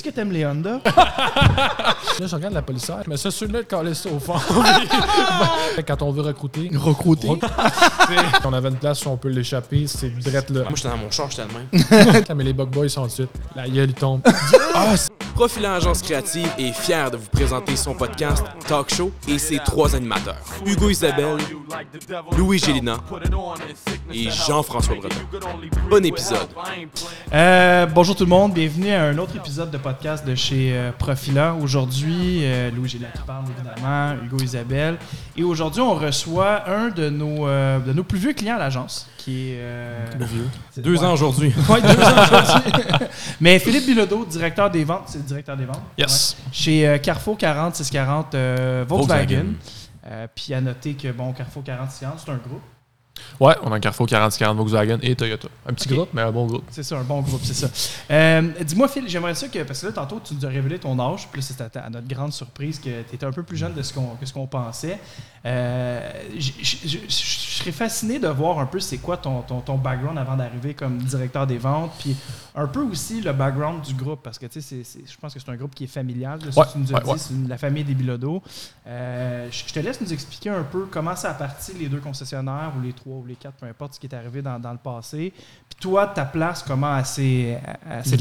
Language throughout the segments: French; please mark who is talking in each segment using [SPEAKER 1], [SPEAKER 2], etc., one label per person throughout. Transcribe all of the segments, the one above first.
[SPEAKER 1] Est-ce que t'aimes les Honda?
[SPEAKER 2] Là, je regarde la policière, mais c'est celui-là de coller ça au fond. Quand on veut recruter,
[SPEAKER 1] Recruter?
[SPEAKER 2] T'sais, on avait une place où on peut l'échapper, c'est direct là.
[SPEAKER 3] Moi, j'étais dans mon char, j'étais le même.
[SPEAKER 2] Mais les bug boys sont de suite. La gueule, il tombe.
[SPEAKER 3] Profilant Agence Créative est fier de vous présenter son podcast Talk Show et ses trois animateurs, Hugo Isabelle, Louis Gélina et Jean-François Breton. Bon épisode.
[SPEAKER 1] Euh, bonjour tout le monde, bienvenue à un autre épisode de podcast de chez euh, Profila. Aujourd'hui, euh, Louis Gélin qui parle évidemment, Hugo Isabelle. Et aujourd'hui, on reçoit un de nos, euh, de nos plus vieux clients à l'agence, qui est... euh, c'est-
[SPEAKER 3] Deux
[SPEAKER 1] ouais.
[SPEAKER 3] ans aujourd'hui.
[SPEAKER 1] Ouais, deux ans aujourd'hui. Mais Philippe Bilodeau, directeur des ventes, c'est le directeur des ventes?
[SPEAKER 2] Yes.
[SPEAKER 1] Ouais. Chez euh, Carrefour 40 640 euh, Volkswagen.
[SPEAKER 3] Volkswagen.
[SPEAKER 1] Euh, Puis à noter que bon, Carrefour 40 640, c'est un groupe.
[SPEAKER 2] Ouais, on a un Carrefour 4040 Volkswagen et Toyota. Un petit groupe, mais un bon groupe.
[SPEAKER 1] C'est ça, un bon groupe, c'est ça. Euh, Dis-moi, Phil, j'aimerais ça que, parce que là, tantôt, tu nous as révélé ton âge, puis c'était à, notre grande surprise que tu étais un peu plus jeune de ce qu'on que ce qu'on pensait. Euh, Je serais fasciné de voir un peu c'est quoi ton, ton, ton background avant d'arriver comme directeur des ventes, puis un peu aussi le background du groupe, parce que, tu sais, je pense que c'est un groupe qui est familial, de
[SPEAKER 2] Ouais,
[SPEAKER 1] que tu nous as
[SPEAKER 2] ouais,
[SPEAKER 1] dit,
[SPEAKER 2] ouais.
[SPEAKER 1] c'est la famille des Bilodeau. Euh, je te laisse nous expliquer un peu comment ça a parti les deux concessionnaires, ou les trois, ou les quatre, peu importe ce qui est arrivé dans, dans le passé. Puis toi, ta place, comment elle s'est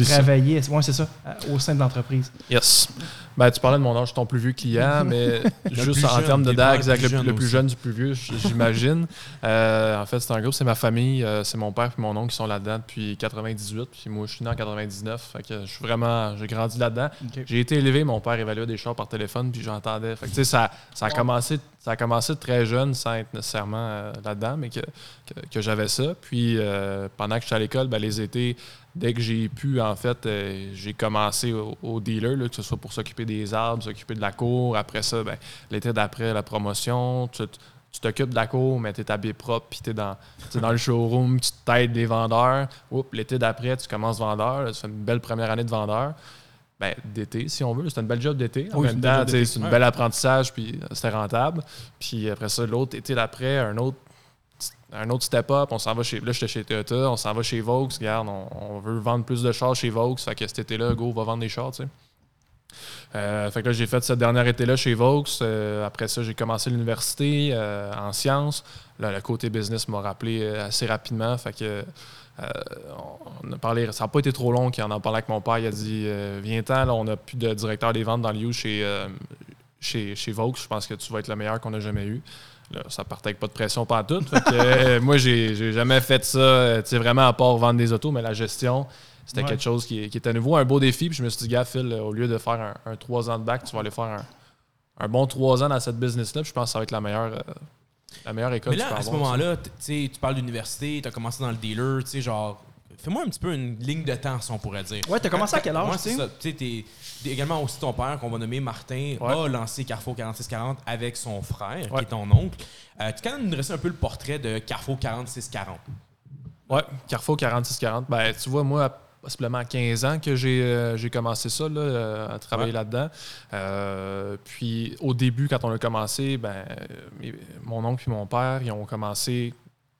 [SPEAKER 1] travaillée, ouais, c'est ça, euh, au sein de l'entreprise.
[SPEAKER 2] Yes. Ben, tu parlais de mon âge, ton plus vieux client, mais juste en
[SPEAKER 3] jeune,
[SPEAKER 2] termes de exact,
[SPEAKER 3] le
[SPEAKER 2] le,
[SPEAKER 3] plus jeune
[SPEAKER 2] le plus jeune du plus vieux, j'imagine. Euh, en fait, c'est un groupe, c'est ma famille, euh, c'est mon père et mon oncle qui sont là-dedans depuis 98, puis moi, je suis né en 99. Fait que je suis vraiment, j'ai grandi là-dedans. J'ai été élevé, mon père évaluait des chars par téléphone, puis j'entendais. Fait que, tu sais, ça, ça, a
[SPEAKER 1] Wow.
[SPEAKER 2] commencé, ça a commencé très jeune sans être nécessairement euh, là-dedans, mais que, que, j'avais ça. Puis euh, pendant que j'étais à l'école, ben, les étés, dès que j'ai pu, en fait, euh, j'ai commencé au, dealer, là, que ce soit pour s'occuper des arbres, s'occuper de la cour. Après ça, ben, l'été d'après, la promotion. Tu, t'occupes de la cour, mais tu es habillé propre, puis tu es dans, dans le showroom, tu t'aides des vendeurs. L'été d'après, tu commences vendeur. Tu fais une belle première année de vendeur. Ben, d'été, si on veut. C'est une belle job d'été. En
[SPEAKER 1] Oui,
[SPEAKER 2] même temps, c'est un
[SPEAKER 3] Ouais.
[SPEAKER 2] bel apprentissage, puis c'était rentable. Puis après ça, l'autre été d'après, un autre un autre step-up, on s'en va chez. Là, j'étais chez Toyota, on s'en va chez Vaux. Regarde, on, on veut vendre plus de chars chez Vaux. Fait que cet été-là, go, va vendre des chars, tu sais. Euh, fait que là, j'ai fait cette dernière été-là chez Vaux. Euh, après ça, j'ai commencé l'université euh, en sciences. Là, le côté business m'a rappelé assez rapidement. Fait que. Euh, on a parlé, ça n'a pas été trop long qu'il en parlé avec mon père. Il a dit euh, Viens-t'en, on n'a plus de directeur des ventes dans le U chez, euh, chez, chez Vaux. Je pense que tu vas être le meilleur qu'on a jamais eu. Là, ça partait avec pas de pression pas tout. Fait que, euh, moi, j'ai jamais fait ça, vraiment à part vendre des autos, mais la gestion, c'était
[SPEAKER 1] Ouais.
[SPEAKER 2] quelque chose qui, qui était nouveau, un beau défi. Puis je me suis dit, gars, Phil, au lieu de faire un, 3 ans de bac, tu vas aller faire un, un bon 3 ans dans cette business-là. Puis je pense que ça va être la meilleure, euh, la meilleure école
[SPEAKER 3] Mais là, à ce moment-là, tu sais, tu parles d'université, tu as commencé dans le dealer, tu sais, genre, fais-moi un petit peu une ligne de temps, si on pourrait dire.
[SPEAKER 1] Ouais, t'as commencé à quel âge,
[SPEAKER 3] c'est ça. Tu sais, également aussi ton père, qu'on va nommer Martin,
[SPEAKER 2] Ouais.
[SPEAKER 3] a lancé Carrefour 4640 avec son frère,
[SPEAKER 2] Ouais.
[SPEAKER 3] qui est ton oncle. Euh, tu peux quand même nous dresser un peu le portrait de Carrefour 4640.
[SPEAKER 2] Ouais, Carrefour 4640. Ben, tu vois, moi, possiblement à 15 ans que j'ai euh, commencé ça, là, euh, à travailler
[SPEAKER 3] Ouais.
[SPEAKER 2] là-dedans. Euh, puis au début, quand on a commencé, ben, mes- mon oncle et mon père, ils ont commencé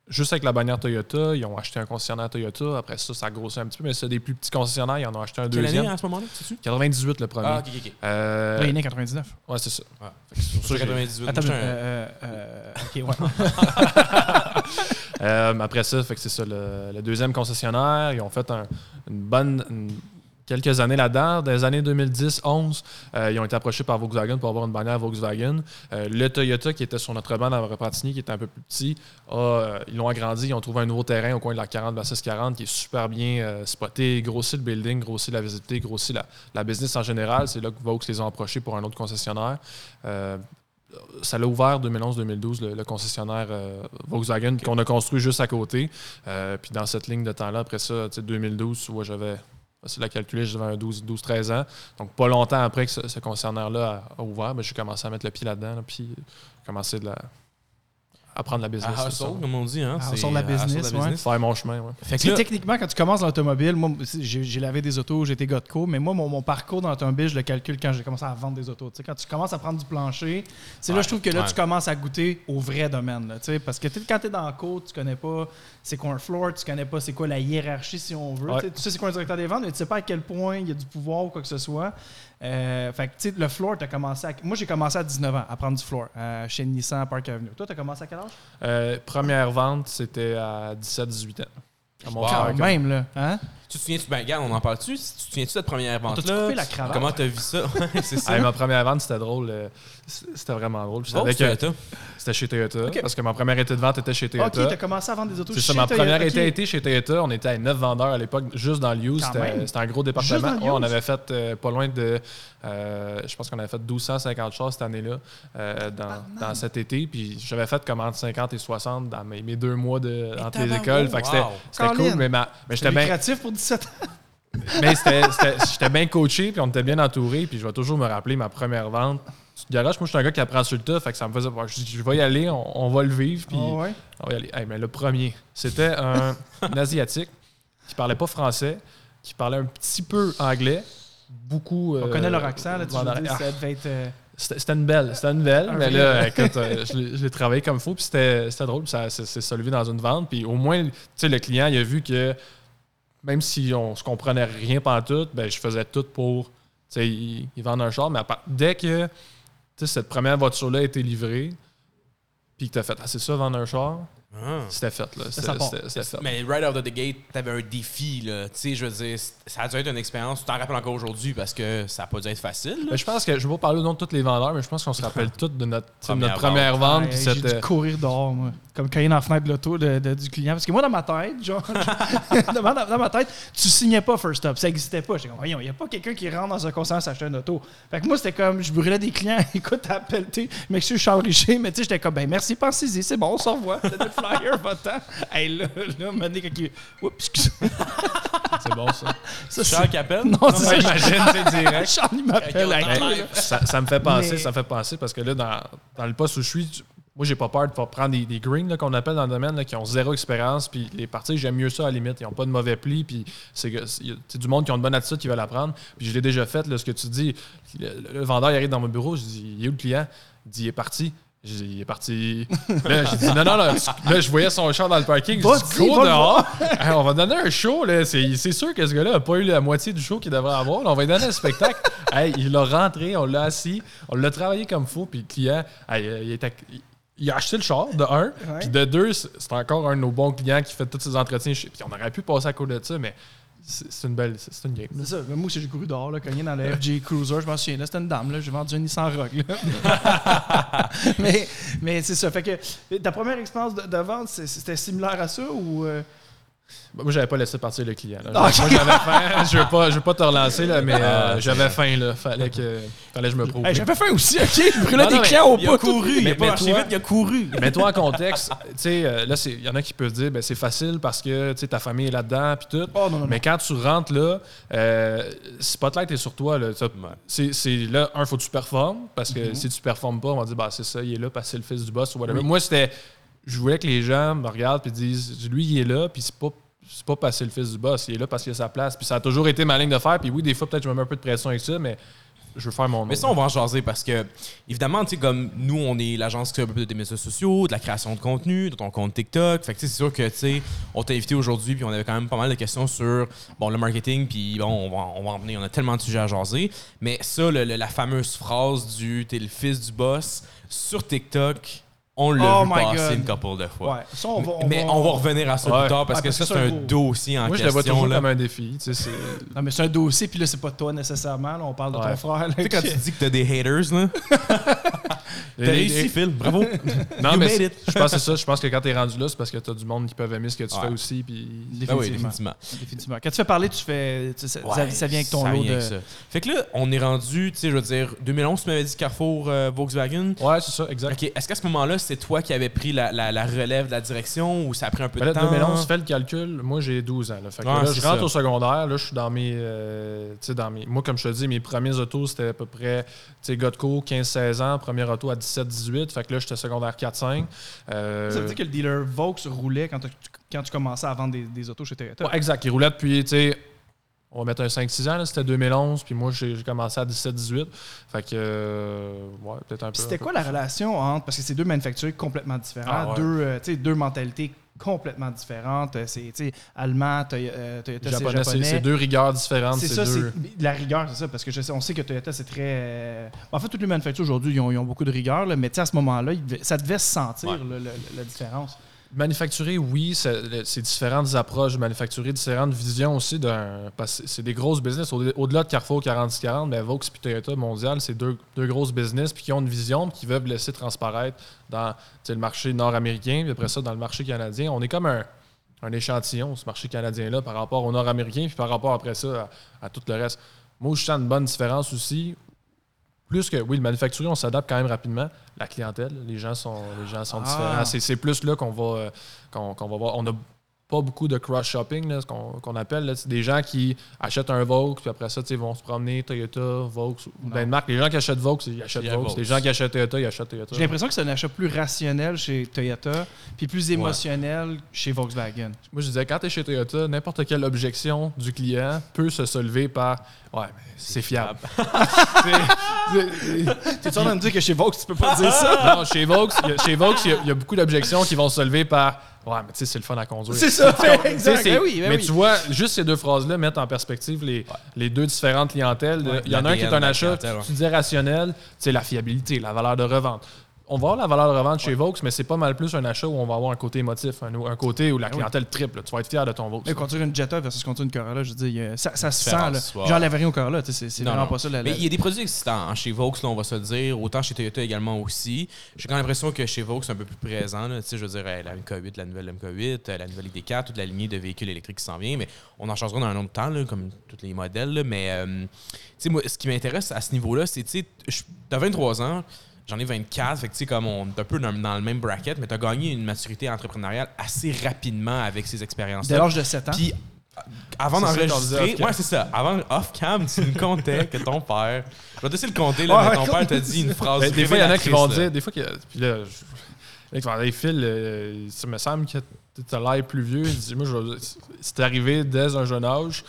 [SPEAKER 2] juste avec la bannière Toyota. Ils ont acheté un concessionnaire Toyota. Après ça, ça a grossi un petit peu, mais c'est des plus petits concessionnaires. Ils en ont acheté un
[SPEAKER 3] Quelle
[SPEAKER 2] deuxième.
[SPEAKER 3] année à ce moment-là, sais-tu?
[SPEAKER 2] 98 le premier.
[SPEAKER 3] Ah, ok, ok.
[SPEAKER 2] Euh,
[SPEAKER 1] Là, il est né en 99.
[SPEAKER 2] ouais, c'est ça.
[SPEAKER 3] Ouais.
[SPEAKER 2] Pour ça
[SPEAKER 3] Sur
[SPEAKER 2] que j'ai-
[SPEAKER 3] 98.
[SPEAKER 1] Attends, euh, euh, euh, ok, ouais.
[SPEAKER 2] Euh, après ça, fait que c'est ça, le, le deuxième concessionnaire. Ils ont fait un- une bonne. une- quelques années là-dedans. Dans les années 2010-11, euh, ils ont été approchés par Volkswagen pour avoir une bannière Volkswagen. Euh, le Toyota, qui était sur notre banc dans Repentigny, qui était un peu plus petit, a, euh, ils l'ont agrandi. Ils ont trouvé un nouveau terrain au coin de la 40 la 640 qui est super bien euh, spoté, grossi le building, grossi la visibilité, grossi la, la business en général. C'est là que Vaux les ont approchés pour un autre concessionnaire. Ça l'a ouvert 2011-2012, le, le concessionnaire euh, Volkswagen, qu'on a construit juste à côté. Euh, puis dans cette ligne de temps-là, après ça, tu sais, 2012, tu vois, j'avais, c'est la calculer, j'avais un 12-13 ans. Donc, pas longtemps après que ce, ce concessionnaire-là a, a ouvert, ben, j'ai commencé à mettre le pied là-dedans, là, puis commencé de la- apprendre la business.
[SPEAKER 4] À hustle, comme on dit. Hein?
[SPEAKER 1] À hustle la business, ouais.
[SPEAKER 2] Faire mon chemin, ouais.
[SPEAKER 4] Fait que là,
[SPEAKER 1] techniquement, quand tu commences dans l'automobile, moi, j'ai lavé des autos, été gars de co, mais moi, mon, mon parcours dans l'automobile, je le calcule quand j'ai commencé à vendre des autos. Tu sais, quand tu commences à prendre du plancher, c'est là,
[SPEAKER 4] Ouais,
[SPEAKER 1] je trouve que là,
[SPEAKER 4] ouais.
[SPEAKER 1] tu commences à goûter au vrai domaine. là, tu sais, parce que quand tu es dans le co, tu connais pas c'est quoi un floor, tu connais pas c'est quoi la hiérarchie, si on veut.
[SPEAKER 2] Ouais.
[SPEAKER 1] Tu sais, Tu sais c'est quoi un directeur des ventes, mais tu sais pas à quel point il y a du pouvoir ou quoi que ce soit. Euh, fait que, tu sais, le floor, tu as commencé à... Moi, j'ai commencé à 19 ans à prendre du floor euh, chez Nissan à Park Avenue. Toi, tu as commencé à quel âge?
[SPEAKER 2] Euh, première vente, c'était à 17-18 ans. À mon
[SPEAKER 4] Wow.
[SPEAKER 2] frère,
[SPEAKER 1] Quand même, là. Hein?
[SPEAKER 4] tu te souviens-tu, ben, regarde, on en parle-tu? Tu te souviens-tu de cette première vente-là?
[SPEAKER 1] coupé la cravate?
[SPEAKER 4] Comment t'as vu ça? C'est ça.
[SPEAKER 2] Ma première vente, c'était drôle. C'était vraiment drôle. Euh,
[SPEAKER 4] Toyota?
[SPEAKER 2] C'était chez Toyota.
[SPEAKER 1] Ok.
[SPEAKER 2] Parce que ma première été de vente était chez
[SPEAKER 1] Ok,
[SPEAKER 2] Toyota.
[SPEAKER 1] tu as commencé à vendre des autos
[SPEAKER 2] c'est
[SPEAKER 1] chez
[SPEAKER 2] ça, ma
[SPEAKER 1] Toyota.
[SPEAKER 2] première
[SPEAKER 1] Ok.
[SPEAKER 2] été été chez Toyota. On était à 9 vendeurs à l'époque, juste dans.
[SPEAKER 1] Quand
[SPEAKER 2] C'était c'était un gros
[SPEAKER 1] Juste
[SPEAKER 2] département.
[SPEAKER 1] dans le
[SPEAKER 2] Ouais, on avait fait euh, pas loin de. euh, je pense qu'on avait fait 1250 chars cette année-là, euh, dans, dans cet été. Puis j'avais fait comme entre 50 et 60 dans mes, mes deux mois de, entre les écoles. Fait que c'était c'était cool, mais, ma- mais j'étais bien.
[SPEAKER 1] créatif pour 17 ans.
[SPEAKER 2] Mais c'était- c'était- j'étais bien coaché, puis on était bien entouré, puis je vais toujours me rappeler ma première vente. Du garage, moi, je suis un gars qui apprend sur le tas, fait que ça me faisait. Je dis, je vais y aller, on, on va le vivre, puis
[SPEAKER 1] Ah ouais?
[SPEAKER 2] on va y aller. Hey, mais le premier, c'était un, un Asiatique qui parlait pas français, qui parlait un petit peu anglais, beaucoup.
[SPEAKER 1] On
[SPEAKER 2] euh,
[SPEAKER 1] connaît leur accent, là, tu
[SPEAKER 2] Ah,
[SPEAKER 1] ça devait être... euh,
[SPEAKER 2] C'était une belle, c'était une belle, mais là, écoute, euh, je l'ai- travaillé comme il faut, puis c'était drôle, puis ça c'est soulevé dans une vente, puis au moins, tu sais, le client, il a vu que même si on se comprenait rien tout, ben je faisais tout pour, tu sais, il, il vendre un char, mais à part- dès que, tu cette première voiture-là a été livrée, puis que t'as fait, ah, c'est ça, vendre un char,
[SPEAKER 4] Ah.
[SPEAKER 2] c'était fait, là, c'était
[SPEAKER 1] part.
[SPEAKER 2] c'était- c'était fait.
[SPEAKER 4] Mais right out of the gate, t'avais un défi, là. Tu sais, je veux dire, ça a dû être une expérience. Tu t'en rappelles encore aujourd'hui parce que ça a pas dû être facile. là.
[SPEAKER 2] Mais je pense que, je vais pas parler au nom de tous les vendeurs, mais je pense qu'on se rappelle tous de notre,
[SPEAKER 4] Première
[SPEAKER 2] notre première vente,
[SPEAKER 1] J'ai dû courir dehors, moi. Comme quand il est dans la fenêtre de l'auto de- de- du client. Parce que moi, dans ma tête, genre, dans, ma- dans ma tête, tu signais pas First Stop. Ça n'existait pas. J'étais comme, voyons, il n'y a pas quelqu'un qui rentre dans un concessionnaire s'acheter une auto. Fait que moi, c'était comme, je brûlais des clients. Écoute, appelle, tu sais, monsieur Charles Richer, mais tu sais, j'étais comme, ben merci, pensez-y, c'est bon, on se revoit. Flyer, va-t'en. Hey, là, là, m'a dit quand il. Oups, excuse.
[SPEAKER 2] C'est bon, ça.
[SPEAKER 1] Ça,
[SPEAKER 4] Charles
[SPEAKER 1] c'est.
[SPEAKER 4] Capel?
[SPEAKER 1] Non, c'est ça.
[SPEAKER 2] J'imagine, c'est direct.
[SPEAKER 1] Charles, il m'appelle.
[SPEAKER 2] Ça, ça me fait penser,
[SPEAKER 1] Mais-
[SPEAKER 2] ça me fait penser parce que là, dans, dans le poste où je suis, tu- moi, j'ai pas peur de prendre des, des greens là, qu'on appelle dans le domaine là, qui ont zéro expérience. Puis les parties, j'aime mieux ça à la limite. Ils n'ont pas de mauvais pli. Puis c'est que- c'est- il y a- c'est du monde qui ont une bonne attitude qui veulent l'apprendre. Puis je l'ai déjà fait, là, ce que tu dis. Le, le vendeur il arrive dans mon bureau, je dis Il est où le client? Il dit Il est parti. Il est parti. Là, j'ai dit, non, non, là, tu- là, je voyais son char dans le parking. Je dis, go dehors. Hey, on va donner un show, là. C'est c'est sûr que ce gars-là n'a pas eu la moitié du show qu'il devrait avoir. Là, on va lui donner un spectacle. Hey, il l'a rentré, on l'a assis, on l'a travaillé comme fou, puis le client, hey, euh, il, il- il a acheté le char, de un. Puis de deux, c'est encore un de nos bons clients qui fait tous ses entretiens. Puis on aurait pu passer à cause de ça, mais c'est une belle, c'est une game.
[SPEAKER 1] C'est ça. Moi aussi, j'ai couru dehors, là, cogné dans le FJ Cruiser. Je m'en souviens. Là, c'était une dame. Là. J'ai vendu un Nissan Rogue. mais mais c'est ça. Fait que ta première expérience de, vente, c'était similaire à ça ou. euh,
[SPEAKER 2] Bah, Moi, j'avais pas laissé partir le client. là.
[SPEAKER 1] Ah,
[SPEAKER 2] Moi, j'avais faim. Je veux pas, je veux pas te relancer, là, mais
[SPEAKER 4] Ah,
[SPEAKER 2] euh, j'avais faim. Là. Fallait que, fallait que je me prouve.
[SPEAKER 1] Hey, J'avais faim aussi, OK? Je brûlais
[SPEAKER 2] Non,
[SPEAKER 1] des clients au
[SPEAKER 4] Il
[SPEAKER 1] bout.
[SPEAKER 4] couru, il
[SPEAKER 2] Mais-
[SPEAKER 4] a pas
[SPEAKER 2] mais
[SPEAKER 4] marché
[SPEAKER 2] toi-
[SPEAKER 4] vite, il a couru.
[SPEAKER 2] Mets-toi en contexte. Tu sais, euh, là, c'est- il y en a qui peuvent dire, ben, c'est facile parce que tu sais, ta famille est là-dedans, puis tout.
[SPEAKER 1] Oh, non, non, non.
[SPEAKER 2] Mais quand tu rentres là, euh, Spotlight est sur toi. Là. C'est, c'est là, un, faut que tu performes, parce
[SPEAKER 1] Mm-hmm.
[SPEAKER 2] que si tu performes pas, on va dire, bah, c'est ça, il est là parce que c'est le fils du boss ou whatever. Moi, c'était. Je voulais que les gens me regardent et disent, lui, il est là, puis c'est pas. C'est pas parce que c'est le fils du boss, il est là parce qu'il a sa place. Puis ça a toujours été ma ligne de fer. Puis oui, des fois, peut-être, je me mets un peu de pression avec ça, mais je veux faire mon nom.
[SPEAKER 4] Mais ça, on va en jaser parce que, évidemment, tu sais, comme nous, on est l'agence qui un peu des médias sociaux, de la création de contenu, de ton compte TikTok. Fait que, tu sais, c'est sûr que, tu sais, on t'a invité aujourd'hui, puis on avait quand même pas mal de questions sur, bon, le marketing, puis bon, on va, on va en venir, on a tellement de sujets à jaser. Mais ça, le- le- la fameuse phrase du « t'es le fils du boss » sur TikTok, on l'a
[SPEAKER 1] Oh
[SPEAKER 4] vu passer
[SPEAKER 1] God.
[SPEAKER 4] une couple de fois.
[SPEAKER 1] Ouais. Ça, on va, on
[SPEAKER 4] mais
[SPEAKER 1] va-
[SPEAKER 4] on va revenir à ça
[SPEAKER 2] Ouais.
[SPEAKER 4] plus tard parce
[SPEAKER 1] Ah,
[SPEAKER 4] que ça, c'est
[SPEAKER 1] un gros-
[SPEAKER 4] dossier en
[SPEAKER 2] Moi, je
[SPEAKER 4] question.
[SPEAKER 2] le vois toujours
[SPEAKER 4] là.
[SPEAKER 2] comme un défi. tu sais, c'est-
[SPEAKER 1] Non, mais c'est un dossier, puis là, c'est pas toi nécessairement. là, on parle de ton frère. là,
[SPEAKER 4] Tu sais, quand tu dis que t'as des haters, là, t'as réussi, Phil. Bravo.
[SPEAKER 2] Non,
[SPEAKER 4] You
[SPEAKER 2] mais
[SPEAKER 4] made it.
[SPEAKER 2] je pense que c'est ça. Je pense que quand t'es rendu là, c'est parce que t'as du monde qui peuvent aimer ce que tu
[SPEAKER 4] Ouais.
[SPEAKER 2] fais aussi. Puis...
[SPEAKER 4] Ben oui,
[SPEAKER 1] Définitivement.
[SPEAKER 4] définitivement.
[SPEAKER 1] Quand tu fais parler, tu fais. tu sais, ça, ça-
[SPEAKER 4] Ouais,
[SPEAKER 1] ça vient avec ton
[SPEAKER 4] ça
[SPEAKER 1] lot
[SPEAKER 4] vient
[SPEAKER 1] de.
[SPEAKER 4] avec ça. Fait que là, on est rendu, tu sais, je veux dire, 2011, tu m'avais dit Carrefour euh, Volkswagen.
[SPEAKER 2] Ouais, c'est ça, exact.
[SPEAKER 4] OK, est-ce qu'à ce moment-là,
[SPEAKER 3] c'est toi qui avais pris la, la- la relève de la direction ou ça a pris un peu
[SPEAKER 2] Ben
[SPEAKER 3] de
[SPEAKER 2] là,
[SPEAKER 3] temps?
[SPEAKER 2] 2011, fais le calcul. Moi, j'ai 12 ans. Là. Fait que
[SPEAKER 3] Ouais,
[SPEAKER 2] là,
[SPEAKER 3] c'est
[SPEAKER 2] je rentre
[SPEAKER 3] ça.
[SPEAKER 2] au secondaire. Là, je suis dans mes, euh, tu sais, dans mes. Moi, comme je te dis, mes premiers autos, c'était à peu près. Cours, 15-16 ans. Premier auto à 17-18. Fait que là, j'étais secondaire 4-5. Euh,
[SPEAKER 1] Ça veut dire que le dealer Vaux roulait quand, tu- quand tu commençais à vendre des, des autos chez Toyota?
[SPEAKER 2] ouais, exact. Il roulait depuis, tu sais. On va mettre un 5-6 ans, là, c'était 2011, puis moi j'ai j'ai commencé à 17-18. Fait que, euh, ouais, peut-être un peu.
[SPEAKER 1] Puis C'était
[SPEAKER 2] un peu.
[SPEAKER 1] quoi la relation entre. Parce que c'est deux manufacturiers complètement différents,
[SPEAKER 2] Ah ouais.
[SPEAKER 1] deux, euh, deux mentalités complètement différentes. Euh, C'est allemand, Toy- Toyota, c'est
[SPEAKER 2] Japonais, c'est c'est deux rigueurs différentes.
[SPEAKER 1] C'est
[SPEAKER 2] c'est
[SPEAKER 1] ça,
[SPEAKER 2] deux...
[SPEAKER 1] c'est la rigueur, c'est ça, parce que je sais, on sait que Toyota, c'est très. euh, En fait, toutes les manufactures aujourd'hui, ils ont, ils ont beaucoup de rigueur, là, mais à ce moment-là, il ça devait se sentir,
[SPEAKER 3] Ouais.
[SPEAKER 1] là, le- la différence.
[SPEAKER 2] Manufacturer, oui, c'est différentes approches de manufacturer, différentes visions aussi. parce que C'est des grosses business. Au- Au-delà de Carrefour 40-40, mais Vaux et Toyota Mondial, c'est deux, deux grosses business puis qui ont une vision qui veulent laisser transparaître dans le marché nord-américain, puis après ça, dans le marché canadien. On est comme un, un échantillon, ce marché canadien-là, par rapport au nord-américain puis par rapport après ça à, à tout le reste. Moi, je sens une bonne différence aussi. Plus que, oui, le manufacturier, on s'adapte quand même rapidement. La clientèle, les gens sont, les gens sont
[SPEAKER 1] Ah.
[SPEAKER 2] différents. C'est, plus là qu'on va, euh, qu'on, qu'on va voir. On a pas beaucoup de cross-shopping, là, ce qu'on, qu'on appelle. là. C'est des gens qui achètent un Vaux, puis après ça, tu sais, ils vont se promener Toyota, Vaux, ou bien de marque. Les gens qui achètent Vaux, ils achètent Vaux.
[SPEAKER 3] Vaux.
[SPEAKER 2] Les gens qui achètent Toyota, ils achètent Toyota.
[SPEAKER 1] J'ai l'impression que c'est un achat plus rationnel chez Toyota, puis plus émotionnel chez Volkswagen.
[SPEAKER 2] Moi, je disais, quand tu es chez Toyota, n'importe quelle objection du client peut se soulever par Ouais, mais c'est fiable.
[SPEAKER 1] T'es en train de me dire que chez Vaux, tu peux pas dire ça?
[SPEAKER 2] non, chez Vaux, il y a- chez il y y, a beaucoup d'objections qui vont se lever par Ouais, mais tu sais, c'est le fun à conduire.
[SPEAKER 1] C'est ça,
[SPEAKER 2] Tu
[SPEAKER 1] exact.
[SPEAKER 2] c'est-
[SPEAKER 1] Ben oui, ben
[SPEAKER 2] mais
[SPEAKER 1] oui.
[SPEAKER 2] tu vois, juste ces deux phrases-là mettent en perspective les, les deux différentes clientèles.
[SPEAKER 1] Ouais,
[SPEAKER 2] il y en a un qui est un achat,
[SPEAKER 3] ouais.
[SPEAKER 2] tu disais rationnel, c'est la fiabilité, la valeur de revente. On va avoir la valeur de revente chez Vaux, mais c'est pas mal plus un achat où on va avoir un côté émotif, un, un côté où la
[SPEAKER 1] Ben oui.
[SPEAKER 2] clientèle triple. Tu vas être fier de ton Vaux.
[SPEAKER 1] Mais conduire une Jetta versus conduire une Corolla, je a- ça, ça se sent. Là. J'enlève rien au Corolla, tu sais, c'est c'est
[SPEAKER 3] Non,
[SPEAKER 1] vraiment
[SPEAKER 3] non.
[SPEAKER 1] pas ça. La,
[SPEAKER 3] Mais
[SPEAKER 1] la-
[SPEAKER 3] il y a des produits existants hein, chez Vaux, là, on va se le dire, autant chez Toyota également aussi. J'ai quand même l'impression que chez Vaux, c'est un peu plus présent. là. Tu sais, je veux dire, la MK8, la nouvelle MK8, euh, la nouvelle ID4, toute la lignée de véhicules électriques qui s'en vient. Mais on en changera dans un autre temps, là, comme tous les modèles. là. Mais euh, tu sais, moi, ce qui m'intéresse à ce niveau-là, c'est, tu sais, je- t'as 23 ans, j'en ai 24, fait que tu sais, comme on est un peu dans, dans le même bracket, mais t'as gagné une maturité entrepreneuriale assez rapidement avec ces
[SPEAKER 1] Dès
[SPEAKER 3] expériences-là.
[SPEAKER 1] l'âge de 7 ans?
[SPEAKER 3] Puis, avant
[SPEAKER 2] ça qu'on
[SPEAKER 3] d'enregistrer, ouais, c'est ça. Avant off-cam, tu me comptais que ton père. Je vais te laisser le compter, là,
[SPEAKER 1] Ouais,
[SPEAKER 3] mais
[SPEAKER 1] ouais,
[SPEAKER 3] ton père t'a dit une phrase.
[SPEAKER 2] Ben, des fois, il y en a qui vont
[SPEAKER 3] là.
[SPEAKER 2] dire, des fois, qu'il y a- puis là, je- Hey, Phil, euh, ça me semble que t'as l'air plus vieux. Il dit, moi, je- c'est arrivé dès un jeune âge.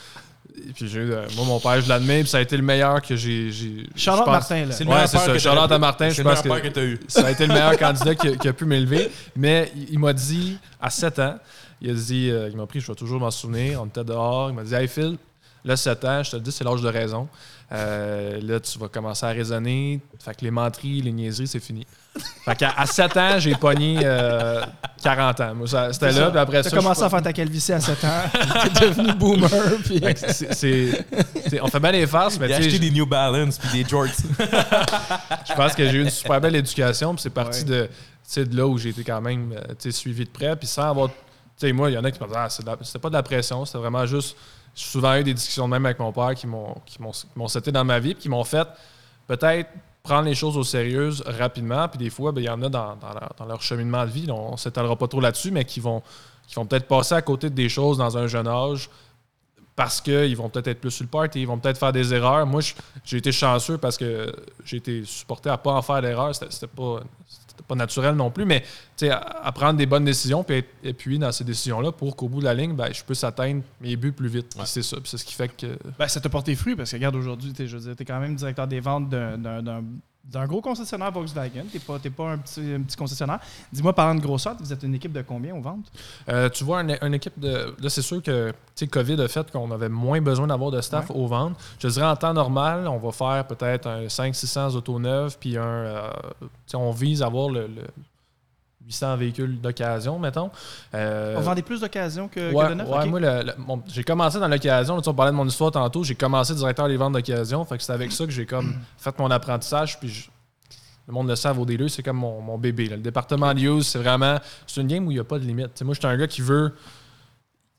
[SPEAKER 2] Et puis, j'ai eu, euh, moi, mon père, je l'admets, puis ça a été le meilleur que j'ai. j'ai-
[SPEAKER 1] Charlotte
[SPEAKER 2] pense-
[SPEAKER 1] Martin, là.
[SPEAKER 3] C'est le
[SPEAKER 2] Ouais,
[SPEAKER 3] meilleur
[SPEAKER 2] c'est ça. Charlotte
[SPEAKER 3] t'aurais
[SPEAKER 2] à
[SPEAKER 3] pu-
[SPEAKER 2] Martin,
[SPEAKER 3] c'est
[SPEAKER 2] je
[SPEAKER 3] le
[SPEAKER 2] pense
[SPEAKER 3] meilleur
[SPEAKER 2] que-
[SPEAKER 3] père que t'as eu.
[SPEAKER 2] Ça a été le meilleur candidat qui, qui a pu m'élever. Mais il, il m'a dit, à 7 ans, il a dit, euh, il m'a pris, je vais toujours m'en souvenir, on était dehors, il m'a dit, hey Phil, là, 7 ans, je te le dis, c'est l'âge de raison. Euh, là, tu vas commencer à raisonner. Fait que les menteries, les niaiseries, c'est fini. Fait qu'à à 7 ans, j'ai pogné euh, 40 ans. Moi, c'était là, puis après
[SPEAKER 1] T'as
[SPEAKER 2] ça.
[SPEAKER 1] commencé à faire ta calvitie à 7 ans. T'es devenu boomer. Puis...
[SPEAKER 2] Fait que c'est- c'est- c'est- on fait bien les farces, mais tu
[SPEAKER 3] acheté des New Balance puis des Jorts.
[SPEAKER 2] Je pense que j'ai eu une super belle éducation, puis c'est parti
[SPEAKER 1] Ouais.
[SPEAKER 2] de, de là où j'ai été quand même euh, suivi de près, puis sans avoir. Tu sais, moi, il y en a qui me disent, ah, c'était pas de la pression, c'était vraiment juste. J'ai souvent eu des discussions de même avec mon père qui m'ont seté dans ma vie, puis qui m'ont fait peut-être prendre les choses au sérieux rapidement, puis des fois, ben, il y en a dans, dans leur, dans leur cheminement de vie, on ne s'étalera pas trop là-dessus, mais qui vont, qui vont peut-être passer à côté de des choses dans un jeune âge parce qu'ils vont peut-être être plus sur le party, ils vont peut-être faire des erreurs. Moi, j'ai été chanceux parce que j'ai été supporté à pas en faire d'erreurs. C'était pas, pas naturel non plus, mais tu sais, à, à prendre des bonnes décisions puis être appuyé dans ces décisions-là pour qu'au bout de la ligne, ben, je puisse atteindre mes buts plus vite. C'est ça. C'est ce qui fait que.
[SPEAKER 1] Ben, ça t'a porté fruit parce que, regarde, aujourd'hui, t'es, je veux dire, t'es quand même directeur des ventes d'un, d'un- gros concessionnaire Volkswagen. T'es pas, t'es pas un, petit, un petit concessionnaire. Dis-moi, parlant de grosseur, vous êtes une équipe de combien aux ventes?
[SPEAKER 2] Euh, tu vois, une, une équipe de. Là, c'est sûr que tu COVID a fait qu'on avait moins besoin d'avoir de staff aux ventes. Je dirais en temps normal, on va faire peut-être un 500-600 autos neuves, puis un. euh, tu on vise à avoir le, le 800 véhicules d'occasion, mettons. Euh,
[SPEAKER 1] On vendait plus d'occasions que, que
[SPEAKER 2] Ouais,
[SPEAKER 1] de neuf?
[SPEAKER 2] ouais, moi, j'ai commencé dans l'occasion. Là, tu sais, on parlait de mon histoire tantôt. J'ai commencé directeur des ventes d'occasion. Fait que c'est avec ça que j'ai comme fait mon apprentissage. Puis je- le monde le sait, vos dealers, c'est comme mon, mon bébé. là. Le département de use, c'est vraiment. C'est une game où il n'y a pas de limite. Moi, je suis un gars qui veut.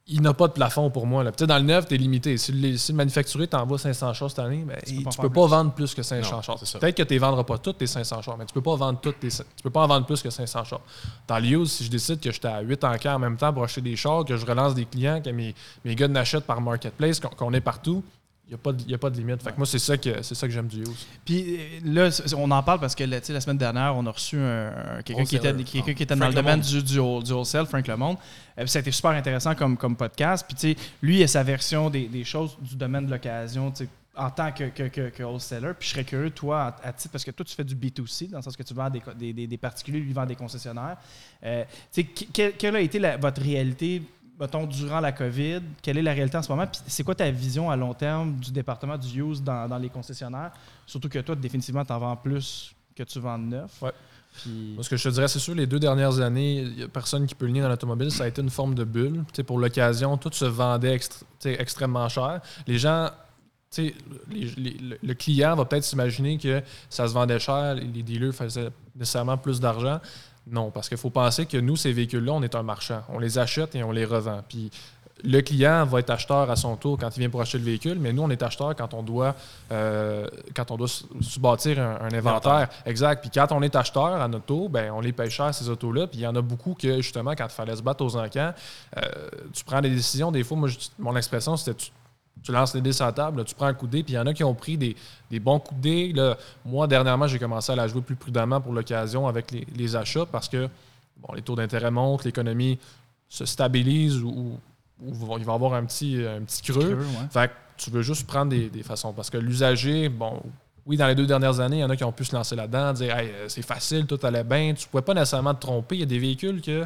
[SPEAKER 2] Il n'a pas de plafond pour moi. Là. Dans le neuf, tu es limité. Si le, si le manufacturier t'envoie 500 chars cette année, ben, tu
[SPEAKER 1] peux
[SPEAKER 2] ne peux, pas vendre plus que 500
[SPEAKER 3] Non,
[SPEAKER 2] chars. Peut-être que tu ne vendras pas toutes tes 500 chars, mais tu peux pas vendre toutes tes, tu peux pas en vendre plus que 500 chars. Dans le use, si je décide que j'étais à 8 en quart en même temps pour acheter des chars, que je relance des clients, que mes, mes gars n'achètent par marketplace, qu'on est partout, n'y a, pas de- il y a pas de limite. Fait que moi, c'est ça que, c'est ça que j'aime du use.
[SPEAKER 1] Puis là, on en parle parce que la semaine dernière, on a reçu un- un- quelqu'un qui était, quelqu'un qui était dans le domaine du, du, whole- du wholesale, Frank Lemond. Euh, ça a été super intéressant comme, comme podcast. Puis tu sais, lui, il a sa version des, des choses du domaine de l'occasion, en tant que, que, que, que wholesaler. Puis je serais curieux, toi, à, à titre, parce que toi, tu fais du B2C, dans le sens que tu vends des, des, des, des particuliers, lui, il vend des concessionnaires. Euh, tu sais, que- quelle, quelle a été la- votre réalité, mettons, durant la COVID? Quelle est la réalité en ce moment? Puis c'est quoi ta vision à long terme du département du use dans, dans les concessionnaires? Surtout que toi, définitivement, tu en vends plus que tu vends de neuf.
[SPEAKER 2] Ouais.
[SPEAKER 1] Puis,
[SPEAKER 2] Moi, ce que je te dirais, c'est sûr, les deux dernières années, il n'y a personne qui peut le nier dans l'automobile. Ça a été une forme de bulle. Pour l'occasion, tout se vendait extr- extrêmement cher. Les gens, tu sais, les- les- le- le client va peut-être s'imaginer que ça se vendait cher, les dealers faisaient nécessairement plus d'argent. Non, parce qu'il faut penser que nous, ces véhicules-là, on est un marchand. On les achète et on les revend. Puis le client va être acheteur à son tour quand il vient pour acheter le véhicule, mais nous, on est acheteur quand on doit, euh, quand on doit se se bâtir un, un inventaire. Exact. Puis quand on est acheteur à notre tour, ben, on les paye cher, ces autos-là. Puis il y en a beaucoup que, justement, quand il fallait se battre aux encans, euh, tu prends des décisions. Des fois, moi, je- mon expression, c'était tu, tu lances les dés sur la table, là, tu prends un coup de dé, puis il y en a qui ont pris des, des bons coups de dé. Là. Moi, dernièrement, j'ai commencé à la jouer plus prudemment pour l'occasion avec les, les achats parce que bon, les taux d'intérêt montent, l'économie se stabilise ou, il va y avoir un petit, un petit creux.
[SPEAKER 1] creux, ouais.
[SPEAKER 2] Fait que tu veux juste prendre des, des façons. Parce que l'usager, bon, oui, dans les deux dernières années, il y en a qui ont pu se lancer là-dedans, dire Hey, euh, c'est facile, tout allait bien. Tu ne pouvais pas nécessairement te tromper. Il y a des véhicules que, euh,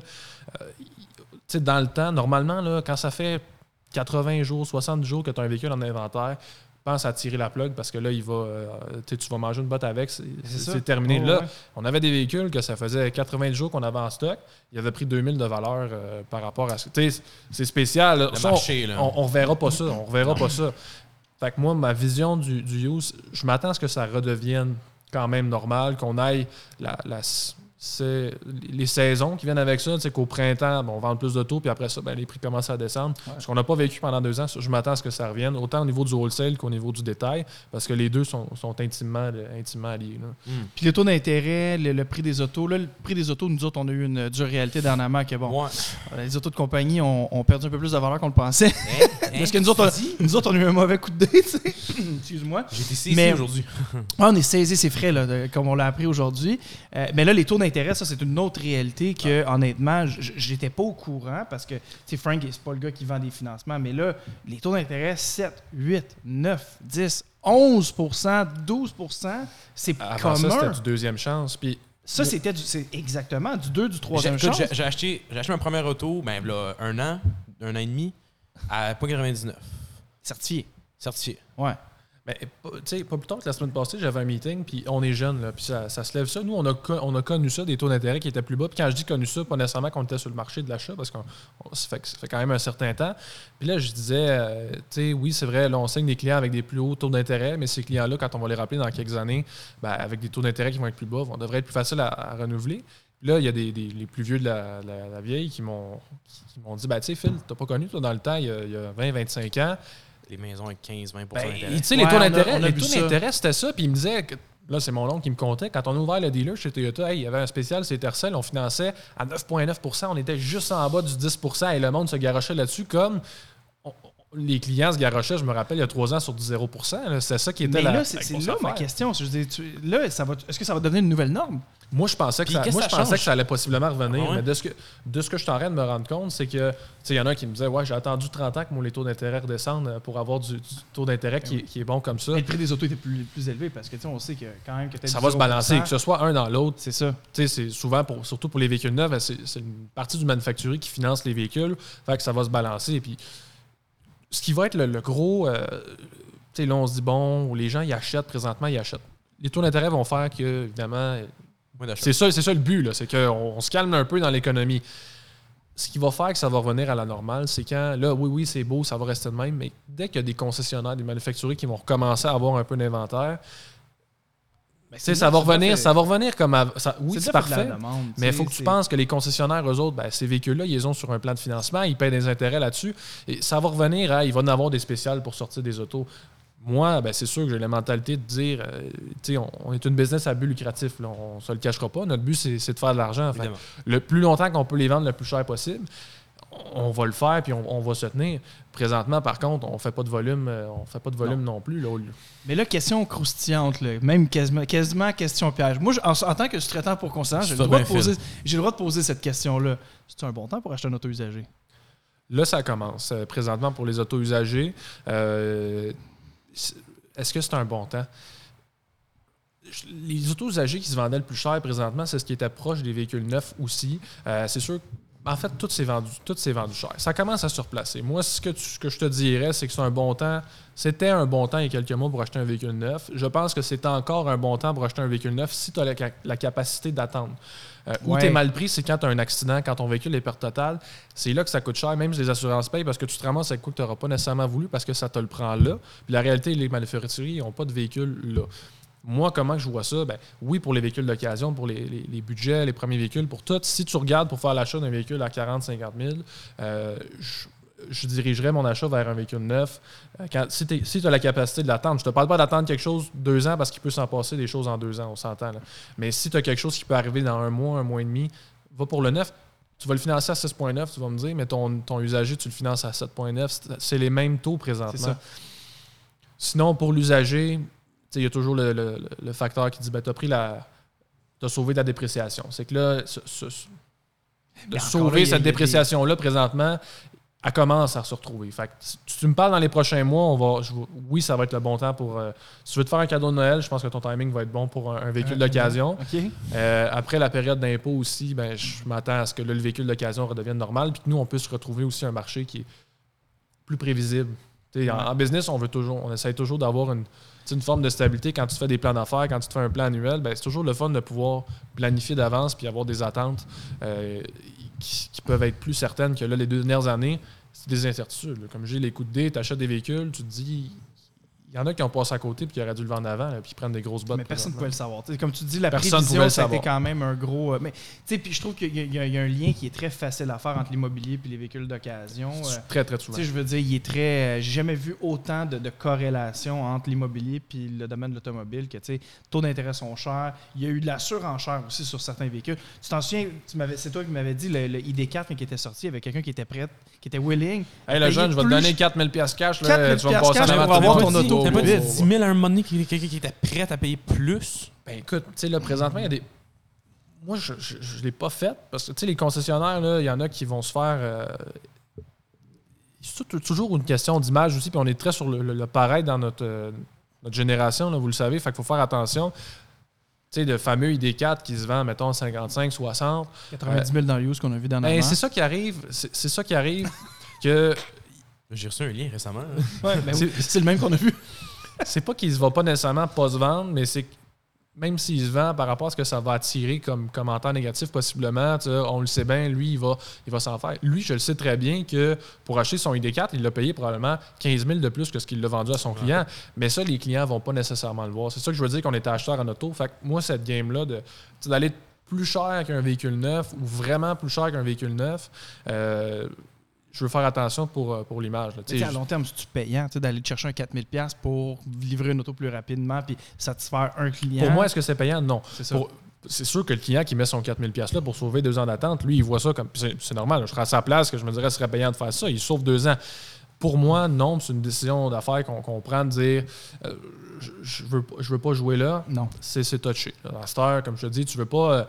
[SPEAKER 2] tu sais, dans le temps, normalement, là, quand ça fait 80 jours, 60 jours que tu as un véhicule en inventaire, pense à tirer la plug parce que là, il va, euh, tu vas manger une botte avec, c'est terminé.
[SPEAKER 1] Oh,
[SPEAKER 2] là,
[SPEAKER 1] ouais.
[SPEAKER 2] on avait des véhicules que ça faisait 80 jours qu'on avait en stock. Il avait pris 2000 de valeur euh, par rapport à ce tu sais, C'est spécial. là.
[SPEAKER 3] Le
[SPEAKER 2] Ça, on-
[SPEAKER 3] marché, là.
[SPEAKER 2] On, on reverra pas ça. On reverra pas ça. Fait que moi, ma vision du, du use, je m'attends à ce que ça redevienne quand même normal, qu'on aille la, la- c'est les saisons qui viennent avec ça, c'est qu'au printemps, bon, on vend plus d'autos, puis après ça, ben, les prix commencent à descendre. Ce qu'on n'a pas vécu pendant deux ans, je m'attends à ce que ça revienne, autant au niveau du wholesale qu'au niveau du détail, parce que les deux sont, sont intimement, intimement liés. là.
[SPEAKER 1] Puis les taux d'intérêt, le, le prix des autos. Là, le prix des autos, nous autres, on a eu une dure réalité dernièrement que bon,
[SPEAKER 3] Ouais.
[SPEAKER 1] euh, les autos de compagnie ont, ont perdu un peu plus de valeur qu'on le pensait.
[SPEAKER 3] Hein?
[SPEAKER 1] Parce que nous autres, on, nous autres, on a eu un mauvais coup de dé, tu sais. Excuse-moi.
[SPEAKER 3] J'ai été saisi
[SPEAKER 1] Mais-
[SPEAKER 3] aujourd'hui.
[SPEAKER 1] Ah, on est saisi, c'est frais, là, de- comme on l'a appris aujourd'hui. Euh, mais là, les taux d'intérêt, ça, c'est une autre réalité que, honnêtement, j- j'étais pas au courant parce que, tu sais, Frank, c'est pas le gars qui vend des financements, mais là, les taux d'intérêt, 7, 8, 9, 10, 11% 12% c'est
[SPEAKER 2] ça,
[SPEAKER 1] commun.
[SPEAKER 2] c'était du deuxième chance. Puis
[SPEAKER 1] Ça, c'était du- c'est exactement du 2, du
[SPEAKER 3] J'ai
[SPEAKER 1] 3e
[SPEAKER 3] écoute,
[SPEAKER 1] chance.
[SPEAKER 3] j'ai- j'ai acheté, j'ai acheté ma première auto, ben, là, un an, un an et demi, à 0.99.
[SPEAKER 1] Certifié.
[SPEAKER 3] Certifié.
[SPEAKER 1] Ouais.
[SPEAKER 2] Mais pas- tu sais, pas plus tard que la semaine passée, j'avais un meeting, puis on est jeune, là, puis ça, ça se lève ça. Nous, on a, co- on a connu ça, des taux d'intérêt qui étaient plus bas. Puis quand je dis connu ça, pas nécessairement qu'on était sur le marché de l'achat, parce que ça fait, fait quand même un certain temps. Puis là, je disais, euh, tu sais, oui, c'est vrai, là, on signe des clients avec des plus hauts taux d'intérêt, mais ces clients-là, quand on va les rappeler dans quelques années, ben, avec des taux d'intérêt qui vont être plus bas, vont devraient être plus faciles à, renouveler. Puis là, il y a des, les plus vieux de la, vieille qui m'ont dit, ben, tu sais, Phil, t'as pas connu, toi, dans le temps, il y a, a 20, 25 ans,
[SPEAKER 3] Les maisons avec 15-20
[SPEAKER 2] ben,
[SPEAKER 3] d'intérêt.
[SPEAKER 2] tu sais, les taux d'intérêt, les taux d'intérêt, c'était ça. Puis il me disait, que, là, c'est mon oncle qui me comptait, quand on a ouvert le dealer chez Toyota, hey, il y avait un spécial, c'est Tercel, on finançait à 9,9% on était juste en bas du 10% et le monde se garochait là-dessus comme les clients se garochaient, je me rappelle, il y a trois ans sur du 0 là. C'était ça qui était
[SPEAKER 1] Mais
[SPEAKER 2] la,
[SPEAKER 1] là,
[SPEAKER 2] la
[SPEAKER 1] c'est c'est là ma question. Je tu- là, ça va, est-ce que ça va devenir une nouvelle norme?
[SPEAKER 2] Moi, je pensais que
[SPEAKER 3] Puis
[SPEAKER 2] ça, moi, je pensais que ça allait possiblement revenir.
[SPEAKER 3] Ah ouais?
[SPEAKER 2] Mais de ce, que, de ce que je suis en train de me rendre compte, c'est que, tu sais, il y en a un qui me disait, ouais, j'ai attendu 30 ans que mon les taux d'intérêt redescendent euh, pour avoir du, du taux d'intérêt qui, est- qui est bon comme ça.
[SPEAKER 1] Mais le prix des autos était plus, plus élevé parce que, tu sais, on sait que quand même que
[SPEAKER 2] Ça va se
[SPEAKER 1] 0%,
[SPEAKER 2] balancer, que ce soit un dans l'autre.
[SPEAKER 1] C'est ça.
[SPEAKER 2] Tu sais, c'est souvent, pour, surtout pour les véhicules neufs, ben, c'est c'est une partie du manufacturier qui finance les véhicules. Fait que ça va se balancer. Puis, ce qui va être le, le gros. euh, tu sais, là, on se dit, bon, les gens, ils achètent présentement, ils achètent. Les taux d'intérêt vont faire que, évidemment. C'est ça, c'est ça le but, c'est qu'on on se calme un peu dans l'économie. Ce qui va faire que ça va revenir à la normale, c'est quand, là, oui, oui, c'est beau, ça va rester de même, mais dès qu'il y a des concessionnaires, des manufacturiers qui vont recommencer à avoir un peu d'inventaire,
[SPEAKER 1] Ben,
[SPEAKER 2] sais,
[SPEAKER 1] c'est
[SPEAKER 2] ça va revenir, ça va revenir comme ça- oui, c'est parfait.
[SPEAKER 1] demande,
[SPEAKER 2] Mais il faut que tu penses que les concessionnaires, eux autres, ben, ces véhicules-là, ils les ont sur un plan de financement, ils payent des intérêts là-dessus. Et ça va revenir à, il va en avoir des spéciales pour sortir des autos. Moi, ben, c'est sûr que j'ai la mentalité de dire, euh, tu sais, on, on est une business à but lucratif, là, on ne se le cachera pas. Notre but, c'est c'est de faire de l'argent. Le plus longtemps qu'on peut les vendre le plus cher possible, on va le faire puis on, on va se tenir. Présentement, par contre, on fait pas de volume, euh, on fait pas de volume non, plus. Là, au lieu-
[SPEAKER 1] Mais là, question croustillante, là, même quasiment, quasiment question piège. Moi, je- en, en tant que sous-traitant pour concessionnaire, j'ai le,
[SPEAKER 3] Ça
[SPEAKER 1] droit de
[SPEAKER 3] bien
[SPEAKER 1] poser- j'ai le droit de poser cette question-là. C'est un bon temps pour acheter un auto usagé?
[SPEAKER 2] Là, ça commence. Euh, présentement, pour les euh, c'est- est-ce que c'est un bon temps? Les autos usagés qui se vendaient le plus cher présentement, c'est ce qui était proche des véhicules neufs aussi. Euh, c'est sûr en fait, tout s'est vendu, tout s'est vendu cher. Ça commence à se replacer. Moi, ce que, tu- ce que je te dirais, c'est que c'est un bon temps. C'était un bon temps il y a quelques mois pour acheter un véhicule neuf. Je pense que c'est encore un bon temps pour acheter un véhicule neuf si tu as la, ca- la capacité d'attendre. Euh, Où
[SPEAKER 1] Ouais.
[SPEAKER 2] tu es mal pris, c'est quand tu as un accident, quand ton véhicule est perte totale. C'est là que ça coûte cher, même si les assurances payent, parce que tu te ramasses avec quoi que tu n'auras pas nécessairement voulu, parce que ça te le prend là. Puis la réalité, les manufacturiers n'ont pas de véhicule là. Moi, comment je vois ça? Ben, oui, pour les véhicules d'occasion, pour les, les- les budgets, les premiers véhicules, pour tout. Si tu regardes pour faire l'achat d'un véhicule à 40 50 000, euh, je, je dirigerais mon achat vers un véhicule neuf. Euh, quand- si tu as la capacité de l'attendre, je te parle pas d'attendre quelque chose deux ans parce qu'il peut s'en passer des choses en deux ans, on s'entend. Mais si tu as quelque chose qui peut arriver dans un mois, un mois et demi, va pour le neuf. Tu vas le financer à 6,9, tu vas me dire, mais ton, ton usager, tu le finances à 7,9. C'est- les mêmes taux présentement.
[SPEAKER 1] C'est ça.
[SPEAKER 2] Sinon, pour l'usager, il y a toujours le, le- le facteur qui dit ben, tu as pris la. Tu as sauvé de la dépréciation. C'est que là, ce- ce- ce- de sauver
[SPEAKER 1] là,
[SPEAKER 2] cette dépréciation-là présentement, elle commence à se retrouver. Fait que si tu me parles dans les prochains mois, on va, je oui, ça va être le bon temps pour. euh, si tu veux te faire un cadeau de Noël, je pense que ton timing va être bon pour un, un véhicule d'occasion. Euh, après la période d'impôt aussi, ben, je m'attends à ce que là, le véhicule d'occasion redevienne normal, puis que nous, on puisse retrouver aussi un marché qui est plus prévisible. En, en business, on veut toujours, on essaie toujours d'avoir une, une forme de stabilité. Quand tu fais des plans d'affaires, quand tu te fais un plan annuel, ben, c'est toujours le fun de pouvoir planifier d'avance puis avoir des attentes euh, qui, peuvent être plus certaines que là, les deux dernières années, c'est des incertitudes. Comme j'ai les coups de dé, tu achètes des véhicules, tu te dis, il y en a qui ont passé à côté puis qui auraient dû le vendre avant, là, puis ils prennent des grosses bottes.
[SPEAKER 1] Mais personne ne pouvait le savoir. Comme tu dis, la
[SPEAKER 2] Personne
[SPEAKER 1] prévision,
[SPEAKER 2] le
[SPEAKER 1] ça a été
[SPEAKER 2] savoir.
[SPEAKER 1] quand même un gros. euh, mais tu sais, puis je trouve qu'il y, a- y y un lien qui est très facile à faire entre l'immobilier et les véhicules d'occasion. Euh,
[SPEAKER 2] Très, très souvent.
[SPEAKER 1] je veux dire, il est très. euh, J'ai jamais vu autant de, de corrélation entre l'immobilier et le domaine de l'automobile que, tu sais, taux d'intérêt sont chers. Il y a eu de la surenchère aussi sur certains véhicules. Tu t'en souviens, c'est toi qui m'avais dit le, le ID4 quand il était sorti, il y avait quelqu'un qui était prêt, qui était willing. à
[SPEAKER 2] Hey, le
[SPEAKER 1] payer
[SPEAKER 2] jeune, je vais te
[SPEAKER 1] plus-
[SPEAKER 2] donner 4000 pièces cash.
[SPEAKER 1] 4 000
[SPEAKER 2] Là, tu vas me passer
[SPEAKER 1] cash pour
[SPEAKER 2] de
[SPEAKER 1] avoir ton auto.
[SPEAKER 3] T'as pas dit
[SPEAKER 1] vite.
[SPEAKER 3] 10 000 à un moment donné, quelqu'un qui était prêt à payer plus?
[SPEAKER 2] Ben écoute, tu sais, là, présentement, il y a des. Moi, je ne l'ai pas fait parce que, tu sais, les concessionnaires, là, il y en a qui vont se faire. euh, C'est toujours une question d'image aussi, puis on est très sur le, le- le pareil dans notre, euh, notre génération, là, vous le savez, fait qu'il faut faire attention. Tu sais, le fameux ID4 qui se vend, mettons, 55, 60.
[SPEAKER 1] 90 000 dans le use qu'on a vu dans
[SPEAKER 2] Ben, c'est ça qui arrive. C'est c'est ça qui arrive que
[SPEAKER 3] J'ai reçu un lien récemment. hein.
[SPEAKER 1] Ouais, ben oui,
[SPEAKER 2] C'est-
[SPEAKER 1] c'est le même qu'on a vu.
[SPEAKER 2] c'est pas qu'il ne va pas nécessairement pas se vendre, mais c'est que même s'il se vend par rapport à ce que ça va attirer comme commentaire négatif, possiblement, on le sait bien, lui, il va, il va s'en faire. Lui, je le sais très bien que pour acheter son ID4, il l'a payé probablement 15 000 de plus que ce qu'il l'a vendu à son client. Mais ça, les clients vont pas nécessairement le voir. C'est ça que je veux dire qu'on est acheteur en auto. Fait que moi, cette game-là, d'aller plus cher qu'un véhicule neuf ou vraiment plus cher qu'un véhicule neuf, euh, je veux faire attention pour, euh, pour l'image.
[SPEAKER 1] à long terme, c'est-tu payant d'aller chercher un 4000$ pour livrer une auto plus rapidement puis satisfaire un client?
[SPEAKER 2] Pour moi, est-ce que c'est payant? Non.
[SPEAKER 1] c'est
[SPEAKER 2] C'est sûr que le client qui met son 4000 pièces là pour sauver deux ans d'attente, lui, il voit ça comme. C'est c'est normal. Je serais à sa place que je me dirais que ce serait payant de faire ça. Il sauve deux ans. Pour moi, non, c'est une décision d'affaires qu'on qu'on prend de dire euh, je, je veux, pas- je veux pas jouer là.
[SPEAKER 1] Non.
[SPEAKER 2] C'est c'est touché. là. À cette heure, comme je te dis, tu veux pas euh,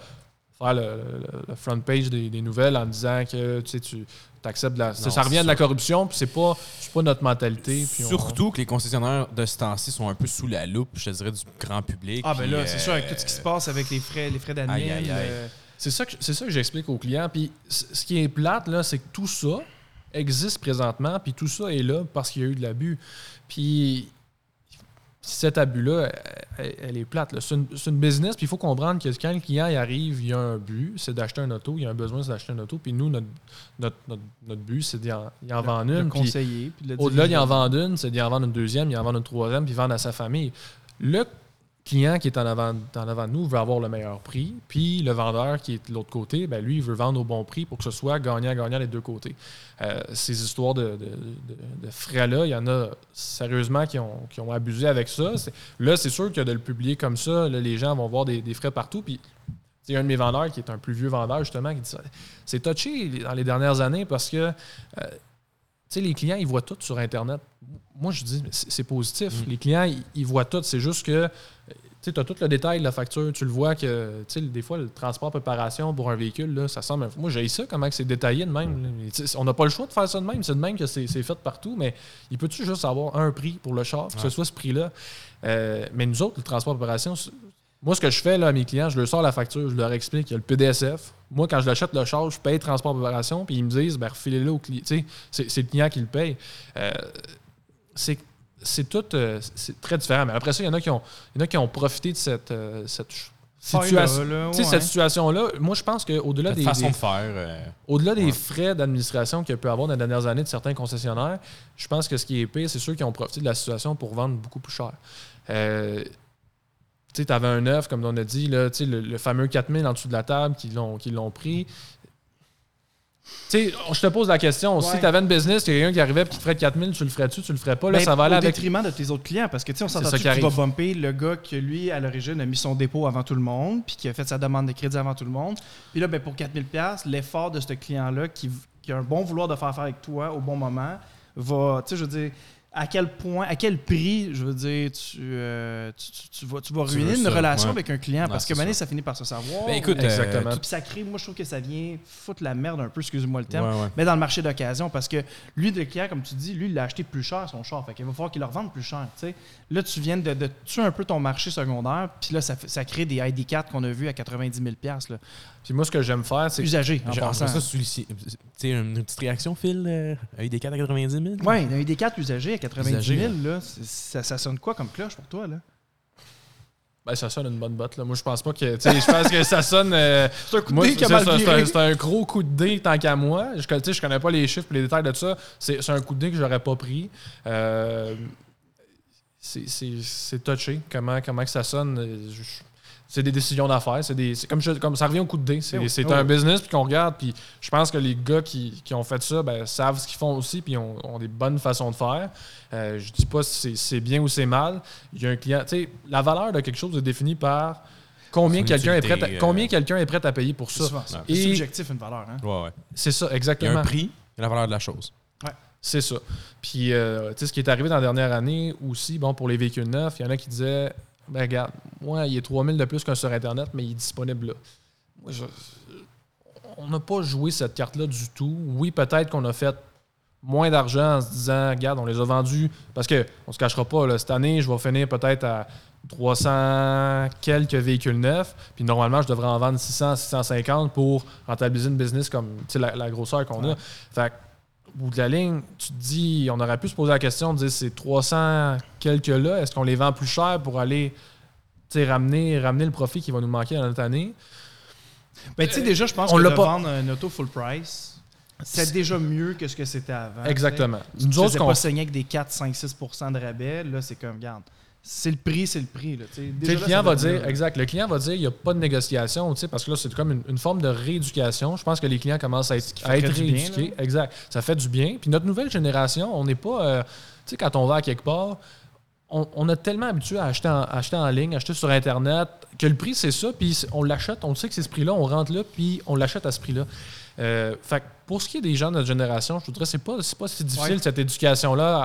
[SPEAKER 2] faire le, le- le front page des, des nouvelles en disant que tu sais, tu acceptes la. ça,
[SPEAKER 3] Non,
[SPEAKER 2] ça revient de la corruption, puis c'est pas, c'est pas notre mentalité. puis on-
[SPEAKER 3] Surtout que les concessionnaires de ce temps-ci sont un peu sous la loupe, je te dirais, du grand public.
[SPEAKER 1] Ah, ben là,
[SPEAKER 3] euh,
[SPEAKER 1] c'est sûr, avec tout ce qui se passe avec les frais, les frais d'admin.
[SPEAKER 3] Aïe, aïe, aïe.
[SPEAKER 1] le-
[SPEAKER 2] C'est ça que, c'est ça que j'explique aux clients. Puis ce qui est plate, là, c'est que tout ça existe présentement, puis tout ça est là parce qu'il y a eu de l'abus. Puis cet abus-là, elle, elle est plate. C'est une, une business, puis il faut comprendre que quand le client y arrive, il y a un but, c'est d'acheter un auto, il y a un besoin, c'est d'acheter un auto, puis nous, notre, notre, notre, notre but, c'est d'y en, en vendre une. puis
[SPEAKER 1] conseiller.
[SPEAKER 2] au-delà d'y en vendre une, c'est d'y en vendre une deuxième, d'y en vendre une troisième, puis vendre à sa famille. Le client qui est en avant, en avant de nous veut avoir le meilleur prix, puis le vendeur qui est de l'autre côté, ben lui, il veut vendre au bon prix pour que ce soit gagnant-gagnant des deux côtés. Euh, ces histoires de, de, frais-là, il y en a sérieusement qui ont, qui ont abusé avec ça. Là, c'est sûr que de le publier comme ça, les gens vont voir des, frais partout, puis il y a un de mes vendeurs qui est un plus vieux vendeur, justement, qui dit ça. C'est touché dans les dernières années parce que euh, les clients, ils voient tout sur Internet. Moi, je dis, c'est positif. Mm. Les clients, ils, voient tout. C'est juste que tu as tout le détail de la facture. Tu le vois que, des fois, le transport préparation pour un véhicule, là, ça semble. Moi, j'ai ça, comment c'est détaillé de même. On n'a pas le choix de faire ça de même. C'est de même que c'est fait partout, mais il peut-tu juste avoir un prix pour le char, que ce soit ce prix-là? Euh, mais nous autres, le transport préparation, moi, ce que je fais là, à mes clients, je leur sors la facture, je leur explique qu'il y a le PDSF. Moi, quand je l'achète le char, je paye le transport préparation, puis ils me disent, ben, refilez-le au client. C'est le client qui le paye. Euh, c'est c'est tout euh, c'est très différent. Mais après ça, il y en a qui ont, il y en a qui ont profité de cette, euh, cette situation. Cette situation-là, moi, je pense qu'au-delà des.
[SPEAKER 4] façon de faire. Euh,
[SPEAKER 2] au-delà des frais d'administration qu'il y a pu avoir dans les dernières années de certains concessionnaires, je pense que ce qui est pire, c'est ceux qui ont profité de la situation pour vendre beaucoup plus cher. tu avais un œuf, comme on a dit, là, le, le fameux 4000 en dessous de la table qui l'ont pris. Tu sais, je te pose la question. Si tu avais une business, il y a quelqu'un qui arrivait et qui te ferait 4000, tu le ferais-tu, tu le ferais pas? Là,
[SPEAKER 1] ben,
[SPEAKER 2] ça va aller
[SPEAKER 1] au
[SPEAKER 2] avec.
[SPEAKER 1] détriment de tes autres clients. Parce que, tu sais, on s'entend que tu vas bumper le gars qui, lui, à l'origine, a mis son dépôt avant tout le monde, puis qui a fait sa demande de crédit avant tout le monde. Puis là, ben, pour 4000$, l'effort de ce client-là qui, qui, a un bon vouloir de faire affaire avec toi au bon moment va, tu sais, je veux dire à quel point, à quel prix, je veux dire, tu, euh, tu, vas, tu vas ruiner une relation avec un client parce que maintenant, ça. finit par se savoir.
[SPEAKER 4] Ben, écoute,
[SPEAKER 2] exactement.
[SPEAKER 1] Puis ça crée, moi, je trouve que ça vient foutre la merde un peu, excuse-moi le terme, mais dans le marché d'occasion parce que lui, le client, comme tu dis, lui, il l'a acheté plus cher son char. Fait qu'il va falloir qu'il le revende plus cher. Là, tu viens de, de, tuer un peu ton marché secondaire, puis là, ça, ça crée des ID4 qu'on a vus à 90 000 là.
[SPEAKER 2] Puis moi, ce que j'aime faire, c'est.
[SPEAKER 1] Usagé, en
[SPEAKER 4] passant. ça, tu une petite réaction, Phil, euh, un ID4 à 90 000
[SPEAKER 1] Oui, un ID4 usagé à 90 000 là, ça, ça, sonne quoi comme cloche pour toi, là?
[SPEAKER 2] Ben, ça sonne une bonne botte. Là. Moi, je pense pas que. Je pense que ça sonne. Euh,
[SPEAKER 1] c'est un coup de dé qui a mal
[SPEAKER 2] C'est un, gros coup de dé tant qu'à moi. Je, je connais pas les chiffres et les détails de ça. C'est un coup de dé que j'aurais pas pris. Euh, c'est touché. Comment, comment que ça sonne. Je, c'est des décisions d'affaires. C'est comme, comme ça revient au coup de dé. C'est un business puis qu'on regarde. Puis je pense que les gars qui, ont fait ça ben, savent ce qu'ils font aussi puis ont, ont, des bonnes façons de faire. Euh, je dis pas si c'est bien ou c'est mal. Il y a un client. La valeur de quelque chose est définie par combien quelqu'un est prêt à, euh, combien quelqu'un est prêt à payer pour ça.
[SPEAKER 1] C'est subjectif une valeur. Hein?
[SPEAKER 4] Ouais, ouais.
[SPEAKER 2] C'est ça, exactement. Il
[SPEAKER 4] y a un prix et la valeur de la chose.
[SPEAKER 1] Ouais.
[SPEAKER 2] C'est ça. Puis, euh, ce qui est arrivé dans la dernière année aussi, bon, pour les véhicules neufs, il y en a qui disaient ben regarde, moi, il est 3000 de plus qu'un sur Internet, mais il est disponible là. on n'a pas joué cette carte-là du tout. Oui, peut-être qu'on a fait moins d'argent en se disant, regarde, on les a vendus, parce qu'on ne se cachera pas, cette année, je vais finir peut-être à 300 quelques véhicules neufs, puis normalement, je devrais en vendre 600, 650 pour rentabiliser une business comme la, la grosseur qu'on a. Fait bout de la ligne, tu te dis, on aurait pu se poser la question de dire ces 300 quelques-là, est-ce qu'on les vend plus cher pour aller ramener, ramener le profit qui va nous manquer dans notre année?
[SPEAKER 1] Ben, tu sais, déjà, je pense qu'on que de vendre un auto full price, c'est déjà mieux que ce que c'était avant.
[SPEAKER 2] Exactement.
[SPEAKER 1] Tu ne autres, pas saigner avec des 4, 5, 6 de rabais. Là, c'est comme, regarde, c'est le prix, c'est le prix.
[SPEAKER 2] le client va dire, exact, le client va dire, il n'y a pas de négociation, parce que là, c'est comme une, forme de rééducation. Je pense que les clients commencent à être, rééduqués. exact. Ça fait du bien. Puis notre nouvelle génération, on n'est pas, euh, tu sais, quand on va à quelque part, on, a tellement habitué à acheter en, acheter en ligne, acheter sur Internet, que le prix, c'est ça, puis on l'achète, on sait que c'est ce prix-là, on rentre là, puis on l'achète à ce prix-là. Euh, fait pour ce qui est des gens de notre génération, je voudrais c'est pas c'est pas si difficile cette éducation là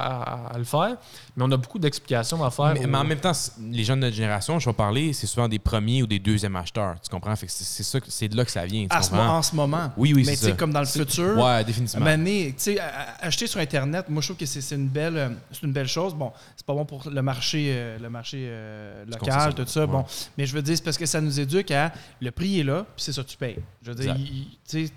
[SPEAKER 2] à, le faire, mais on a beaucoup d'explications à faire.
[SPEAKER 4] Mais, en même temps, les gens de notre génération, je vais parler, c'est souvent des premiers ou des deuxièmes acheteurs. Tu comprends? C'est ça, c'est de là que ça vient.
[SPEAKER 1] en ce moment.
[SPEAKER 4] Oui, oui,
[SPEAKER 1] Mais
[SPEAKER 4] c'est
[SPEAKER 1] comme dans le futur.
[SPEAKER 4] Ouais, définitivement.
[SPEAKER 1] acheter sur Internet, moi je trouve que c'est une belle c'est une belle chose. Bon, c'est pas bon pour le marché euh, le marché euh, local, tout ça. Bon, mais je veux dire c'est parce que ça nous éduque à le prix est là, puis c'est ça que tu payes. Je veux dire, tu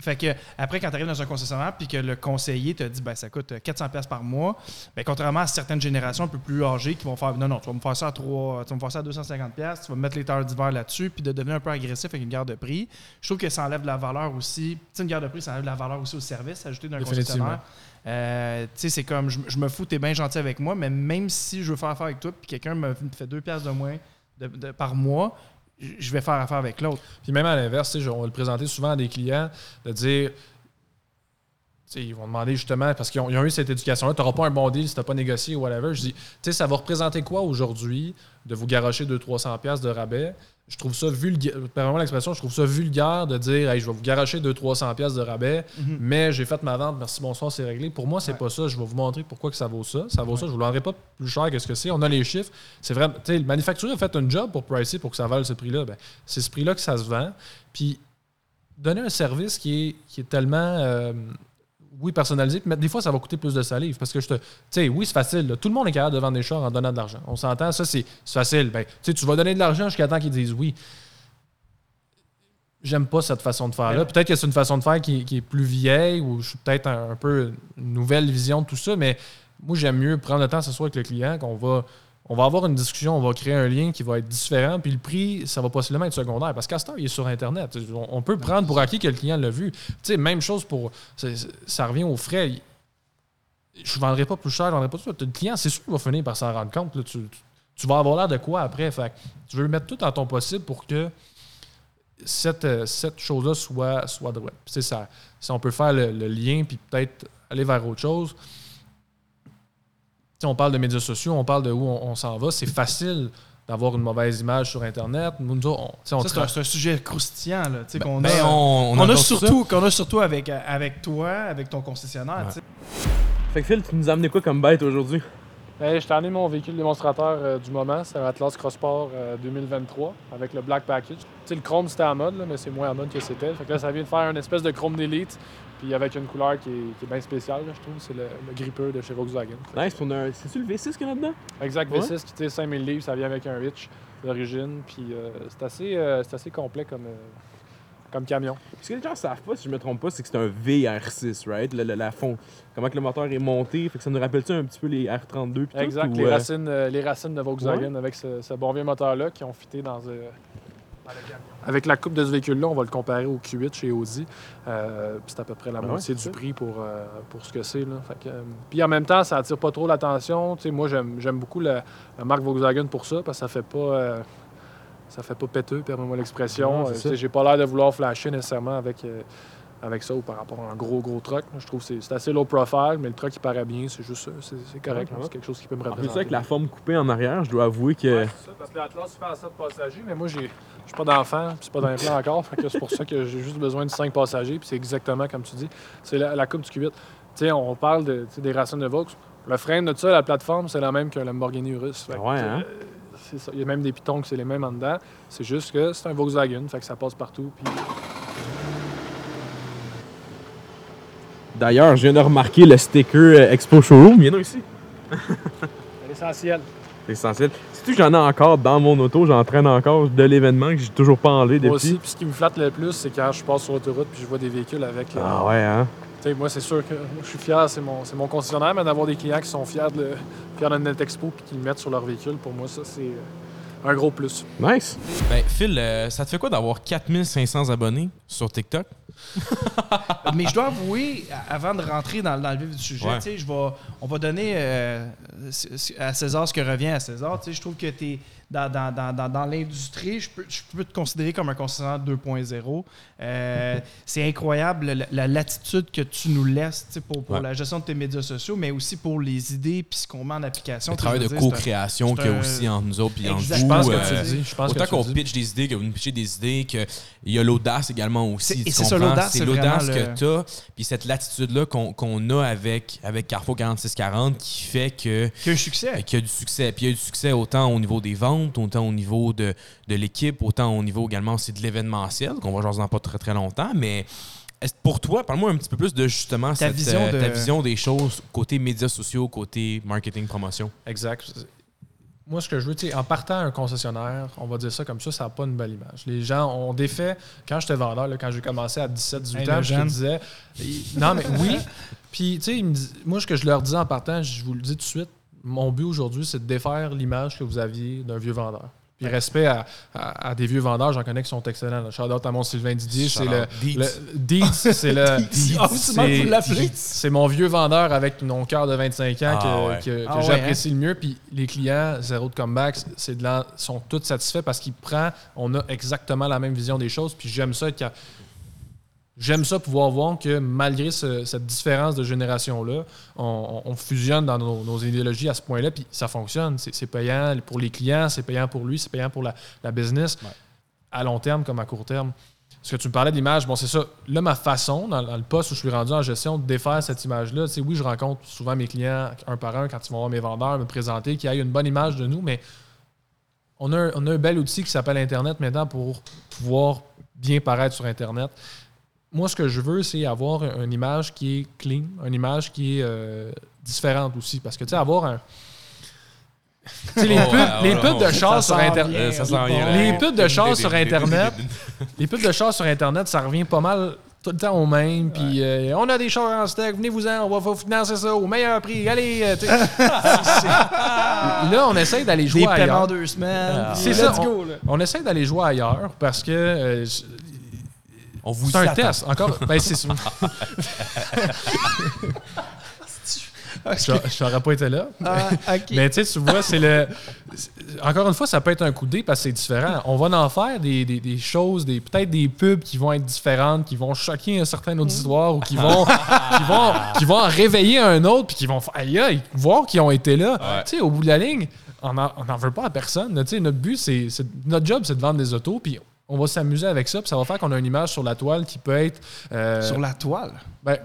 [SPEAKER 1] fait que après, quand tu arrives dans un concessionnaire puis que le conseiller te dit ben, ça coûte 400$ par mois, ben, contrairement à certaines générations un peu plus âgées qui vont faire non, non, tu vas me faire ça à, 3, tu vas me faire ça à 250$, tu vas mettre les terres d'hiver là-dessus puis de devenir un peu agressif avec une garde de prix. Je trouve que ça enlève de la valeur aussi. Tu une garde de prix, ça enlève de la valeur aussi au service ajouté d'un concessionnaire. Euh, tu sais, c'est comme je, me fous, t'es bien gentil avec moi, mais même si je veux faire affaire avec toi puis quelqu'un me fait deux pièces de moins de- de- par mois, je vais faire affaire avec l'autre.
[SPEAKER 2] Puis même à l'inverse, on va le présenter souvent à des clients, de dire, ils vont demander justement, parce qu'ils ont, eu cette éducation-là, tu n'auras pas un bon deal si tu n'as pas négocié ou whatever. Je dis, tu sais, ça va représenter quoi aujourd'hui de vous garocher 200-300$ piastres de rabais? Je trouve ça vulgaire, vraiment l'expression, je trouve ça vulgaire de dire, hey, je vais vous garocher 200-300$ piastres de rabais, mais j'ai fait ma vente, merci, bonsoir, c'est réglé. Pour moi, c'est
[SPEAKER 1] Ouais.
[SPEAKER 2] pas ça. Je vais vous montrer pourquoi que ça vaut ça. Ça vaut ça. Je vous le pas plus cher que ce que c'est. On a les chiffres. C'est vraiment. Tu sais, le manufacturier a fait un job pour pricer pour que ça vale ce prix-là. Ben, c'est ce prix-là que ça se vend. Puis donner un service qui est, qui est tellement. euh, oui, personnalisé, mais des fois, ça va coûter plus de salive. Parce que je te. Tu sais, oui, c'est facile. là. Tout le monde est capable de vendre des chars en donnant de l'argent. On s'entend, ça, c'est c'est facile. Ben, tu sais, tu vas donner de l'argent jusqu'à temps qu'ils disent oui. J'aime pas cette façon de faire-là. Peut-être que c'est une façon de faire qui, qui est plus vieille ou je suis peut-être un, un peu une nouvelle vision de tout ça, mais moi, j'aime mieux prendre le temps de s'asseoir avec le client, qu'on va, on va avoir une discussion, on va créer un lien qui va être différent, puis le prix, ça va possiblement être secondaire. Parce qu'à ce temps, il est sur Internet. On, peut prendre pour acquis que le client l'a vu. Tu sais, même chose pour. c'est- c'est- Ça revient aux frais. Je ne vendrai pas plus cher, je ne vendrai pas tout. Le client, c'est sûr qu'il va finir par s'en rendre compte. là. Tu, tu- vas avoir l'air de quoi après? Fait tu veux mettre tout dans ton possible pour que cette, euh, chose-là soit, soit droite. Sais, ça, si on peut faire le, le lien, puis peut-être aller vers autre chose. On parle de médias sociaux, on parle de où on, on s'en va. C'est facile d'avoir une mauvaise image sur Internet. Nous, nous autres, on, tu sais, on
[SPEAKER 1] Ça, c'est un, sujet croustillant, là, tu sais, qu'on
[SPEAKER 4] Ben,
[SPEAKER 1] a,
[SPEAKER 4] on, on
[SPEAKER 1] qu'on a surtout, qu'on a surtout avec, avec toi, avec ton concessionnaire.
[SPEAKER 5] Fait que Phil, tu nous as amené quoi comme bête aujourd'hui?
[SPEAKER 2] Hey, je t'ai amené mon véhicule démonstrateur euh, du moment, c'est un Atlas Crossport euh, 2023 avec le Black Package. Tu sais, le chrome c'était à mode, là, mais c'est moins à mode que c'était. Fait que là, ça vient de faire une espèce de chrome d'élite, puis avec une couleur qui est, qui est bien spéciale, là, je trouve. C'est le, le gripper de chez Volkswagen.
[SPEAKER 5] Nice, on a un... C'est-tu le V6 qu'il y a dedans?
[SPEAKER 2] Exact,
[SPEAKER 5] Ouais.
[SPEAKER 2] V6 qui tire 5000 livres, ça vient avec un Rich d'origine, puis euh, c'est assez, euh, c'est assez complet comme, euh, comme camion.
[SPEAKER 5] Ce que les gens savent pas, si je me trompe pas, c'est que c'est un VR6, right? Le, le- la fond. Comment que le moteur est monté, fait que ça nous rappelle-tu un petit peu les R32 pis tout?
[SPEAKER 2] Exact, les, racines, les racines de Volkswagen avec ce, ce bon vieux moteur-là qui ont fité dans, Avec la coupe de ce véhicule-là, on va le comparer au Q8 chez Audi. Euh, c'est à peu près la
[SPEAKER 5] Ah
[SPEAKER 2] moitié du
[SPEAKER 5] ça.
[SPEAKER 2] prix pour, euh, pour ce que c'est. euh, puis en même temps, ça attire pas trop l'attention. Moi, j'aime j'aime beaucoup la, la marque Volkswagen pour ça, parce que ça fait pas... ça fait pas péteux, permets-moi l'expression. J'ai pas l'air de vouloir flasher nécessairement avec, avec ça ou par rapport à un gros, gros truck. Je trouve que c'est- c'est assez low profile, mais le truck, il paraît bien. C'est juste ça. C'est c'est correct.
[SPEAKER 5] Ouais.
[SPEAKER 2] C'est quelque chose qui peut me représenter.
[SPEAKER 5] ça, avec la forme coupée en arrière, je dois avouer que.
[SPEAKER 2] Ouais, c'est ça, parce que l'Atlas fait à 7 passagers, mais moi, je suis pas d'enfant, puis c'est pas dans les plans encore. que c'est pour ça que j'ai juste besoin de 5 passagers, puis c'est exactement comme tu dis. C'est la, la coupe du Q8. Tu sais, on parle de, des racines de Vaux. Le frein de ça, la plateforme, c'est la même que la Lamborghini Urus. Fait que,
[SPEAKER 5] Ouais, hein?
[SPEAKER 2] euh, c'est ça. Il y a même des pitons que c'est les mêmes en dedans. C'est juste que c'est un Volkswagen, fait que ça passe partout. Puis
[SPEAKER 5] D'ailleurs, je viens de remarquer le sticker euh, Expo Showroom. Il y en a ici.
[SPEAKER 2] c'est l'essentiel.
[SPEAKER 5] C'est essentiel. Sais-tu que j'en ai encore dans mon auto? J'entraîne encore de l'événement que j'ai toujours pas enlevé
[SPEAKER 2] Moi
[SPEAKER 5] depuis?
[SPEAKER 2] aussi, puis ce qui me flatte le plus, c'est quand je passe sur l'autoroute puis je vois des véhicules avec. euh,
[SPEAKER 5] Ah ouais, hein?
[SPEAKER 2] Tu sais, moi, c'est sûr que je suis fier, c'est mon, c'est mon concessionnaire, mais d'avoir des clients qui sont fiers de, le- fiers de notre expo puis qui le mettent sur leur véhicule, pour moi, ça, c'est euh, un gros plus.
[SPEAKER 5] Nice.
[SPEAKER 4] Ben, Phil, euh, ça te fait quoi d'avoir 4500 abonnés sur TikTok?
[SPEAKER 1] Mais je dois avouer, avant de rentrer dans, dans le vif du sujet,
[SPEAKER 4] Ouais.
[SPEAKER 1] tu sais, je vais, on va donner euh, à César ce que revient à César. Tu sais, Je trouve que tu es dans, dans, dans, dans, dans l'industrie, je peux, je peux te considérer comme un concessionnaire 2.0. Euh, c'est incroyable la, la latitude que tu nous laisses pour, pour
[SPEAKER 4] Ouais.
[SPEAKER 1] la gestion de tes médias sociaux, mais aussi pour les idées puis ce qu'on met en application.
[SPEAKER 4] Le travail de co-création qu'il y a aussi entre nous autres entre
[SPEAKER 1] Exact.
[SPEAKER 4] vous.
[SPEAKER 1] Je pense que
[SPEAKER 4] euh,
[SPEAKER 1] tu le dis.
[SPEAKER 2] Je pense
[SPEAKER 4] Autant qu'on
[SPEAKER 2] dis.
[SPEAKER 4] pitch des idées, que vous nous pitchez des idées, qu'il y a l'audace également aussi.
[SPEAKER 1] C'est- l'audace,
[SPEAKER 4] que tu as, puis cette latitude-là qu'on qu'on a avec, avec Carrefour 4640 qui fait que
[SPEAKER 1] Qu'il y a un succès.
[SPEAKER 4] qu'il y a du succès. Puis il y a du succès autant au niveau des ventes, autant au niveau de, de l'équipe, autant au niveau également aussi de l'événementiel, qu'on va jaser dans pas très très longtemps. Mais pour toi, parle-moi un petit peu plus de justement cette,
[SPEAKER 1] vision
[SPEAKER 4] euh,
[SPEAKER 1] de-
[SPEAKER 4] ta vision des choses côté médias sociaux, côté marketing, promotion?
[SPEAKER 2] Exact. Moi, ce que je veux, tu sais, en partant à un concessionnaire, on va dire ça comme ça, ça n'a pas une belle image. Les gens ont défait. Quand j'étais vendeur, là, quand j'ai commencé à 17, 18
[SPEAKER 1] Hey,
[SPEAKER 2] ans,
[SPEAKER 1] le
[SPEAKER 2] je
[SPEAKER 1] jeune.
[SPEAKER 2] disais. Non, mais oui. Puis, tu sais, me moi, ce que je leur disais en partant, je vous le dis tout de suite, mon but aujourd'hui, c'est de défaire l'image que vous aviez d'un vieux vendeur. Puis respect à, à- à des vieux vendeurs, j'en connais qui sont excellents. Shout out à mon Sylvain Didier. C'est le,
[SPEAKER 4] Deeds.
[SPEAKER 2] le Deeds, c'est le.
[SPEAKER 1] Ah, c'est
[SPEAKER 2] mon vieux vendeur avec mon cœur de 25 ans
[SPEAKER 4] Ah
[SPEAKER 2] que,
[SPEAKER 4] ouais.
[SPEAKER 2] que- que
[SPEAKER 1] Ah ouais,
[SPEAKER 2] j'apprécie le mieux. Puis les clients, zéro de comeback, c'est de la- sont tous satisfaits parce qu'ils prennent, on a exactement la même vision des choses. Puis j'aime ça. être J'aime ça pouvoir voir que malgré ce- cette différence de génération-là, on, on- on fusionne dans nos, nos idéologies à ce point-là, puis ça fonctionne. C'est c'est payant pour les clients, c'est payant pour lui, c'est payant pour la, la business, à long terme comme à court terme. Parce que tu me parlais de l'image, bon, c'est ça. Là, ma façon, dans, dans le poste où je suis rendu en gestion, de défaire cette image-là, sais, oui, je rencontre souvent mes clients un par un quand ils vont voir mes vendeurs, me présenter, qu'ils aient une bonne image de nous, mais on a, un, on a un bel outil qui s'appelle Internet maintenant pour pouvoir bien paraître sur Internet. Moi, ce que je veux, c'est avoir une image qui est clean, une image qui est euh, différente aussi. Parce que, tu sais, avoir un. Tu sais, les
[SPEAKER 4] Oh,
[SPEAKER 2] pubs,
[SPEAKER 4] ouais,
[SPEAKER 2] les pubs de
[SPEAKER 4] ouais.
[SPEAKER 1] Ça
[SPEAKER 2] sur Internet. Les pubs de chars sur Internet. Les pubs de chars sur Internet, ça revient pas mal tout le temps au même. Puis euh, on a des chars en stock, venez-vous-en, on va vous financer ça au meilleur prix. Allez, euh, Là, on essaye d'aller jouer
[SPEAKER 1] Des paiements
[SPEAKER 2] ailleurs.
[SPEAKER 1] deux semaines.
[SPEAKER 2] C'est ça,
[SPEAKER 1] Let's go, là.
[SPEAKER 2] On essaye d'aller jouer ailleurs parce que euh,
[SPEAKER 4] On vous
[SPEAKER 2] c'est un
[SPEAKER 4] attend.
[SPEAKER 2] test. Encore, ben, c'est ça. Je je n'aurais pas été là.
[SPEAKER 1] Ah, ok.
[SPEAKER 2] Mais tu sais, tu vois, c'est le. Encore une fois, ça peut être un coup de dé parce que c'est différent. On va en faire des, des- des choses, des, peut-être des pubs qui vont être différentes, qui vont choquer un certain auditoire ou qui vont, qui vont, qui vont en réveiller un autre puis qui vont faire aïe, aïe, voir qu'ils ont été là. Tu sais, au bout de la ligne, on n'en veut pas à personne. là. Tu sais, notre but, c'est, c'est- notre job, c'est de vendre des autos puis on va s'amuser avec ça puis ça va faire qu'on a une image sur la toile qui peut être. euh,
[SPEAKER 1] Sur la toile?
[SPEAKER 2] ben,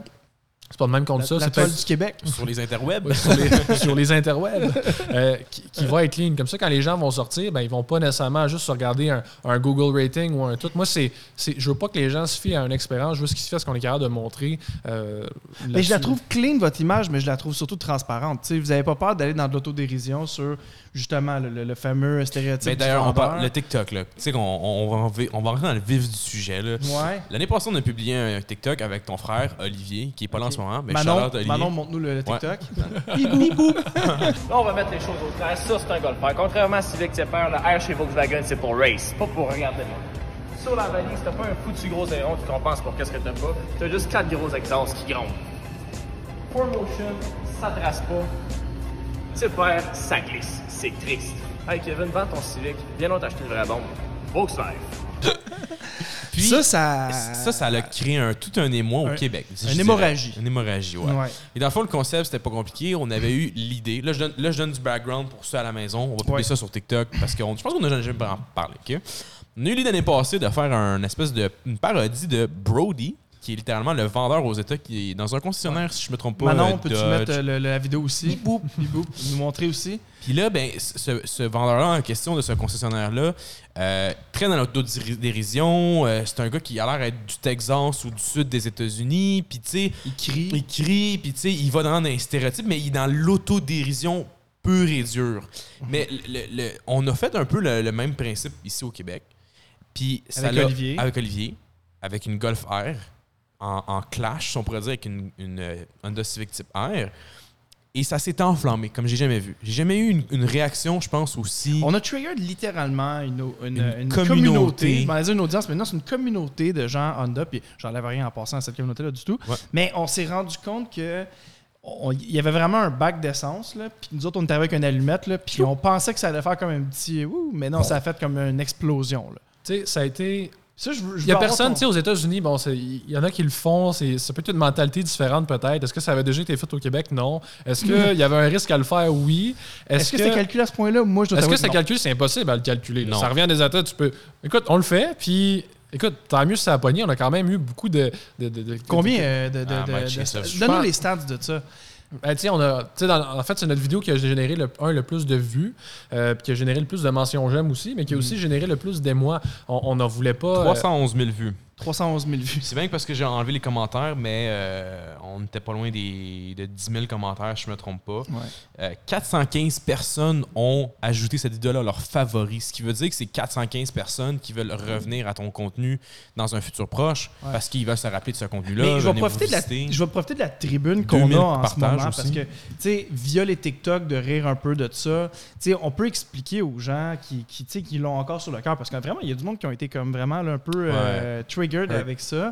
[SPEAKER 2] c'est pas de même qu'on ça.
[SPEAKER 1] la
[SPEAKER 2] c'est
[SPEAKER 1] toile du Québec.
[SPEAKER 4] Sur les interwebs.
[SPEAKER 2] sur les, sur les interwebs, euh, qui, qui va être clean. Comme ça, quand les gens vont sortir, ben, ils vont pas nécessairement juste regarder un, un Google rating ou un tout. Moi, c'est, c'est, je veux pas que les gens se fient à une expérience, je veux ce qu'ils se fient à ce qu'on est capable de montrer. euh,
[SPEAKER 1] Mais je la trouve clean, votre image, mais je la trouve surtout transparente. Tu sais, vous n'avez pas peur d'aller dans de l'autodérision sur justement le, le- le fameux stéréotype.
[SPEAKER 4] Mais d'ailleurs, on parle le TikTok, là. Tu sais qu'on on va, on rentrer dans le vif du sujet, là.
[SPEAKER 1] Ouais.
[SPEAKER 4] L'année passée, on a publié un TikTok avec ton frère, Olivier, qui est pas là en ce moment. Mais
[SPEAKER 1] Manon. Manon montre-nous le, le
[SPEAKER 4] Ouais.
[SPEAKER 1] TikTok.
[SPEAKER 6] Là, on va mettre les choses au clair. Ça, c'est un golfeur. Contrairement à Civic Tipper, le R chez Volkswagen, c'est pour race, pas pour regarder le monde. Sur la valise, t'as pas un foutu gros aéron qui compense pour qu'est-ce que t'as pas. T'as juste quatre gros exhausts qui grondent. 4Motion, ça trace pas. Tipper, ça glisse. C'est triste. Hey Kevin, vends ton Civic. Viens donc t'acheter une vraie bombe. Volkswagen.
[SPEAKER 4] Puis,
[SPEAKER 1] ça, ça.
[SPEAKER 4] ça, ça a créé un, tout un émoi au
[SPEAKER 1] Un-
[SPEAKER 4] Québec. si
[SPEAKER 1] une
[SPEAKER 4] dirais.
[SPEAKER 1] hémorragie.
[SPEAKER 4] Une hémorragie, ouais.
[SPEAKER 1] Ouais.
[SPEAKER 4] Et dans le fond, le concept, c'était pas compliqué. On avait eu l'idée. Là, je donne, là, je donne du background pour ça à la maison. On va publier
[SPEAKER 1] Ouais.
[SPEAKER 4] ça sur TikTok parce que je pense qu'on a jamais en parlé. ok? On a eu l'idée l'année passée de faire un espèce de une parodie de Brody, qui est littéralement le vendeur aux États qui est dans un concessionnaire, si je me trompe pas.
[SPEAKER 1] Manon, peux-tu mettre euh, le- la vidéo aussi? Bip-boop. Bip-boop. Nous montrer aussi?
[SPEAKER 4] Puis là, ben, ce, ce vendeur-là en question de ce concessionnaire-là euh, traîne dans l'autodérision. Euh, c'est un gars qui a l'air d'être du Texas ou du sud des États-Unis. Puis tu sais,
[SPEAKER 1] Il crie.
[SPEAKER 4] il crie, puis tu sais, il va dans un stéréotype, mais il est dans l'autodérision pure et dure. Mais le- le- on a fait un peu le, le même principe ici au Québec. Puis ça
[SPEAKER 1] Avec Olivier.
[SPEAKER 4] Avec Olivier, avec une Golf R, en, en clash, si on pourrait dire, avec une, une Honda Civic Type R. Et ça s'est enflammé, comme j'ai jamais vu. J'ai jamais eu une, une réaction, je pense, aussi.
[SPEAKER 1] On a trigger littéralement une, une-
[SPEAKER 4] Une
[SPEAKER 1] une
[SPEAKER 4] communauté.
[SPEAKER 1] communauté. Je m'en disais une audience, mais non, c'est une communauté de gens Honda, puis j'enlève rien en passant à cette communauté-là du tout.
[SPEAKER 4] Ouais.
[SPEAKER 1] Mais on s'est rendu compte que il y avait vraiment un bac d'essence, là, puis nous autres, on était avec une allumette, là, puis on pensait que ça allait faire comme un petit ouh, mais non, ça a fait comme une explosion. Là.
[SPEAKER 2] Tu sais, ça a été.
[SPEAKER 1] Ça, je, veux- je
[SPEAKER 2] Il y a personne,
[SPEAKER 1] ton-
[SPEAKER 2] tu sais, aux États-Unis, bon, il y en a qui le font, c'est ça peut être une mentalité différente peut-être. Est-ce que ça avait déjà été fait au Québec? Non. Est-ce qu'il y avait un risque à le faire? Oui.
[SPEAKER 1] Est-ce que, c'est calculé à ce point-là? Moi, je dois
[SPEAKER 2] Est-ce que c'est calculé? C'est impossible à le calculer.
[SPEAKER 4] Non.
[SPEAKER 2] Ça revient à des États, tu peux. Écoute, on le fait, puis. Écoute, tant mieux si ça a pogné. On a quand même eu beaucoup de. de- de- de-
[SPEAKER 1] Combien
[SPEAKER 2] de-
[SPEAKER 1] euh, de. de,
[SPEAKER 4] Ah,
[SPEAKER 1] de-
[SPEAKER 4] ça.
[SPEAKER 1] Donne-nous les stats de ça.
[SPEAKER 2] Ben, on a, dans- en fait, c'est notre vidéo qui a généré le, un, le plus de vues, euh, puis qui a généré le plus de mentions j'aime aussi, mais qui a aussi généré le plus d'émoi. On, on n'en voulait pas. euh,
[SPEAKER 4] 311 000 vues.
[SPEAKER 1] 311 000 vues.
[SPEAKER 4] C'est bien que parce que j'ai enlevé les commentaires, mais euh, on n'était pas loin des, de 10 000 commentaires, je me trompe pas. Euh, 415 personnes ont ajouté cette vidéo-là à leur favori, ce qui veut dire que c'est 415 personnes qui veulent revenir à ton contenu dans un futur proche
[SPEAKER 1] Ouais.
[SPEAKER 4] parce qu'ils veulent se rappeler de ce contenu-là.
[SPEAKER 1] Je vais, profiter de la, je vais profiter de la tribune qu'on
[SPEAKER 4] 2000
[SPEAKER 1] a en ce moment
[SPEAKER 4] aussi.
[SPEAKER 1] parce que, tu sais, via les TikTok, de rire un peu de ça, tu sais, on peut expliquer aux gens qui, qui, tu sais, qui l'ont encore sur le cœur parce que vraiment, il y a du monde qui ont été comme vraiment là, un peu euh, triggered
[SPEAKER 4] Ouais.
[SPEAKER 1] avec ça.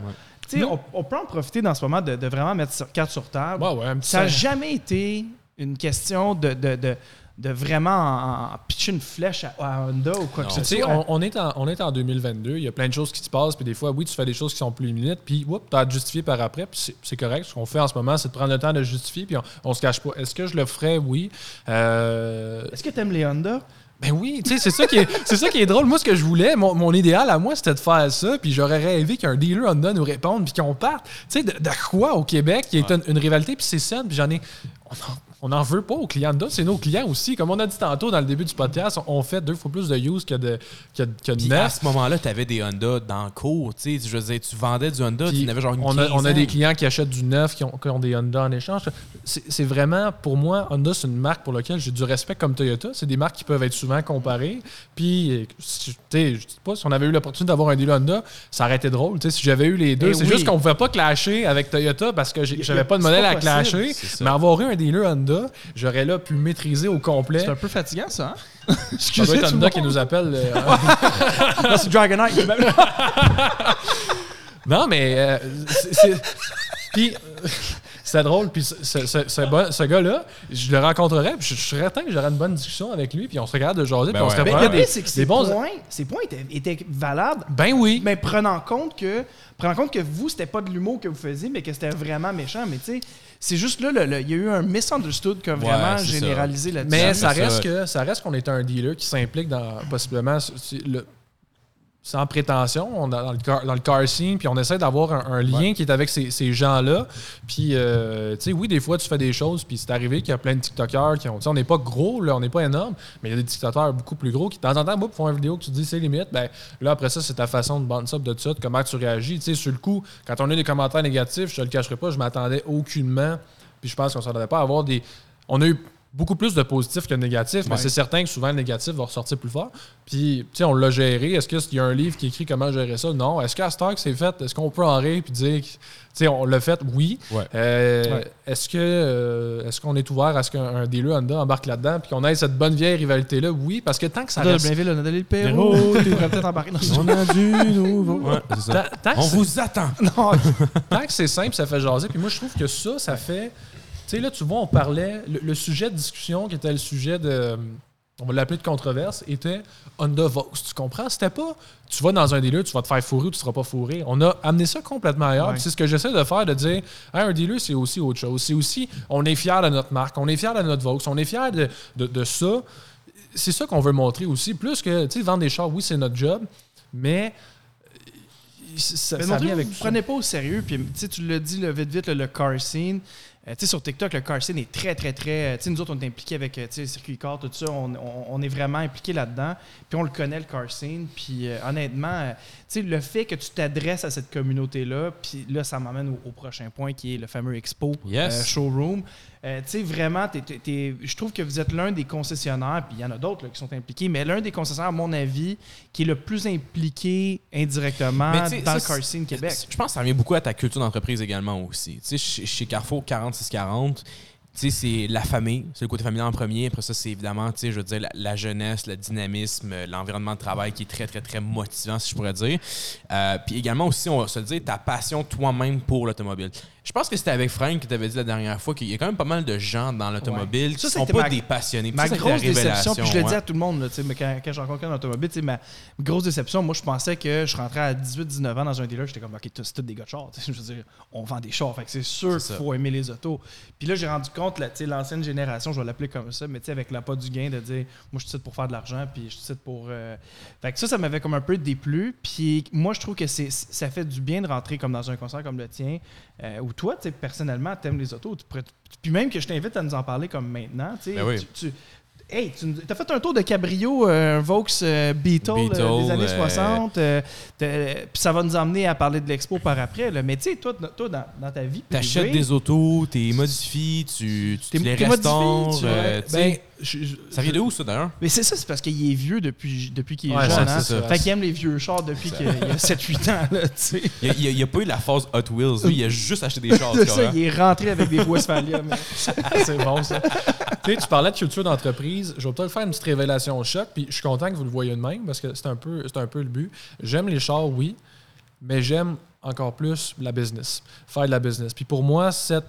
[SPEAKER 4] Ouais.
[SPEAKER 1] On, on peut en profiter dans ce moment de, de vraiment mettre sur, carte sur table.
[SPEAKER 2] Ouais,
[SPEAKER 1] Ça n'a jamais été une question de, de, de, de vraiment en, en pitcher une flèche à, à Honda ou quoi
[SPEAKER 4] Non.
[SPEAKER 1] que ce soit.
[SPEAKER 2] on, on est en, on est en 2022, il y a plein de choses qui se passent, puis des fois, oui, tu fais des choses qui sont plus limites, puis tu as à te justifier par après, puis c'est- c'est correct. Ce qu'on fait en ce moment, c'est de prendre le temps de justifier, puis on, on se cache pas. Est-ce que je le ferais? Oui. Euh,
[SPEAKER 1] Est-ce que tu aimes les Honda?
[SPEAKER 2] Ben oui, tu sais, c'est ça, qui est- c'est ça qui est drôle. Moi, ce que je voulais, mon, mon idéal à moi, c'était de faire ça, puis j'aurais rêvé qu'un dealer Honda nous réponde, puis qu'on parte. Tu sais, de, de quoi au Québec, qui est une, une rivalité, puis c'est saine, puis j'en ai. On en, on en veut pas aux clients Honda, c'est nos clients aussi. Comme on a dit tantôt dans le début du podcast, on, fait deux fois plus de use que de, que, que de
[SPEAKER 4] à ce moment-là, tu avais des Honda dans le cours. tu sais. Je veux dire, tu vendais du Honda, tu avais genre une
[SPEAKER 2] on, a, on a
[SPEAKER 4] 15
[SPEAKER 2] des clients qui achètent du neuf, qui ont, qui ont des Honda en échange. C'est c'est vraiment, pour moi, Honda, c'est une marque pour laquelle j'ai du respect comme Toyota. C'est des marques qui peuvent être souvent comparées. Puis, sais, je dis pas, si on avait eu l'opportunité d'avoir un dealer Honda, ça aurait été drôle. Tu sais, si j'avais eu les deux,
[SPEAKER 1] Eh
[SPEAKER 2] c'est
[SPEAKER 1] oui.
[SPEAKER 2] juste qu'on pouvait pas clasher avec Toyota parce que j'avais pas de modèle
[SPEAKER 1] pas
[SPEAKER 2] à clasher. Mais avoir eu un dealer Honda, j'aurais là pu maîtriser au complet.
[SPEAKER 1] C'est un peu fatigant, ça, hein?
[SPEAKER 2] Ça doit être Honda qui nous appelle. euh,
[SPEAKER 1] Non, c'est Dragonite.
[SPEAKER 2] Non, mais euh, c'est- c'est. Puis, c'est drôle. Puis, ce, ce- ce- ce bon- ce gars-là, je le rencontrerais. Puis, je, je serais certain que j'aurais une bonne discussion avec lui. Puis, on serait capable de jaser.
[SPEAKER 4] Ben
[SPEAKER 2] puis, on
[SPEAKER 4] ouais.
[SPEAKER 2] serait
[SPEAKER 1] Mais
[SPEAKER 2] vraiment
[SPEAKER 1] le
[SPEAKER 2] des,
[SPEAKER 1] pire, c'est que
[SPEAKER 2] des
[SPEAKER 1] ces
[SPEAKER 2] bons.
[SPEAKER 1] points, ces points étaient, étaient valables,
[SPEAKER 2] Ben oui.
[SPEAKER 1] mais prenant compte que prenant compte que vous, c'était pas de l'humour que vous faisiez, mais que c'était vraiment méchant. Mais tu sais, c'est juste là, il y a eu un misunderstood qui a vraiment généralisé là-dessus.
[SPEAKER 2] Mais ça
[SPEAKER 4] ça.
[SPEAKER 2] reste, que, ça reste qu'on est un dealer qui s'implique dans possiblement le- sans prétention on, dans, le car, dans le car scene, puis on essaie d'avoir un, un lien qui est avec ces, ces gens-là. Puis, euh, tu sais, oui, des fois, tu fais des choses, puis c'est arrivé qu'il y a plein de TikTokers qui ont. tu sais, On n'est pas gros, là, on n'est pas énorme, mais il y a des TikTokers beaucoup plus gros qui, de temps en temps, boum, font une vidéo que tu dis c'est limite. Ben, là, après ça, c'est ta façon de bounce up de ça, de comment tu réagis. Tu sais, sur le coup, quand on a des commentaires négatifs, je te le cacherai pas, je m'attendais aucunement. Puis je pense qu'on s'attendait pas à avoir des. On a eu beaucoup plus de positifs que de négatifs, mais
[SPEAKER 1] Ouais.
[SPEAKER 2] c'est certain que souvent le négatif va ressortir plus fort. Puis, tu sais, on l'a géré. Est-ce qu'il y a un livre qui écrit comment gérer ça? Non. Est-ce qu'à ce temps que c'est fait, est-ce qu'on peut en rire puis dire que, tu sais, on l'a fait? Oui.
[SPEAKER 4] Ouais.
[SPEAKER 2] Euh,
[SPEAKER 1] Ouais.
[SPEAKER 2] Est-ce que euh, est-ce qu'on est ouvert à ce qu'un un dealer Honda embarque là-dedans puis qu'on ait cette bonne vieille rivalité-là? Oui, parce que tant que ça
[SPEAKER 1] de
[SPEAKER 2] reste...
[SPEAKER 1] Blainville, on a donné le Pérou. Tu peut-être embarquer dans ce
[SPEAKER 4] On a du nouveau. Ouais, c'est ça.
[SPEAKER 2] Tant,
[SPEAKER 4] On vous attend.
[SPEAKER 1] Non,
[SPEAKER 2] tant que c'est simple, ça fait jaser. Puis moi, je trouve que ça, ça fait. Tu sais, là, tu vois, on parlait. Le, le sujet de discussion qui était le sujet de. On va l'appeler de controverse, était Honda Vox. Tu comprends? C'était pas. Tu vas dans un dealer, tu vas te faire fourrer ou tu seras pas fourré. On a amené ça complètement ailleurs.
[SPEAKER 1] Ouais.
[SPEAKER 2] C'est ce que j'essaie de faire, de dire Hey, un dealer, c'est aussi autre chose. C'est aussi. On est fier de notre marque, on est fier de notre Vox, on est fier de, de, de ça. C'est ça qu'on veut montrer aussi. Plus que, tu sais, vendre des chars, oui, c'est notre job, mais. euh, Ça,
[SPEAKER 1] Mais
[SPEAKER 2] ça vient avec
[SPEAKER 1] vous ne prenez pas au sérieux. Puis, tu l'as dit là, vite, vite, là, le car scene. Euh, tu sais, sur TikTok, le car scene est très, très, très. euh, Tu sais, nous autres, on est impliqués avec euh, tu sais, le circuit car, tout ça. On, on- on est vraiment impliqués là-dedans. Puis, on le connaît, le car scene. Puis, euh, honnêtement, euh, tu sais, le fait que tu t'adresses à cette communauté-là, puis là, ça m'amène au, au prochain point qui est le fameux Expo
[SPEAKER 4] Yes.
[SPEAKER 1] euh, Showroom. Euh, tu sais, vraiment, je trouve que vous êtes l'un des concessionnaires, puis il y en a d'autres qui sont impliqués, mais l'un des concessionnaires, à mon avis, qui est le plus impliqué indirectement
[SPEAKER 4] Mais
[SPEAKER 1] dans
[SPEAKER 4] ça,
[SPEAKER 1] le car scene Québec.
[SPEAKER 4] Je pense que ça revient beaucoup à ta culture d'entreprise également aussi. Tu sais, chez, Carrefour 4640, tu sais, c'est la famille, c'est le côté familial en premier. Après ça, c'est évidemment, tu sais, je veux dire, la, la jeunesse, le dynamisme, euh, l'environnement de travail qui est très, très, très motivant, si je pourrais dire. Euh, puis également aussi, on va se le dire, ta passion toi-même pour l'automobile. Je pense que c'était avec Frank que tu avais dit la dernière fois qu'il y a quand même pas mal de gens dans l'automobile
[SPEAKER 1] Ouais.
[SPEAKER 4] qui
[SPEAKER 1] Ça,
[SPEAKER 4] sont pas
[SPEAKER 1] ma-
[SPEAKER 4] des passionnés.
[SPEAKER 1] Ma
[SPEAKER 4] ça,
[SPEAKER 1] grosse
[SPEAKER 4] la
[SPEAKER 1] déception, puis je le dis à tout le monde, là, mais quand, quand je rencontre un automobile, ma grosse déception, moi je pensais que je rentrais à 18-19 ans dans un dealer, j'étais comme, ok, c'est tous des gars de chars, je veux dire, on vend des chars, fait que c'est sûr qu'il faut aimer les autos. Puis là, j'ai rendu compte, l'ancienne génération, je vais l'appeler comme ça, mais avec l'appât du gain, de dire, moi je suis pour faire de l'argent, puis je suis pour. euh, Fait que ça, ça m'avait comme un peu déplu, puis moi je trouve que ça fait du bien de rentrer comme dans un concert comme le tien, euh, où toi, tu personnellement, t'aimes les autos, tu pourrais- puis même que je t'invite à nous en parler comme maintenant, tu
[SPEAKER 4] Ben oui.
[SPEAKER 1] tu- tu- Hey, tu as fait un tour de cabrio, euh, un Vaux euh, Beetle, euh,
[SPEAKER 4] Beetle,
[SPEAKER 1] des années
[SPEAKER 4] euh,
[SPEAKER 1] 60. euh, t'as- Puis ça va nous emmener à parler de l'expo par après. là. Mais tu sais, toi, toi dans, dans ta vie.
[SPEAKER 4] T'achètes
[SPEAKER 1] privée,
[SPEAKER 4] des autos, modifies, tu, tu
[SPEAKER 1] T'es-
[SPEAKER 4] les
[SPEAKER 1] t'es modifié,
[SPEAKER 4] restaures.
[SPEAKER 1] tu-
[SPEAKER 4] tu.
[SPEAKER 2] Ben, je- je-
[SPEAKER 4] ça vient de où, ça, d'ailleurs?
[SPEAKER 1] Mais c'est ça, c'est parce qu'il est vieux depuis, depuis qu'il est
[SPEAKER 2] Ouais,
[SPEAKER 1] jeune.
[SPEAKER 2] ça,
[SPEAKER 1] hein.
[SPEAKER 2] ça.
[SPEAKER 1] Fait qu'il aime les vieux chars depuis qu'il il a 7-8 ans. Là.
[SPEAKER 4] Il n'y a, pas eu la phase Hot Wheels. Lui, il a juste acheté des chars.
[SPEAKER 1] C'est
[SPEAKER 4] tu
[SPEAKER 1] ça,
[SPEAKER 4] comprends?
[SPEAKER 1] il est rentré avec des Westphalia. mais-
[SPEAKER 2] c'est bon ça. tu sais, tu parlais de culture d'entreprise. Je vais peut-être faire une petite révélation au choc, puis je suis content que vous le voyez de même parce que c'est un peu, c'est un peu le but. J'aime les chars, oui, mais j'aime encore plus la business, faire de la business. Puis pour moi, cette,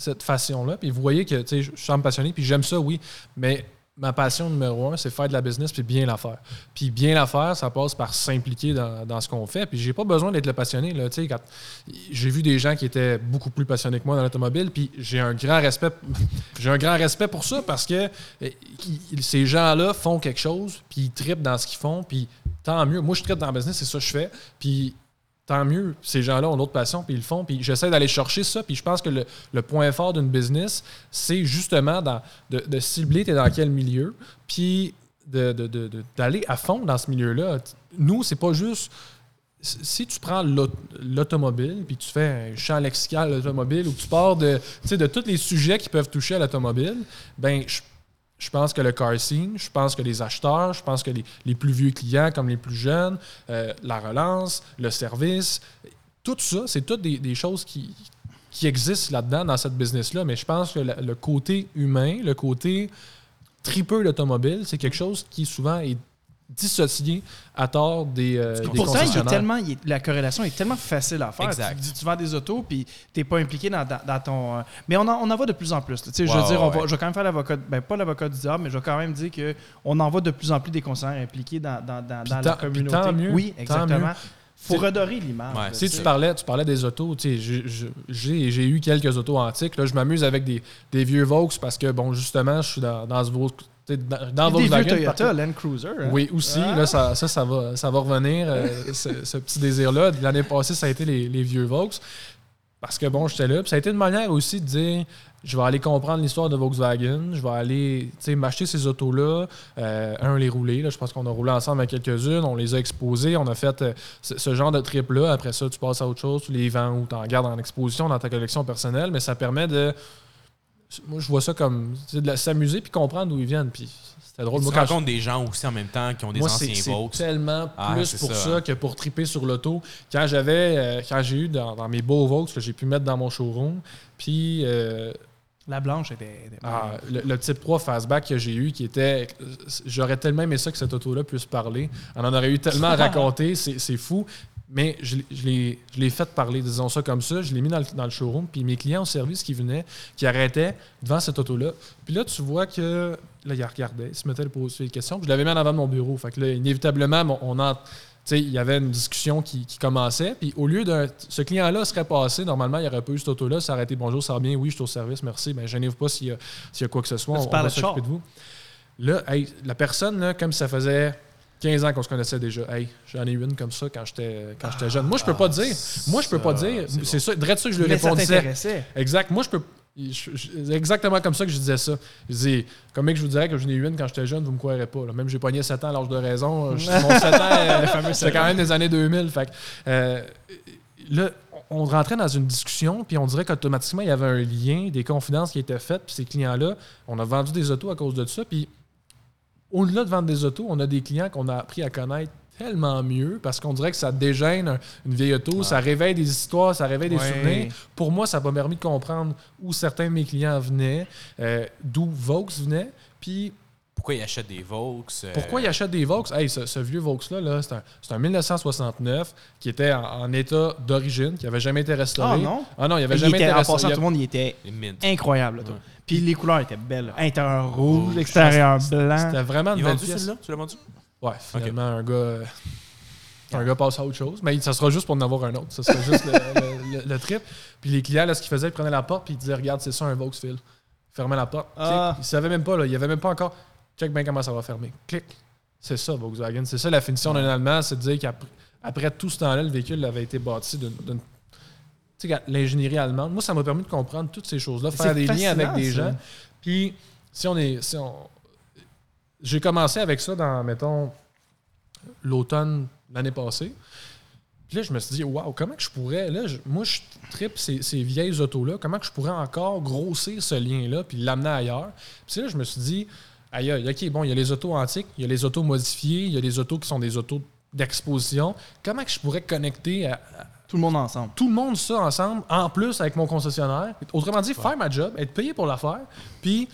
[SPEAKER 2] cette façon-là, puis vous voyez que je suis passionné, puis j'aime ça, oui, mais ma passion numéro un, c'est faire de la business puis bien la faire. Puis bien la faire, ça passe par s'impliquer dans, ce qu'on fait. Puis j'ai pas besoin d'être le passionné. J'ai vu des gens qui étaient beaucoup plus passionnés que moi dans l'automobile, puis j'ai un grand respect. respect pour ça parce que eh, ces gens-là font quelque chose, puis ils trippent dans ce qu'ils font, puis tant mieux. Moi, je trippe dans le business, c'est ça que je fais. Puis tant mieux. Ces gens-là ont d'autres passions, puis ils le font. Puis j'essaie d'aller chercher ça. Puis je pense que le, point fort d'une business, c'est justement de, cibler t'es dans quel milieu, puis de- de- d'aller à fond dans ce milieu-là. Nous, c'est pas juste. Si tu prends l'aut- l'automobile, puis tu fais un champ lexical automobile, ou tu pars de, tu de tous les sujets qui peuvent toucher à l'automobile, ben je je pense que le car scene, je pense que les acheteurs, je pense que les, les plus vieux clients comme les plus jeunes, euh, la relance, le service, tout ça, c'est toutes des, des choses qui, qui existent là-dedans, dans cette business-là. Mais je pense que le, le côté humain, le côté tripeux l'automobile, c'est quelque chose qui souvent est dissocié à tort des, euh, des
[SPEAKER 1] Pourtant, il est
[SPEAKER 2] concessionnaires.
[SPEAKER 1] tellement, il est- la corrélation est tellement facile à faire.
[SPEAKER 4] Exact.
[SPEAKER 1] Tu, tu vends des autos, puis tu n'es pas impliqué dans, dans- dans ton. euh, mais on en, on en voit de plus en plus. je veux dire, on
[SPEAKER 4] ouais,
[SPEAKER 1] va-
[SPEAKER 4] ouais.
[SPEAKER 1] je vais quand même faire l'avocat, ben pas l'avocat du diable, mais je vais quand même dire qu'on en voit de plus en plus des concessionnaires impliqués dans, dans,
[SPEAKER 2] tant-
[SPEAKER 1] la communauté.
[SPEAKER 2] tant mieux,
[SPEAKER 1] oui,
[SPEAKER 2] tant
[SPEAKER 1] exactement.
[SPEAKER 2] mieux.
[SPEAKER 1] faut redorer l'image.
[SPEAKER 4] Ouais,
[SPEAKER 2] Tu sais,
[SPEAKER 1] tu
[SPEAKER 2] parlais, tu parlais des autos. tu sais, j'ai- eu quelques autos antiques. Là, je m'amuse avec des, des vieux Vaux parce que, bon, justement, je suis dans, dans ce dans, dans
[SPEAKER 1] Des vieux Toyota, Land Cruiser. hein.
[SPEAKER 2] Oui, aussi.
[SPEAKER 1] Ah.
[SPEAKER 2] Là, ça, ça, ça va, ça va revenir, euh, ce, ce petit désir-là. L'année passée, ça a été les, les vieux Vaux. Parce que, bon, j'étais là. Puis ça a été une manière aussi de dire je vais aller comprendre l'histoire de Volkswagen. Je vais aller m'acheter ces autos-là. Euh, un, les rouler. Là, je pense qu'on a roulé ensemble avec quelques-unes. On les a exposées. On a fait euh, ce, ce genre de trip-là. Après ça, tu passes à autre chose. Tu les vends ou tu en gardes en exposition dans ta collection personnelle. Mais ça permet de. Moi, je vois ça comme tu de s'amuser puis comprendre d'où ils viennent. Puis c'était drôle.
[SPEAKER 4] Tu
[SPEAKER 2] Moi, quand je-
[SPEAKER 4] rencontres des gens aussi en même temps qui ont des
[SPEAKER 2] moi, c'est
[SPEAKER 4] anciens
[SPEAKER 2] c'est
[SPEAKER 4] Vaux.
[SPEAKER 2] tellement
[SPEAKER 4] Ah,
[SPEAKER 2] plus
[SPEAKER 4] c'est
[SPEAKER 2] pour
[SPEAKER 4] ça,
[SPEAKER 2] ça, que pour triper sur l'auto. Quand j'avais, euh, quand j'ai eu dans, dans mes beaux Vaux que j'ai pu mettre dans mon showroom, puis euh,
[SPEAKER 1] La blanche était. était-
[SPEAKER 2] ah, le, le type 3 fastback que j'ai eu, qui était, j'aurais tellement aimé ça que cette auto-là puisse parler. On en aurait eu tellement à raconter, c'est c'est fou. Mais je, l'ai- je l'ai fait parler, disons ça comme ça. Je l'ai mis dans le, dans le showroom. Puis mes clients au service qui venaient, qui arrêtaient devant cette auto-là. Puis là, tu vois que. Là, ils regardaient, ils se mettaient à poser des questions. Puis je l'avais mis en avant de mon bureau. Fait que là, inévitablement, on il y avait une discussion qui, qui commençait. Puis au lieu d'un. Ce client-là serait passé, normalement, il aurait pas eu cette auto-là. Été bonjour, ça va bien, oui, je suis au service, merci. Mais gênez-vous pas s'il y, y a quoi que ce soit.
[SPEAKER 1] Là,
[SPEAKER 2] on, on va s'occuper de vous. Là, hey, la personne, là, comme ça faisait 15 ans qu'on se connaissait déjà, hey, j'en ai eu une comme ça quand j'étais quand j'étais jeune. Moi, je peux pas dire. Moi, je peux pas dire.
[SPEAKER 4] c'est
[SPEAKER 2] ça, ça que je lui
[SPEAKER 1] Mais
[SPEAKER 2] répondais. Exact. Moi, je peux. je- exactement comme ça que je disais ça. Je dis, comme que je vous dirais que j'en ai eu une quand j'étais jeune, vous me croirez pas. là. Même j'ai pogné 7 ans à l'âge de raison. Je- Mon 7 ans, euh, c'était quand même des années 2000. Fait que, euh, là, on rentrait dans une discussion, puis on dirait qu'automatiquement, il y avait un lien, des confidences qui étaient faites, puis ces clients-là, on a vendu des autos à cause de ça, puis au-delà de vendre des autos, on a des clients qu'on a appris à connaître tellement mieux parce qu'on dirait que ça dégêne un- une vieille auto, ça réveille des histoires, ça réveille des souvenirs. Pour moi, ça m'a permis de comprendre où certains de mes clients venaient, euh, d'où Vaux venait, puis
[SPEAKER 4] Pourquoi ils achètent des Vaux? euh,
[SPEAKER 2] pourquoi ils achètent des Vaux? Hey, ce, ce vieux Vaux-là, -là, c'est un, un 1969 qui était en, en état d'origine, qui n'avait jamais été restauré.
[SPEAKER 1] Ah non?
[SPEAKER 2] Ah non, il n'avait
[SPEAKER 1] Il
[SPEAKER 2] jamais
[SPEAKER 1] était,
[SPEAKER 2] été
[SPEAKER 1] en
[SPEAKER 2] restauré.
[SPEAKER 1] passant,
[SPEAKER 2] Il y
[SPEAKER 1] tout le monde, il était
[SPEAKER 4] mint.
[SPEAKER 1] incroyable. là, toi.
[SPEAKER 4] Ouais.
[SPEAKER 1] Puis les couleurs étaient belles. Intérieur rouge, extérieur
[SPEAKER 2] a-
[SPEAKER 1] blanc.
[SPEAKER 2] C'était vraiment une belle pièce.
[SPEAKER 4] Tu l'as vendu?
[SPEAKER 2] Ouais, finalement, un gars. Un gars passe à autre chose, mais ça sera juste pour en avoir un autre. Ça sera juste le, le- le- le trip. Puis les clients, là, ce qu'ils faisaient, ils prenaient la porte puis ils disaient Regarde, c'est ça un Vauxville. Ils fermaient la porte.
[SPEAKER 1] Ah.
[SPEAKER 2] Ils savaient même pas, là. Il y avait même pas encore. Check bien comment ça va fermer. Clic. C'est ça, Volkswagen. C'est ça la finition d'un Allemand, c'est de dire qu'après après tout ce temps-là, le véhicule avait été bâti d'une. Tu sais, l'ingénierie allemande. Moi, ça m'a permis de comprendre toutes ces choses-là, faire des liens avec des
[SPEAKER 1] ça.
[SPEAKER 2] gens. Puis, si on est. Si on, j'ai commencé avec ça dans, mettons, l'automne l'année passée. Puis là, je me suis dit, waouh, comment que je pourrais, là, je- moi, je tripe ces, ces vieilles autos-là, comment que je pourrais encore grossir ce lien-là puis l'amener ailleurs? Puis là, je me suis dit, aïe, aïe, OK, bon, il y a les autos antiques, il y a les autos modifiées, il y a les autos qui sont des autos d'exposition. Comment que je pourrais connecter à
[SPEAKER 1] Tout le monde ensemble.
[SPEAKER 2] tout le monde ça ensemble, en plus avec mon concessionnaire? Autrement dit, faire ma job, être payé pour la faire, puis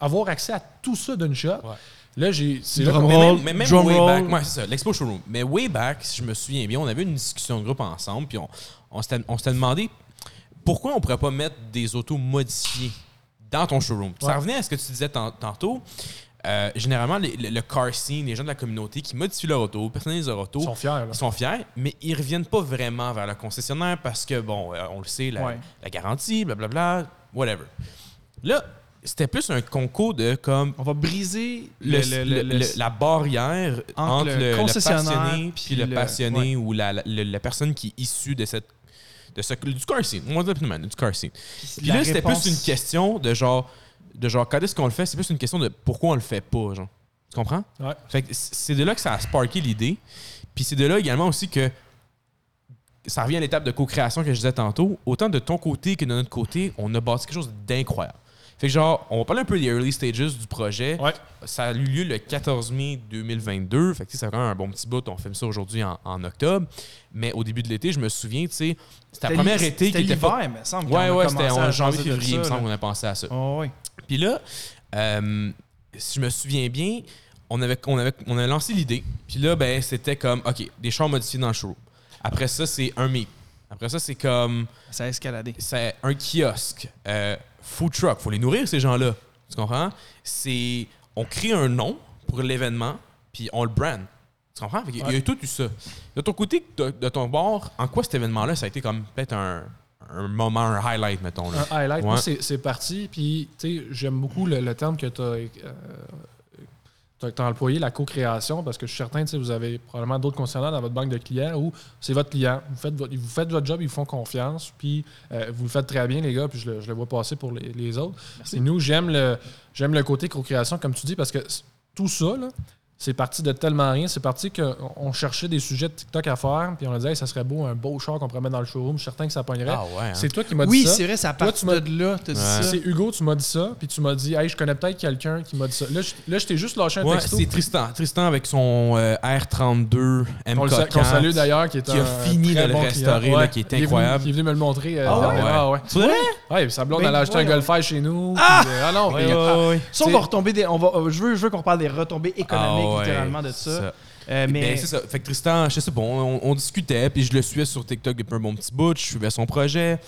[SPEAKER 2] avoir accès à tout ça d'une shot. Là, j'ai. c'est
[SPEAKER 1] Drum
[SPEAKER 4] Mais même, mais même
[SPEAKER 1] drum
[SPEAKER 4] way
[SPEAKER 1] roll.
[SPEAKER 4] back, ouais, c'est ça, l'expo showroom. Mais way back, si je me souviens bien, on avait une discussion de groupe ensemble, puis on, on s'était demandé pourquoi on pourrait pas mettre des autos modifiées dans ton showroom. Ça revenait à ce que tu disais tan- tantôt. Euh, généralement, les- le, le car scene, les gens de la communauté qui modifient leur auto, personnalisent leur auto,
[SPEAKER 2] Ils sont fiers. là.
[SPEAKER 4] ils sont fiers, mais ils reviennent pas vraiment vers le concessionnaire parce que, bon, euh, on le sait, la,
[SPEAKER 1] Ouais.
[SPEAKER 4] la garantie, blablabla, whatever. Là, c'était plus un concours de comme
[SPEAKER 1] On va briser
[SPEAKER 4] le-
[SPEAKER 1] le,
[SPEAKER 4] la barrière
[SPEAKER 1] entre le concessionnaire
[SPEAKER 4] passionné
[SPEAKER 1] puis
[SPEAKER 4] le passionné ou la, la, personne qui est issue de cette de ce du car scene. Du car scene. Puis là, c'était plus une question de genre de genre quand est-ce qu'on le fait, c'est plus une question de pourquoi on le fait pas, genre. Tu comprends?
[SPEAKER 2] Ouais.
[SPEAKER 4] Fait que c'est de là que ça a sparké l'idée. Puis c'est de là également aussi que ça revient à l'étape de co-création que je disais tantôt. Autant de ton côté que de notre côté, on a bâti quelque chose d'incroyable. Fait que genre, on va parler un peu des early stages du projet.
[SPEAKER 2] Ouais.
[SPEAKER 4] Ça a eu lieu le 14 mai 2022. Fait que tu sais, ça fait quand même un bon petit bout. On filme ça aujourd'hui en, en octobre. Mais au début de l'été, je me souviens, tu sais, c'était la première été qui
[SPEAKER 1] c'était
[SPEAKER 4] était pas.
[SPEAKER 1] l'hiver, me semble. quand
[SPEAKER 4] Ouais, ouais, c'était en janvier, février, il me semble qu'on a pensé à ça.
[SPEAKER 1] Oh, oui.
[SPEAKER 4] Puis là, euh, si je me souviens bien, on avait, on avait, on lancé l'idée. Puis là, ben, c'était comme, OK, des chars modifiés dans le show. Après ça, c'est un meet. Après ça, c'est comme,
[SPEAKER 1] Ça a escaladé.
[SPEAKER 4] c'est un kiosque. Euh, food truck. faut les nourrir, ces gens-là. Tu comprends? C'est, on crée un nom pour l'événement, puis on le brand. Tu comprends? Y a- Il y a tout eu ça. De ton côté, de, de ton bord, en quoi cet événement-là, ça a été comme peut-être un, un moment, un highlight, mettons. Là.
[SPEAKER 2] Un highlight. Moi,
[SPEAKER 4] Ouais.
[SPEAKER 2] c'est c'est parti. Puis, tu sais, j'aime beaucoup le, le terme que tu as, employé, la co-création, parce que je suis certain, tu sais, vous avez probablement d'autres concernants dans votre banque de clients où c'est votre client. Vous faites votre, vous faites votre job, ils vous font confiance, puis euh, vous le faites très bien, les gars, puis je le, je le vois passer pour les, les autres. Et nous, j'aime le, j'aime le côté co-création, comme tu dis, parce que tout ça, là, c'est parti de tellement rien. C'est parti qu'on on cherchait des sujets de TikTok à faire, puis on a dit, hey, ça serait beau, un beau char qu'on pourrait mettre dans le showroom. Je suis certain que ça pognerait.
[SPEAKER 4] Ah ouais. hein.
[SPEAKER 2] C'est toi qui m'as dit
[SPEAKER 1] Oui,
[SPEAKER 2] ça.
[SPEAKER 1] c'est vrai, ça
[SPEAKER 2] Toi,
[SPEAKER 1] part
[SPEAKER 2] tu m'as-
[SPEAKER 1] de là. T'as dit
[SPEAKER 4] Ouais.
[SPEAKER 1] ça.
[SPEAKER 2] C'est Hugo, tu m'as dit ça, puis tu m'as dit, hey, je connais peut-être quelqu'un qui m'a dit ça. Là, je, là, je t'ai juste lâché un
[SPEAKER 4] Ouais,
[SPEAKER 2] texto.
[SPEAKER 4] c'est Tristan. Tristan avec son euh, R32
[SPEAKER 2] Qu'on le sa-
[SPEAKER 4] MK4.
[SPEAKER 2] qu'on salue d'ailleurs, qui est
[SPEAKER 4] qui a
[SPEAKER 2] un
[SPEAKER 4] fini
[SPEAKER 2] très
[SPEAKER 4] de le
[SPEAKER 2] bon
[SPEAKER 4] restaurer, là, qui est
[SPEAKER 2] Il venu-
[SPEAKER 4] incroyable.
[SPEAKER 2] Il est venu me le montrer. euh,
[SPEAKER 1] Ah ouais?
[SPEAKER 2] Ah ouais. Ouais, puis sa blonde,
[SPEAKER 1] Ben,
[SPEAKER 2] elle a acheté un
[SPEAKER 1] voyons.
[SPEAKER 2] Golfer chez nous.
[SPEAKER 1] Ah!
[SPEAKER 2] puis, euh, ah non,
[SPEAKER 1] Ouais,
[SPEAKER 2] mais,
[SPEAKER 1] ouais,
[SPEAKER 2] ah,
[SPEAKER 1] ouais. Ça, on va retomber des. On va, euh, je veux, je veux qu'on parle des retombées économiques,
[SPEAKER 4] Ah ouais,
[SPEAKER 1] littéralement, de
[SPEAKER 4] c'est
[SPEAKER 1] ça. Euh, mais
[SPEAKER 4] Ben, c'est ça. Fait que Tristan, je sais pas, on, on discutait, puis je le suivais sur TikTok depuis un bon petit bout, je suivais son projet.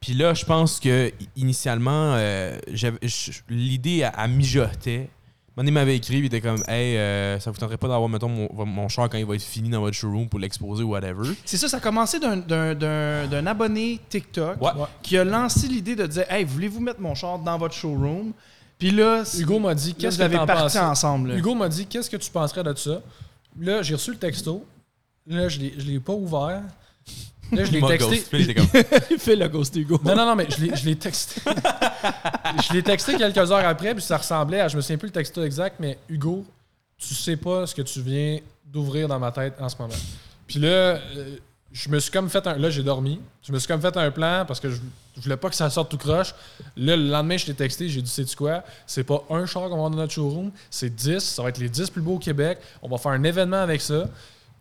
[SPEAKER 4] Puis là, je pense que initialement, euh, l'idée, à mijotait. Mon m'avait écrit, il était comme, hey, euh, ça vous tenterait pas d'avoir, mettons, mon, mon char quand il va être fini dans votre showroom pour l'exposer ou whatever.
[SPEAKER 1] c'est ça, ça a commencé d'un- d'un d'un- d'un abonné TikTok
[SPEAKER 4] Ouais.
[SPEAKER 1] qui a lancé l'idée de dire Hey, voulez-vous mettre mon char dans votre showroom? Puis là,
[SPEAKER 2] Hugo m'a dit, qu'est-ce
[SPEAKER 1] vous
[SPEAKER 2] que
[SPEAKER 1] avez
[SPEAKER 2] t'en
[SPEAKER 1] parti
[SPEAKER 2] penses?
[SPEAKER 1] ensemble. là.
[SPEAKER 2] Hugo m'a dit, qu'est-ce que tu penserais de ça? Là, j'ai reçu le texto. Là, je l'ai je l'ai pas ouvert. Là, je l'ai texté.
[SPEAKER 4] il était comme,
[SPEAKER 1] Il fait le ghost Hugo.
[SPEAKER 2] Non, non, non, mais je l'ai- je l'ai texté. je l'ai texté quelques heures après, puis ça ressemblait à. Je me souviens plus le texto exact, mais Hugo, tu sais pas ce que tu viens d'ouvrir dans ma tête en ce moment. Puis là, euh, je me suis comme fait un. Là, j'ai dormi. Je me suis comme fait un plan parce que je, je voulais pas que ça sorte tout croche. Là, le lendemain, je t'ai texté, j'ai dit, sais-tu quoi? C'est pas un char qu'on va avoir dans notre showroom, c'est 10. Ça va être les 10 plus beaux au Québec. On va faire un événement avec ça.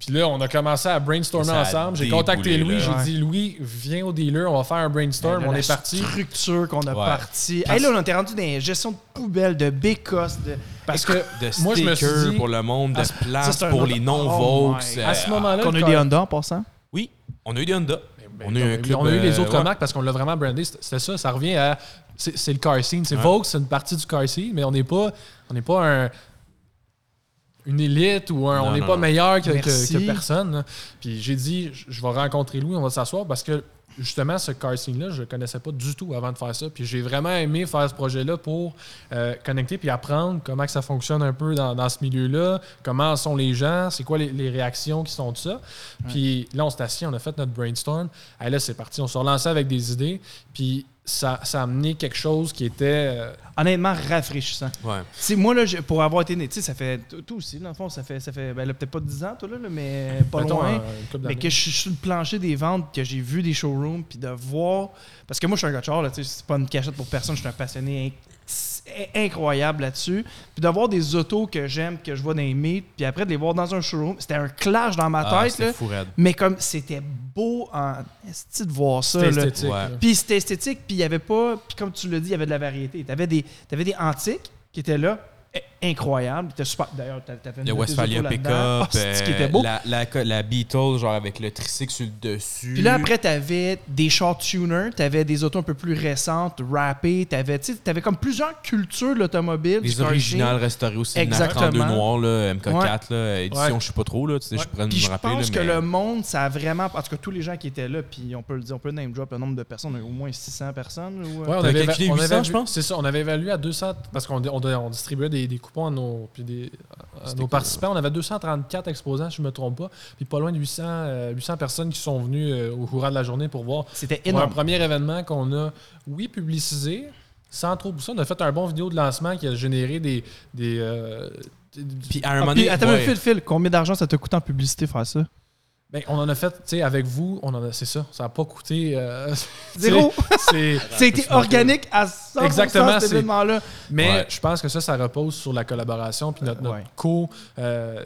[SPEAKER 2] Puis là, on a commencé à brainstormer ensemble. J'ai contacté Louis, j'ai
[SPEAKER 1] Ouais.
[SPEAKER 2] dit Louis, viens au dealer, on va faire un brainstorm.
[SPEAKER 1] Ben,
[SPEAKER 2] on
[SPEAKER 1] la
[SPEAKER 2] est parti.
[SPEAKER 1] structure qu'on a
[SPEAKER 4] Ouais.
[SPEAKER 1] parti.
[SPEAKER 2] Parce-
[SPEAKER 1] Hey, là, on était rendu dans les gestions de poubelles, de bécosses. De...
[SPEAKER 2] Parce que
[SPEAKER 4] de
[SPEAKER 2] moi, je me suis dit.
[SPEAKER 4] pour le monde, de
[SPEAKER 1] ça,
[SPEAKER 4] place
[SPEAKER 1] c'est un
[SPEAKER 4] pour
[SPEAKER 1] autre-
[SPEAKER 4] les
[SPEAKER 1] Oh
[SPEAKER 4] non-Vaux.
[SPEAKER 2] à ce moment-là,
[SPEAKER 1] Qu'on a eu des Honda en passant?
[SPEAKER 4] Oui, on a eu des Honda.
[SPEAKER 2] Ben,
[SPEAKER 4] on a eu un club.
[SPEAKER 2] on a eu les
[SPEAKER 4] euh,
[SPEAKER 2] autres
[SPEAKER 4] ouais.
[SPEAKER 2] marques parce qu'on l'a vraiment brandé. C'était ça. Ça revient à. C'est le car scene. C'est
[SPEAKER 4] Ouais.
[SPEAKER 2] Vaux, c'est une partie du car scene, mais on n'est pas, on n'est pas un- une élite ou un- on n'est pas
[SPEAKER 4] non.
[SPEAKER 2] meilleur que, que-
[SPEAKER 1] Merci.
[SPEAKER 2] que personne. là. Puis j'ai dit, je je vais rencontrer Louis, on va s'asseoir parce que justement, ce car scene-là, je ne connaissais pas du tout avant de faire ça. Puis j'ai vraiment aimé faire ce projet-là pour euh, connecter puis apprendre comment que ça fonctionne un peu dans, dans ce milieu-là, comment sont les gens, c'est quoi les, les réactions qui sont de ça. Puis là, on s'est assis, on a fait notre brainstorm. Et là, c'est parti. On s'est relancé avec des idées. Puis ça, ça a amené quelque chose qui était. euh,
[SPEAKER 1] Honnêtement, rafraîchissant.
[SPEAKER 4] Ouais.
[SPEAKER 1] Moi, là, pour avoir été né, tu sais, ça fait. Toi aussi, dans le fond, ça fait. Ça fait ben, là, peut-être pas 10 ans, toi, là, là, mais pas
[SPEAKER 2] mettons,
[SPEAKER 1] loin.
[SPEAKER 2] euh,
[SPEAKER 1] Mais que je suis sur le plancher des ventes, que j'ai vu des showrooms, puis de voir. Parce que moi, je suis un gars de char, là, tu sais, c'est pas une cachette pour personne, je suis un passionné incroyable là-dessus. Puis de voir des autos que j'aime, que je vois dans les meets, puis après de les voir dans un showroom, c'était un clash dans ma
[SPEAKER 4] Ah,
[SPEAKER 1] tête,
[SPEAKER 4] c'était
[SPEAKER 1] là.
[SPEAKER 4] fou raide.
[SPEAKER 1] Mais comme c'était beau en esti de voir ça.
[SPEAKER 2] C'était
[SPEAKER 1] là.
[SPEAKER 2] esthétique.
[SPEAKER 4] Ouais.
[SPEAKER 1] Puis c'était esthétique, puis il y avait pas. Puis comme tu l'as dit, il y avait de la variété. T'avais des, t'avais des antiques qui étaient là, super. D'ailleurs, t'a- t'avais
[SPEAKER 4] Le
[SPEAKER 1] une de tes
[SPEAKER 4] Westphalia Pickup,
[SPEAKER 1] beau?
[SPEAKER 4] euh, la, la, la Beetle, genre avec le tricycle sur le dessus.
[SPEAKER 1] Puis là, après, t'avais des short tuners, t'avais des autos un peu plus récentes, rappées, t'avais, tu sais, t'avais comme plusieurs cultures de l'automobile.
[SPEAKER 4] Les originales restaurées aussi. une
[SPEAKER 1] Exactement.
[SPEAKER 4] 32 noir, là, MK4, là, édition,
[SPEAKER 2] Ouais.
[SPEAKER 4] je sais pas trop, là, tu sais, je pourrais
[SPEAKER 1] Puis
[SPEAKER 4] me
[SPEAKER 1] je
[SPEAKER 4] rappeler.
[SPEAKER 1] pense
[SPEAKER 4] là,
[SPEAKER 1] que le monde, ça a vraiment. En tout cas, tous les gens qui étaient là, puis on peut le dire, on peut name drop le nombre de personnes, au moins 600 personnes. Ou, euh,
[SPEAKER 2] Ouais, on
[SPEAKER 4] T'as
[SPEAKER 2] avait,
[SPEAKER 4] calculé
[SPEAKER 2] on
[SPEAKER 4] 800,
[SPEAKER 2] avait
[SPEAKER 4] je pense?
[SPEAKER 2] C'est ça, on avait évalué à 200 parce qu'on on, on distribuait des, des coupons à nos, puis des, à nos participants. On avait 234 exposants, si je ne me trompe pas, puis pas loin de 800, euh, 800 personnes qui sont venues euh, au courant de la journée pour voir.
[SPEAKER 1] C'était
[SPEAKER 2] Pour un premier événement qu'on a, oui, publicisé, sans trop pousser. On a fait un bon vidéo de lancement qui a généré des. des, euh,
[SPEAKER 4] Puis à un
[SPEAKER 1] Ah,
[SPEAKER 4] moment donné,
[SPEAKER 1] attends,
[SPEAKER 4] ouais.
[SPEAKER 1] mais Phil, Phil, combien d'argent ça t'a coûté en publicité faire ça?
[SPEAKER 2] Ben, on en a fait, tu sais, avec vous, on en a, c'est ça. Ça n'a pas coûté. euh,
[SPEAKER 1] Zéro!
[SPEAKER 2] c'est,
[SPEAKER 1] C'était organique à 100%
[SPEAKER 2] Exactement,
[SPEAKER 1] cet événement-là.
[SPEAKER 2] Mais
[SPEAKER 4] Ouais.
[SPEAKER 2] je pense que ça, ça repose sur la collaboration puis notre, notre
[SPEAKER 1] Ouais.
[SPEAKER 2] co. euh,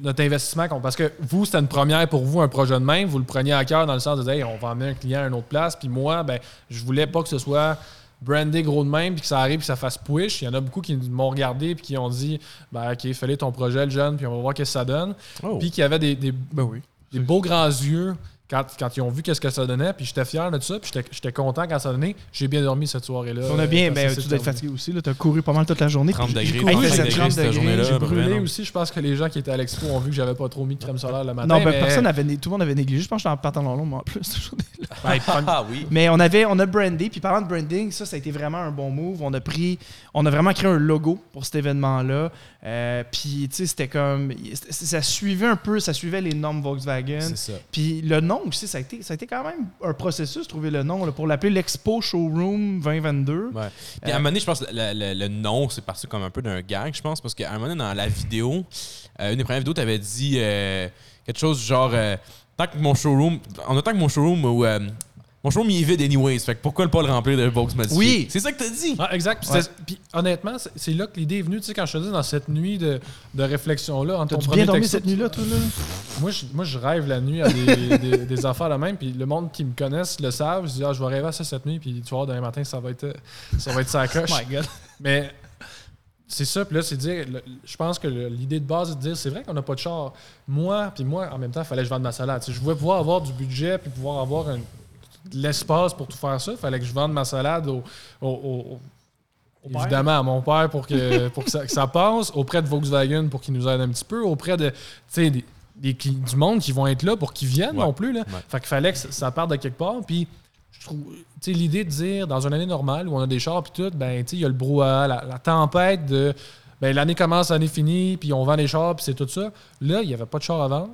[SPEAKER 2] notre investissement. Parce que vous, c'était une première pour vous, un projet de même. Vous le preniez à cœur dans le sens de dire, Hey, on va emmener un client à une autre place. Puis moi, ben, je voulais pas que ce soit brandé gros de même puis que ça arrive puis que ça fasse push. Il y en a beaucoup qui m'ont regardé puis qui ont dit, ben, OK, fallait ton projet, le jeune, puis on va voir qu'est-ce que ça donne.
[SPEAKER 4] Oh.
[SPEAKER 2] Puis qui avait des, des,
[SPEAKER 1] Ben oui.
[SPEAKER 2] des beaux grands yeux quand, quand ils ont vu qu'est-ce que ça donnait. Puis j'étais fier de ça. Puis j'étais- j'étais content quand ça donnait. J'ai bien dormi cette soirée-là.
[SPEAKER 1] On a bien, ben, tu dois être fatigué aussi. Là, t'as couru pas mal toute la journée.
[SPEAKER 4] 30
[SPEAKER 1] puis j'ai
[SPEAKER 4] degrés,
[SPEAKER 1] couru,
[SPEAKER 2] Hey,
[SPEAKER 1] il faisait
[SPEAKER 2] 30
[SPEAKER 1] 30
[SPEAKER 4] degrés cette
[SPEAKER 1] degrés.
[SPEAKER 4] journée-là.
[SPEAKER 2] J'ai brûlé
[SPEAKER 4] non.
[SPEAKER 2] aussi. Je pense que les gens qui étaient à l'expo ont vu que j'avais pas trop mis de crème solaire le matin.
[SPEAKER 1] Non, ben,
[SPEAKER 2] mais-
[SPEAKER 1] personne avait, tout le monde avait négligé. Je pense que j'étais en pantalon long, moi, en plus.
[SPEAKER 2] Ben,
[SPEAKER 4] Ah oui.
[SPEAKER 1] Mais on avait, on a brandé. Puis parlant de branding, ça, ça a été vraiment un bon move. On a pris, on a vraiment créé un logo pour cet événement-là. Euh, puis, tu sais, c'était comme, ça suivait un peu, ça suivait les normes Volkswagen.
[SPEAKER 4] C'est ça.
[SPEAKER 1] Puis le nom aussi, ça a été, ça a été quand même un processus, trouver le nom, là, pour l'appeler l'Expo Showroom 2022.
[SPEAKER 4] Ouais. Puis à un moment donné, je pense que le, le- le nom, c'est parti comme un peu d'un gag, je pense, parce qu'à un moment donné, dans la vidéo, euh, une des premières vidéos, tu avais dit euh, quelque chose du genre euh, tant que mon showroom, en autant que mon showroom ou euh, mon il est vide anyways, fait que pourquoi ne pas le remplir de modifiés?
[SPEAKER 1] Oui.
[SPEAKER 4] C'est ça que t'as dit.
[SPEAKER 2] Ah, exact. Puis,
[SPEAKER 1] Ouais.
[SPEAKER 2] c'était- puis honnêtement, c'est- là que l'idée est venue. Tu sais, quand je te dis dans cette nuit de, de réflexion-là, premier
[SPEAKER 1] bien dormi cette nuit-là, toi, là?
[SPEAKER 2] Moi je, moi, je rêve la nuit à des, des, des affaires de même. Puis le monde qui me connaissent le savent. Je dis, ah, je vais rêver à ça cette nuit. Puis tu vois, demain matin, ça va être, ça va être sa coche.
[SPEAKER 1] My God.
[SPEAKER 2] Mais c'est ça, puis là, c'est dire, le- je pense que le- l'idée de base, c'est de dire, c'est vrai qu'on n'a pas de char. Moi, puis moi, en même temps, il fallait que je vende ma salade. Tu sais, je voulais pouvoir avoir du budget, puis pouvoir avoir un- de l'espace pour tout faire ça. Il fallait que je vende ma salade au, au- au- au-
[SPEAKER 1] père?
[SPEAKER 2] évidemment à mon père pour que, pour que, ça, que ça passe, auprès de Volkswagen pour qu'il nous aide un petit peu, auprès de, tu sais, des, des du monde qui vont être là pour qu'ils viennent
[SPEAKER 4] Ouais.
[SPEAKER 2] non plus. Là.
[SPEAKER 4] Ouais.
[SPEAKER 2] Fait qu'il fallait que ça, ça parte de quelque part. Puis je trouve, tu sais, l'idée de dire, dans une année normale où on a des chars puis tout, ben, tu sais, il y a le brouhaha, la, la tempête de, ben, l'année commence, l'année finit, puis on vend les chars, puis c'est tout ça. Là, il n'y avait pas de chars à vendre.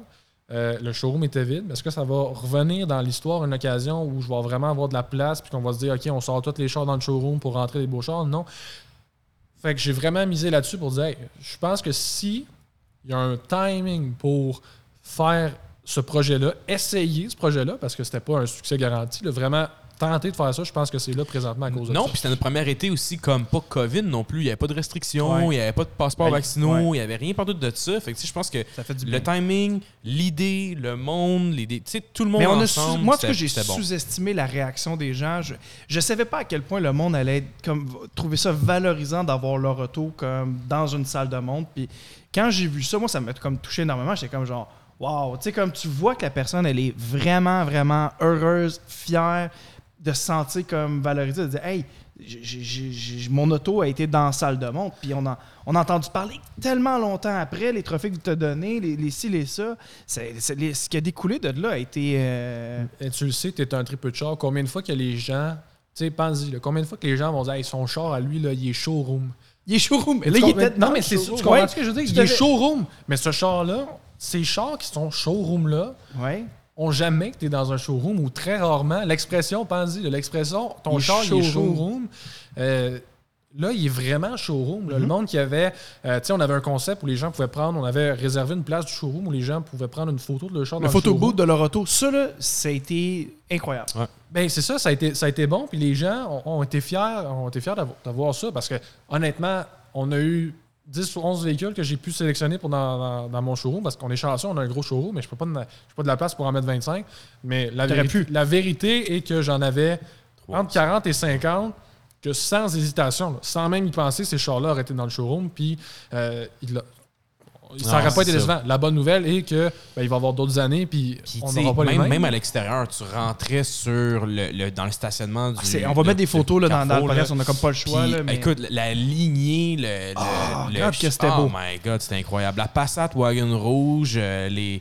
[SPEAKER 2] Euh, le showroom était vide. Est-ce que ça va revenir dans l'histoire une occasion où je vais vraiment avoir de la place puis qu'on va se dire, OK, on sort tous les chars dans le showroom pour rentrer des beaux chars? Non. Fait que j'ai vraiment misé là-dessus pour dire, je pense que si il y a un timing pour faire ce projet-là, essayer ce projet-là, parce que c'était pas un succès garanti, vraiment tenter de faire ça, je pense que c'est là présentement à cause de
[SPEAKER 4] Non,
[SPEAKER 2] ça.
[SPEAKER 4] puis c'était notre premier été aussi comme pas COVID non plus. Il n'y avait pas de restrictions, il
[SPEAKER 1] Ouais.
[SPEAKER 4] n'y avait pas de passeport
[SPEAKER 1] Ouais.
[SPEAKER 4] vaccinaux,
[SPEAKER 1] Ouais.
[SPEAKER 4] il n'y avait rien partout de ça. Fait que je pense que
[SPEAKER 1] Ça fait du
[SPEAKER 4] le timing, l'idée, le monde, l'idée, tu sais, tout le monde
[SPEAKER 1] Mais on a
[SPEAKER 4] ensemble.
[SPEAKER 1] moi, en tout cas,
[SPEAKER 4] c'était-
[SPEAKER 1] j'ai
[SPEAKER 4] bon.
[SPEAKER 1] sous-estimé la réaction des gens. Je, je savais pas à quel point le monde allait être comme trouver ça valorisant d'avoir leur auto comme dans une salle de monde. Puis quand j'ai vu ça, moi, ça m'a comme touché énormément. J'étais comme genre, wow, tu sais, comme tu vois que la personne, elle est vraiment, vraiment heureuse, fière de se sentir comme valorisée, de dire, hey, mon auto a été dans la salle de montre, puis on a, on a entendu parler tellement longtemps après, les trophées que tu as donnés, les, les ci, les ça. Les- ce qui a découlé de là a été. euh,
[SPEAKER 2] Et tu le sais, tu es un triple de char. Combien de fois que les gens. Tu sais, pense-y, combien de fois que les gens vont dire hey, son char à lui, là, il est showroom?
[SPEAKER 1] Il est showroom. Là, il était
[SPEAKER 2] non, mais c'est tu comprends
[SPEAKER 1] Ouais,
[SPEAKER 2] ce que je veux dire? Il est showroom. Mais ce char-là, ces chars qui sont showroom-là,
[SPEAKER 1] Ouais.
[SPEAKER 2] Ont jamais que tu es dans un showroom ou très rarement. L'expression, pense-y, là, l'expression, ton
[SPEAKER 1] Il est
[SPEAKER 2] char, il est
[SPEAKER 1] showroom.
[SPEAKER 2] Euh, là, il est vraiment showroom.
[SPEAKER 1] Mhm.
[SPEAKER 2] Le monde qui avait. euh, tu sais, on avait un concept où les gens pouvaient prendre. On avait réservé une place du showroom où les gens pouvaient prendre une photo de leur char
[SPEAKER 1] Le
[SPEAKER 2] dans
[SPEAKER 1] photo booth de leur auto, ça, là, ça a été incroyable.
[SPEAKER 2] Ben, c'est ça, ça a, été, ça a été bon. Puis les gens ont, ont été fiers, ont été fiers d'avo- d'avoir ça parce que, honnêtement, on a eu 10 ou 11 véhicules que j'ai pu sélectionner pour dans, dans- dans mon showroom parce qu'on est chanceux, on a un gros showroom, mais je peux pas de, pas de la place pour en mettre 25. Mais la,
[SPEAKER 1] T'aurais
[SPEAKER 2] vérité,
[SPEAKER 1] pu.
[SPEAKER 2] la vérité est que j'en avais entre 40 et 50 que sans hésitation, là, sans même y penser, ces chars-là auraient été dans le showroom. Puis euh, il ça
[SPEAKER 4] Non,
[SPEAKER 2] n'aurait pas été
[SPEAKER 4] ça.
[SPEAKER 2] décevant. La bonne nouvelle est que ben, il va y avoir d'autres années, puis
[SPEAKER 4] Puis,
[SPEAKER 2] on
[SPEAKER 4] tu sais,
[SPEAKER 2] n'aura pas les
[SPEAKER 4] même,
[SPEAKER 2] mêmes.
[SPEAKER 4] même à l'extérieur, tu rentrais sur le, le- dans le stationnement du.
[SPEAKER 1] Ah, on va
[SPEAKER 4] de-
[SPEAKER 1] mettre des
[SPEAKER 4] de
[SPEAKER 1] photos là, dans, dans on a comme pas le choix.
[SPEAKER 4] Puis,
[SPEAKER 1] là, mais-
[SPEAKER 4] écoute, la lignée, le. le-
[SPEAKER 1] Ah,
[SPEAKER 4] le-
[SPEAKER 1] regarde que c'était
[SPEAKER 4] oh
[SPEAKER 1] beau.
[SPEAKER 4] my god, c'était incroyable. La Passat Wagon Rouge, euh, les.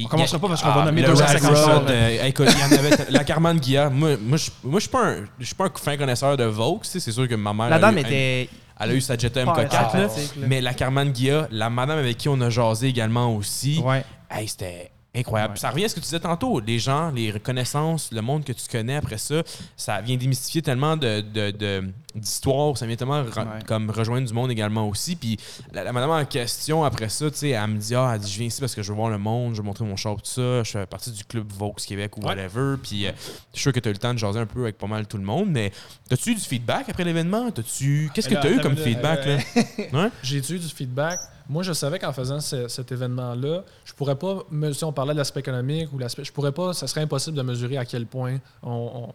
[SPEAKER 1] On commencera pas parce qu'on va nommer
[SPEAKER 4] le
[SPEAKER 1] 250
[SPEAKER 4] Rag
[SPEAKER 1] chars.
[SPEAKER 4] Rod, euh, écoute, il y en avait. la Carman Guilla. Moi, moi, je moi, je suis pas un, je suis pas un fin connaisseur de sais, C'est sûr que ma mère.
[SPEAKER 1] La dame était.
[SPEAKER 4] Elle a eu sa Jetta
[SPEAKER 1] Pas
[SPEAKER 4] MK4, là. Mais la Carman Guilla, la madame avec qui on a jasé également aussi.
[SPEAKER 1] Ouais.
[SPEAKER 4] Hey, c'était incroyable. Ça revient à ce que tu disais tantôt. Les gens, les reconnaissances, le monde que tu connais après ça, ça vient démystifier tellement de, de- de- d'histoires. Ça vient tellement re-
[SPEAKER 1] Ouais.
[SPEAKER 4] comme rejoindre du monde également aussi. Puis la, la madame en question, après ça, tu sais, elle me dit Ah, elle dit, je viens ici parce que je veux voir le monde, je veux montrer mon char, tout ça. Je fais partie du club Vaux Québec ou
[SPEAKER 2] Ouais.
[SPEAKER 4] whatever. Puis euh, je suis sûr que tu as eu le temps de jaser un peu avec pas mal tout le monde. Mais as-tu eu du feedback après l'événement? Qu'est-ce que tu as eu comme feedback
[SPEAKER 1] euh,
[SPEAKER 4] là?
[SPEAKER 2] J'ai eu du feedback? Moi, je savais qu'en faisant ce- cet événement-là, je pourrais pas, me- si on de l'aspect économique ou l'aspect, je pourrais pas, ça serait impossible de mesurer à quel point on, on-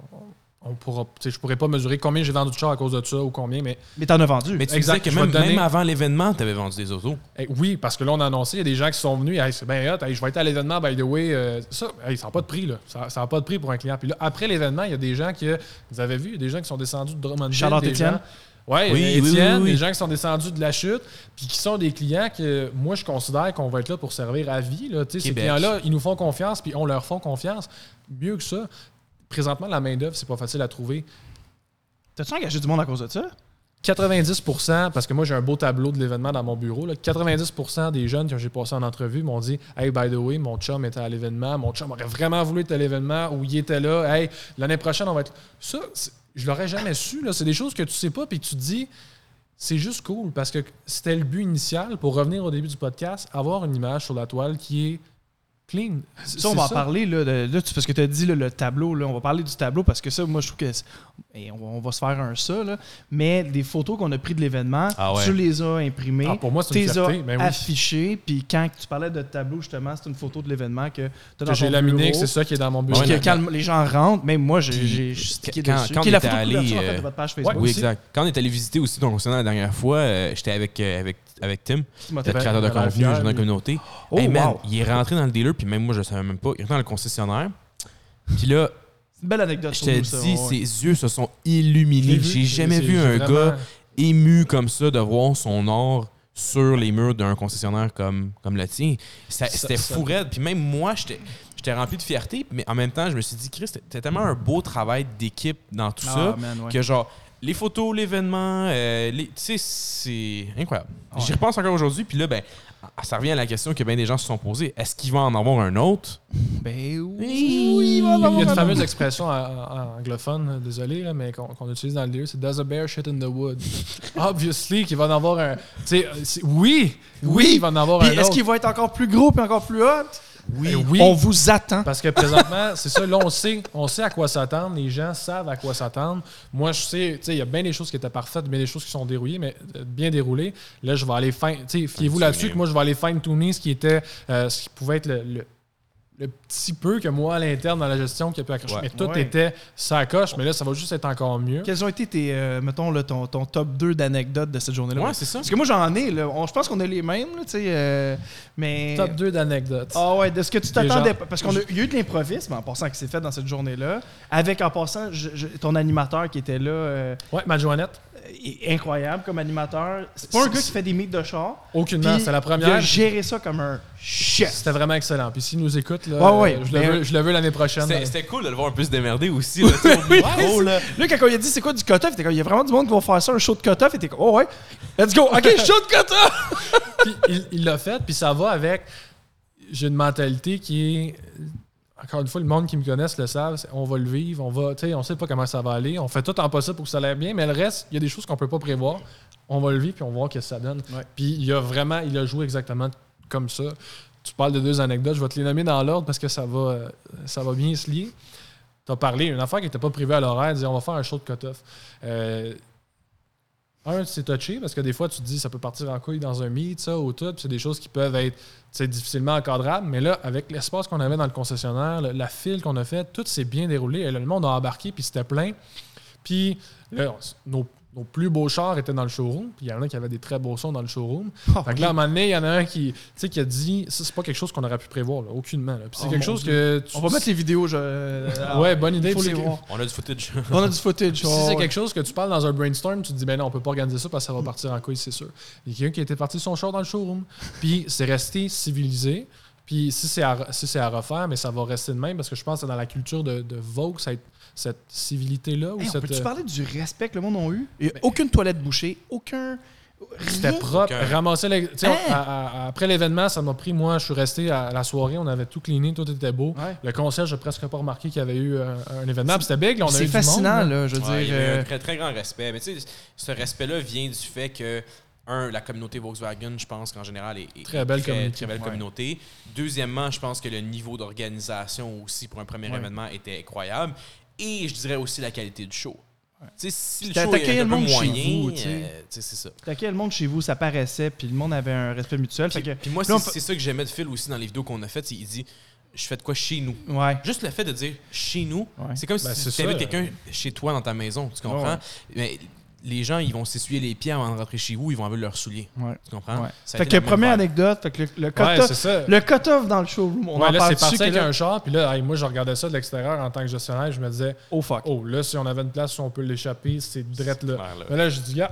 [SPEAKER 2] on pourra, tu sais, je pourrais pas mesurer combien j'ai vendu de chars à cause de ça ou combien, mais
[SPEAKER 1] Mais t'en as vendu.
[SPEAKER 4] Mais tu
[SPEAKER 2] Exact,
[SPEAKER 4] disais que même,
[SPEAKER 2] donner-
[SPEAKER 4] même avant l'événement, tu avais vendu des autos.
[SPEAKER 2] eh, oui, parce que là, on a annoncé, il y a des gens qui sont venus, Hey, c'est bien hot, hey, je vais être à l'événement, by the way, euh, ça, hey, ça n'a pas de prix, là. Ça n'a pas de prix pour un client. Puis là, après l'événement, il y a des gens qui, vous avez vu, il y a des gens qui sont descendus de Drummondville.
[SPEAKER 1] Charlotte Étienne.
[SPEAKER 2] Ouais,
[SPEAKER 4] Oui,
[SPEAKER 2] Étienne,
[SPEAKER 4] oui, oui.
[SPEAKER 2] des gens qui sont descendus de la chute, puis qui sont des clients que moi, je considère qu'on va être là pour servir à vie. Là. Tu sais, Ces clients-là, ils nous font confiance, puis on leur fait confiance. Mieux que ça, présentement, la main-d'œuvre, c'est pas facile à trouver.
[SPEAKER 1] T'as-tu engagé du monde à cause de ça?
[SPEAKER 2] 90% parce que moi j'ai un beau tableau de l'événement dans mon bureau, là, 90% des jeunes que j'ai passé en entrevue m'ont dit Hey, by the way, mon chum était à l'événement, mon chum aurait vraiment voulu être à l'événement ou il était là, hey, l'année prochaine on va être. Ça, c'est- je l'aurais jamais su. C'est des choses que tu sais pas puis que tu te dis c'est juste cool parce que c'était le but initial pour revenir au début du podcast, avoir une image sur la toile qui est clean.
[SPEAKER 1] Ça, on va en parler, là, de- là, parce que tu as dit là, le tableau, là, on va parler du tableau parce que ça, moi, je trouve que. et on, va- se faire un ça, là, mais des photos qu'on a prises de l'événement,
[SPEAKER 4] Ah ouais.
[SPEAKER 1] tu les as imprimées,
[SPEAKER 2] Ah, pour moi, c'est
[SPEAKER 1] tu
[SPEAKER 2] une
[SPEAKER 1] les as.
[SPEAKER 2] Ben oui.
[SPEAKER 1] affichées, puis quand tu parlais de tableau, justement, c'est une photo de l'événement que tu as dans
[SPEAKER 2] j'ai laminé, c'est ça qui est dans mon bureau.
[SPEAKER 1] Puis
[SPEAKER 4] Ouais,
[SPEAKER 1] que quand les gens rentrent, même moi, j'ai stické
[SPEAKER 4] quand-
[SPEAKER 1] dessus.
[SPEAKER 4] quand
[SPEAKER 1] qui est la photo de
[SPEAKER 4] allé,
[SPEAKER 1] en fait,
[SPEAKER 4] euh,
[SPEAKER 1] de votre page Facebook.
[SPEAKER 2] Ouais,
[SPEAKER 4] Oui,
[SPEAKER 2] aussi?
[SPEAKER 4] exact. Quand on est allé visiter aussi ton concessionnaire la dernière fois, euh, j'étais avec, euh, avec, avec Tim, le créateur de contenu, dans la communauté.
[SPEAKER 1] Oh,
[SPEAKER 4] Hey, man,
[SPEAKER 1] wow.
[SPEAKER 4] il est rentré dans le dealer, puis même moi, je savais même pas. Il est rentré dans le concessionnaire. Puis là,
[SPEAKER 1] une belle anecdote.
[SPEAKER 4] je
[SPEAKER 1] ça,
[SPEAKER 4] dit,
[SPEAKER 1] ouais.
[SPEAKER 4] ses yeux se sont illuminés. J'ai jamais vu un
[SPEAKER 2] vraiment-
[SPEAKER 4] gars ému comme ça de voir son or sur les murs d'un concessionnaire comme, comme le tien. C'était fou raide. Puis même moi, j'étais j'étais rempli de fierté, mais en même temps, je me suis dit, Chris, c'était tellement un beau travail d'équipe dans tout
[SPEAKER 1] Ah,
[SPEAKER 4] ça
[SPEAKER 1] man, ouais.
[SPEAKER 4] que genre les photos, l'événement, euh, tu sais, c'est incroyable.
[SPEAKER 1] Ouais.
[SPEAKER 4] J'y repense encore aujourd'hui, puis là, ben, ça revient à la question que bien des gens se sont posées. Est-ce qu'il va en avoir un autre?
[SPEAKER 1] Ben oui,
[SPEAKER 4] Oui,
[SPEAKER 1] il va en
[SPEAKER 2] Il y a
[SPEAKER 1] avoir
[SPEAKER 2] une
[SPEAKER 1] un
[SPEAKER 2] fameuse
[SPEAKER 1] autre.
[SPEAKER 2] expression anglophone, euh, désolé, là, mais qu'on utilise dans le lieu, c'est Does a bear shit in the wood? Obviously qu'il va en avoir un. tu sais, euh, c'est- oui, oui, il va en avoir
[SPEAKER 1] Puis
[SPEAKER 2] un
[SPEAKER 1] est-ce
[SPEAKER 2] autre.
[SPEAKER 1] qu'il va être encore plus gros puis encore plus hot?
[SPEAKER 2] Oui, oui.
[SPEAKER 1] On vous attend.
[SPEAKER 2] Parce que présentement, c'est ça, là, on sait, on sait à quoi s'attendre. Les gens savent à quoi s'attendre. Moi, je sais, tu sais, il y a bien des choses qui étaient parfaites, bien des choses qui sont dérouillées, mais euh, bien déroulées. Là, je vais aller fin. Tu sais, fiez-vous là-dessus que moi, je vais aller fine-tuner ce qui était, euh, ce qui pouvait être le, le- le petit peu que moi à l'interne dans la gestion qui a pu accrocher.
[SPEAKER 4] Ouais.
[SPEAKER 2] Mais tout
[SPEAKER 1] Ouais.
[SPEAKER 2] était ça coche, mais là, ça va juste être encore mieux.
[SPEAKER 1] Quels ont été tes, euh, mettons, là, ton, ton top 2 d'anecdotes de cette journée-là?
[SPEAKER 4] Ouais, c'est ça.
[SPEAKER 1] Parce que moi, j'en ai, là. On- je pense qu'on a les mêmes, là, tu sais. euh, mais.
[SPEAKER 2] Top 2 d'anecdotes.
[SPEAKER 1] Ah ouais, de ce que tu t'attendais. Parce qu'il y a eu de l'improvisme en passant qui s'est fait dans cette journée-là. Avec en passant je- je- ton animateur qui était là, euh,
[SPEAKER 2] Ouais, ma Joannette.
[SPEAKER 1] est incroyable comme animateur. C'est pas un gars qui fait des mythes de char.
[SPEAKER 2] Aucunement, c'est la
[SPEAKER 1] Il a
[SPEAKER 2] première.
[SPEAKER 1] géré ça comme un chef.
[SPEAKER 2] C'était vraiment excellent. Puis s'il nous écoute, là,
[SPEAKER 1] Ouais, ouais,
[SPEAKER 2] euh, je, le veux, je le veux l'année prochaine.
[SPEAKER 4] C'était cool de le voir un peu se démerder aussi. Là, au micro, là.
[SPEAKER 1] Là, quand il a dit c'est quoi du cut-off, il était comme, il y a vraiment du monde qui va faire ça, un show de cut-off. Il était comme, oh ouais, let's go, ok, show de cut-off!
[SPEAKER 2] Il- l'a fait, puis ça va avec. J'ai une mentalité qui est. Encore une fois, le monde qui me connaisse le savent. On va le vivre, on va. Tu sais, on sait pas comment ça va aller. On fait tout en possible pour que ça aille bien, mais le reste, il y a des choses qu'on peut pas prévoir. On va le vivre, puis on va voir ce que ça donne.
[SPEAKER 1] Ouais.
[SPEAKER 2] Puis il a vraiment. Il a joué exactement comme ça. Tu parles de deux anecdotes, je vais te les nommer dans l'ordre parce que ça va, euh, ça va bien se lier. Tu as parlé, une affaire qui n'était pas prévue à l'horaire, dire on va faire un show de cut-off. Euh, un, c'est touché parce que des fois, tu te dis ça peut partir en couille dans un meet, ça, ou tout. C'est des choses qui peuvent être difficilement encadrables. Mais là, avec l'espace qu'on avait dans le concessionnaire, la file qu'on a faite, tout s'est bien déroulé. Et le monde a embarqué, puis c'était plein. Puis là, nos, nos plus beaux chars étaient dans le showroom. Puis il y en a qui avaient des très beaux sons dans le showroom. fait que là, à un moment donné, il y en a un qui, tu sais, qui a dit ça, c'est pas quelque chose qu'on aurait pu prévoir, là, aucunement. là. Puis c'est
[SPEAKER 1] Oh,
[SPEAKER 2] quelque chose
[SPEAKER 1] Dieu.
[SPEAKER 2] que. tu-
[SPEAKER 1] On va mettre les vidéos. Je... euh,
[SPEAKER 2] Ouais, bonne idée.
[SPEAKER 1] Faut les voir.
[SPEAKER 4] On a du footage.
[SPEAKER 1] On a du footage.
[SPEAKER 2] si c'est quelque chose que tu parles dans un brainstorm, tu te dis, ben non, on peut pas organiser ça parce que ça va partir en couille, c'est sûr. Il y a quelqu'un qui était parti de son char dans le showroom. Puis c'est resté civilisé. Puis si c'est à, si c'est à refaire, mais ça va rester de même parce que je pense que c'est dans la culture de, de Vogue, cette, cette civilité-là. ou
[SPEAKER 1] Hey,
[SPEAKER 2] cette,
[SPEAKER 1] peut-tu
[SPEAKER 2] euh,
[SPEAKER 1] parler du respect que le monde a eu? Il n'y a aucune toilette bouchée, aucun.
[SPEAKER 2] C'était propre.
[SPEAKER 4] Aucun.
[SPEAKER 2] Ramasser les-
[SPEAKER 1] Hein?
[SPEAKER 2] à- à- après l'événement, ça m'a pris, moi, je suis resté à la soirée, on avait tout cleané, tout était beau.
[SPEAKER 1] Ouais.
[SPEAKER 2] Le concierge, j'ai presque pas remarqué qu'il y avait eu un, un événement. C'était big, là, on a eu
[SPEAKER 1] C'est
[SPEAKER 2] du
[SPEAKER 1] fascinant,
[SPEAKER 2] monde,
[SPEAKER 1] là, je veux
[SPEAKER 4] Ouais, il y
[SPEAKER 1] dire.
[SPEAKER 4] avait
[SPEAKER 1] euh,
[SPEAKER 4] un très, très grand respect. Mais tu sais, ce respect-là vient du fait que, un, la communauté Volkswagen, je pense qu'en général, est, est-
[SPEAKER 2] Très belle
[SPEAKER 4] très,
[SPEAKER 2] communauté.
[SPEAKER 4] très belle
[SPEAKER 2] Ouais.
[SPEAKER 4] communauté. Deuxièmement, je pense que le niveau d'organisation aussi pour un premier
[SPEAKER 1] Ouais.
[SPEAKER 4] événement était incroyable. Et je dirais aussi la qualité du show. Tu sais, si le show
[SPEAKER 1] attaqué
[SPEAKER 4] est un
[SPEAKER 1] le
[SPEAKER 4] peu
[SPEAKER 1] monde chez
[SPEAKER 4] moyen,
[SPEAKER 1] vous,
[SPEAKER 4] euh, c'est ça.
[SPEAKER 1] T'inquiète, le monde chez vous, ça paraissait, puis le monde avait un respect mutuel.
[SPEAKER 4] Puis,
[SPEAKER 1] fait que,
[SPEAKER 4] puis moi, c'est ça que j'aimais de Phil aussi dans les vidéos qu'on a faites. Il dit Je fais de quoi chez nous
[SPEAKER 1] ouais.
[SPEAKER 4] Juste le fait de dire chez nous,
[SPEAKER 1] Ouais.
[SPEAKER 4] c'est comme
[SPEAKER 2] Ben,
[SPEAKER 4] si tu avais quelqu'un chez toi dans ta maison. Tu comprends?
[SPEAKER 1] Ouais.
[SPEAKER 4] Mais les gens, ils vont s'essuyer les pieds avant de rentrer chez vous, ils vont enlever leurs souliers.
[SPEAKER 1] Ouais.
[SPEAKER 4] Tu comprends?
[SPEAKER 1] Ouais.
[SPEAKER 4] Ça a
[SPEAKER 1] Fait que première
[SPEAKER 4] vibe.
[SPEAKER 1] anecdote, fait que le, le cut-off dans le showroom, on
[SPEAKER 2] Ouais,
[SPEAKER 1] en
[SPEAKER 2] là,
[SPEAKER 1] parle
[SPEAKER 2] c'est parti avec
[SPEAKER 1] que là-
[SPEAKER 2] un char, puis là, hey, moi, je regardais ça de l'extérieur en tant que gestionnaire, je me disais,
[SPEAKER 1] Oh fuck.
[SPEAKER 2] oh, là, si on avait une place, si on peut l'échapper, c'est direct là.
[SPEAKER 4] clair, là.
[SPEAKER 2] Mais là, je dis, gars,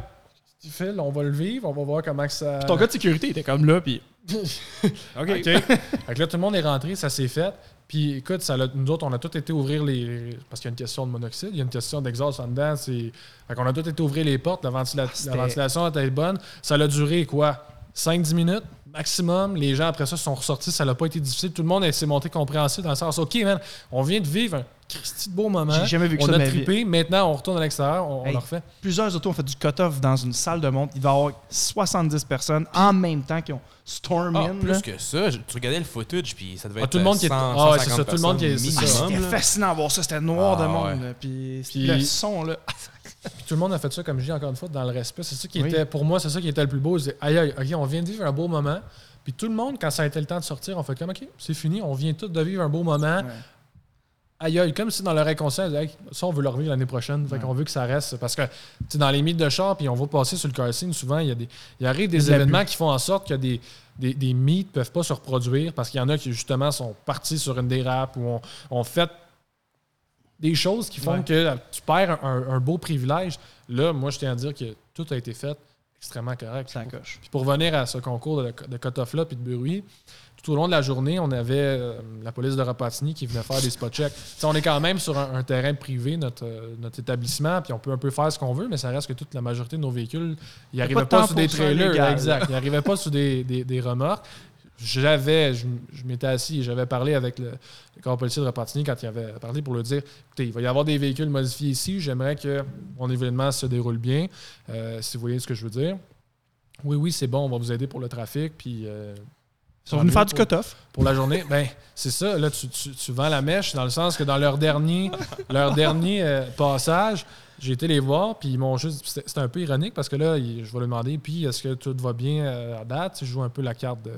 [SPEAKER 2] tu fais, on va le vivre, on va voir comment que ça.
[SPEAKER 1] Ton gars de sécurité était comme là, puis. OK.
[SPEAKER 2] OK. fait que là, tout le monde est rentré, ça s'est fait. Puis écoute, ça nous autres, on a tout été ouvrir les. Parce qu'il y a une question de monoxyde, il y a une question d'exhaust en dedans. C'est... Fait qu'on a tout été ouvrir les portes, la, ventila-
[SPEAKER 1] c'était-
[SPEAKER 2] la ventilation était bonne. Ça a duré quoi 5-10 minutes maximum. Les gens après ça sont ressortis, ça n'a pas été difficile. Tout le monde s'est monté compréhensif dans le sens OK, man, on vient de vivre un Christy de beau moment.
[SPEAKER 1] J'ai jamais vu que
[SPEAKER 2] on
[SPEAKER 1] ça
[SPEAKER 2] a
[SPEAKER 1] de ma vie.
[SPEAKER 2] trippé. Maintenant, on retourne à l'extérieur, on, on
[SPEAKER 1] Hey.
[SPEAKER 2] le refait.
[SPEAKER 1] Plusieurs autos ont fait du cut-off dans une salle de montre. Il va y avoir 70 personnes en même temps qui ont storm
[SPEAKER 4] Ah,
[SPEAKER 1] in.
[SPEAKER 4] plus
[SPEAKER 1] là.
[SPEAKER 4] que ça, je- tu regardais le footage, puis ça devait
[SPEAKER 2] Ah,
[SPEAKER 4] être
[SPEAKER 2] tout le monde qui est-
[SPEAKER 4] 100,
[SPEAKER 2] ah c'est
[SPEAKER 4] 150
[SPEAKER 2] ça, tout le monde qui est-
[SPEAKER 1] Ah, c'était fascinant à voir ça. C'était noir
[SPEAKER 4] Ah,
[SPEAKER 1] de monde.
[SPEAKER 4] ouais.
[SPEAKER 1] là. Puis,
[SPEAKER 2] Puis-
[SPEAKER 1] le son, là.
[SPEAKER 2] Puis tout le monde a fait ça, comme je dis encore une fois, dans le respect. C'est ça qui
[SPEAKER 1] Oui.
[SPEAKER 2] était, pour moi, c'est ça qui était le plus beau. C'est, aïe, aïe, OK, on vient de vivre un beau moment. Puis tout le monde, quand ça a été le temps de sortir, on fait comme, OK, c'est fini, on vient tous de vivre un beau moment.
[SPEAKER 1] Ouais.
[SPEAKER 2] Aïe, aïe, comme si dans leur inconscient, ils disaient, Hey, ça, on veut le revivre l'année prochaine. Fait
[SPEAKER 1] Ouais.
[SPEAKER 2] qu'on veut que ça reste. Parce que, tu dans les mythes de char, puis on va passer sur le car scene, souvent, il y a des, il arrive des événements qui font en sorte que des, des, des mythes ne peuvent pas se reproduire parce qu'il y en a qui, justement, sont partis sur une dérape ou ont, ont fait des choses qui font
[SPEAKER 1] Ouais.
[SPEAKER 2] que tu perds un, un beau privilège. Là, moi, je tiens à dire que tout a été fait extrêmement correct.
[SPEAKER 1] Ça coche.
[SPEAKER 2] Puis pour revenir à ce concours de, de cut-off-là puis de bruit, tout au long de la journée, on avait euh, la police de Rapatini qui venait faire des spot checks. T'sais, on est quand même sur un, un terrain privé, notre, euh, notre établissement, puis on peut un peu faire ce qu'on veut, mais ça reste que toute la majorité de nos véhicules, ils
[SPEAKER 1] pas
[SPEAKER 2] n'arrivaient pas,
[SPEAKER 1] temps
[SPEAKER 2] sur des trailers.
[SPEAKER 1] légal.
[SPEAKER 2] Exact. Ils n'arrivaient pas sur des, des- des remorques. J'avais, je, je m'étais assis et j'avais parlé avec le, le corps policier de Rapatini quand il avait parlé pour lui dire écoutez, il va y avoir des véhicules modifiés ici, j'aimerais que mon événement se déroule bien, euh, si vous voyez ce que je veux dire. Oui, oui, c'est bon, on va vous aider pour le trafic, puis
[SPEAKER 1] Ils sont venus faire du cut-off.
[SPEAKER 2] pour la journée, ben c'est ça. Là, tu, tu- tu vends la mèche dans le sens que dans leur dernier, leur dernier euh, passage, j'ai été les voir, puis ils m'ont juste. C'était un peu ironique parce que là, je vais leur demander, puis est-ce que tout va bien euh, à date? Je joue un peu la carte de.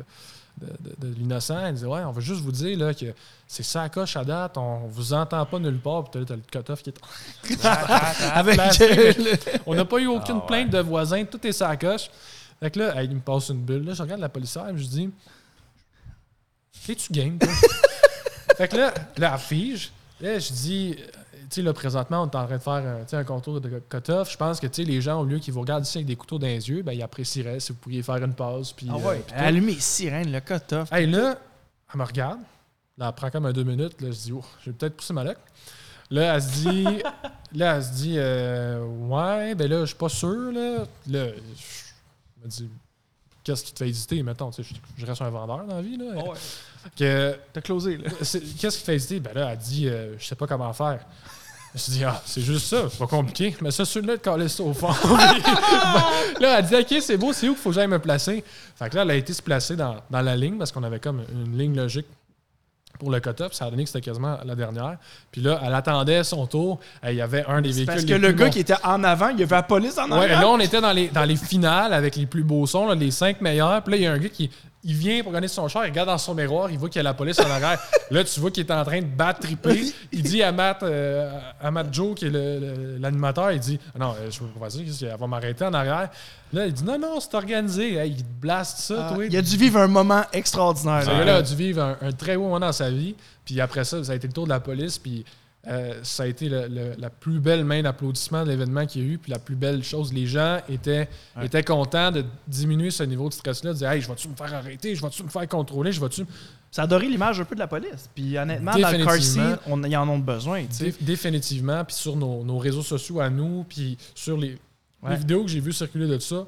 [SPEAKER 2] de, de- de l'innocent. Il disait Ouais, on veut juste vous dire là, que c'est ça à coche à date, on vous entend pas nulle part. Puis t'as le cut-off qui est
[SPEAKER 1] Avec le-
[SPEAKER 2] On n'a pas eu aucune
[SPEAKER 4] Ah,
[SPEAKER 2] plainte de voisins, tout est ça à coche. Fait que là, hey, il me passe une bulle. Là, je regarde la policière et je dis Es-tu game, toi? Fait que là, là, elle fige. Là, je dis euh, Tu sais, là, présentement, on est en train de faire un, sais, un contour de cut-off. Je pense que, tu sais, les gens, au lieu qu'ils vous regardent ici avec des couteaux dans les yeux, ben, ils apprécieraient si vous pourriez faire une pause. Puis,
[SPEAKER 1] Ah
[SPEAKER 2] euh,
[SPEAKER 1] ouais, allumer sirène, le cut-off.
[SPEAKER 2] Hey, là, elle me regarde. Là, elle prend comme un deux minutes. Là, je dis, oh, j'ai peut-être poussé ma loque. Là, elle se dit, là, elle se dit, euh, ouais, ben là, je suis pas sûr, là. Là, je me dis, qu'est-ce qui te fait hésiter, mettons, tu sais, je, je reste un vendeur dans la vie, là.
[SPEAKER 1] Ah ouais.
[SPEAKER 2] Que,
[SPEAKER 1] T'as closé, là.
[SPEAKER 2] qu'est-ce qui te fait hésiter? Ben là, elle dit, euh, je sais pas comment faire. Je dis, ah, c'est juste ça, c'est pas compliqué. Mais ça, celui-là, de coller ça au fond. là, elle dit, OK, c'est beau, c'est où qu'il faut que j'aille me placer? Fait que là, elle a été se placer dans, dans la ligne parce qu'on avait comme une ligne logique pour le cut-up. Ça a donné que c'était quasiment la dernière. Puis là, elle attendait son tour. Il y avait un des véhicules.
[SPEAKER 1] Parce que
[SPEAKER 2] les
[SPEAKER 1] le gars qui était en avant, il y avait la police en
[SPEAKER 2] Ouais,
[SPEAKER 1] arrière.
[SPEAKER 2] là, on était dans les, dans les finales avec les plus beaux sons, là, les cinq meilleurs. Puis là, il y a un gars qui il vient pour gagner son char, il regarde dans son miroir, il voit qu'il y a la police en arrière. là, tu vois qu'il est en train de battre triper. Il dit à Matt, euh, à Matt Joe, qui est l'animateur, il dit Ah Non, euh, je vais dire qu'elle va m'arrêter en arrière. Là, il dit Non, non, c'est organisé. Hey, il te blaste ça,
[SPEAKER 1] Ah,
[SPEAKER 2] toi.
[SPEAKER 1] il a dû vivre un moment extraordinaire.
[SPEAKER 2] Ce
[SPEAKER 1] là.
[SPEAKER 2] gars-là a dû vivre un, un très beau moment dans sa vie. Puis après ça, ça a été le tour de la police. Puis euh, ça a été le- le- la plus belle main d'applaudissement de l'événement qu'il y a eu. Puis la plus belle chose, les gens étaient,
[SPEAKER 1] Ouais.
[SPEAKER 2] étaient contents de diminuer ce niveau de stress-là. De dire Hey, je vais-tu me faire arrêter Je vais-tu me faire contrôler Je vais-tu.
[SPEAKER 1] Ça a doré l'image un peu de la police. Puis honnêtement, dans le car scene, on, ils en ont besoin.
[SPEAKER 2] Dé- définitivement. Puis sur nos, nos réseaux sociaux à nous, puis sur les,
[SPEAKER 1] Ouais.
[SPEAKER 2] les vidéos que j'ai vues circuler de ça,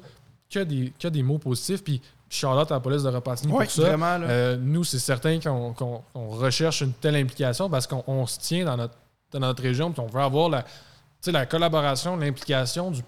[SPEAKER 2] que des, que des mots positifs. Puis Charlotte à la police de Repentigny
[SPEAKER 1] Ouais,
[SPEAKER 2] pour ça.
[SPEAKER 1] vraiment.
[SPEAKER 2] Euh, nous, c'est certain qu'on recherche une telle implication parce qu'on on se tient dans notre, dans notre région puis on veut avoir la, la collaboration, l'implication du,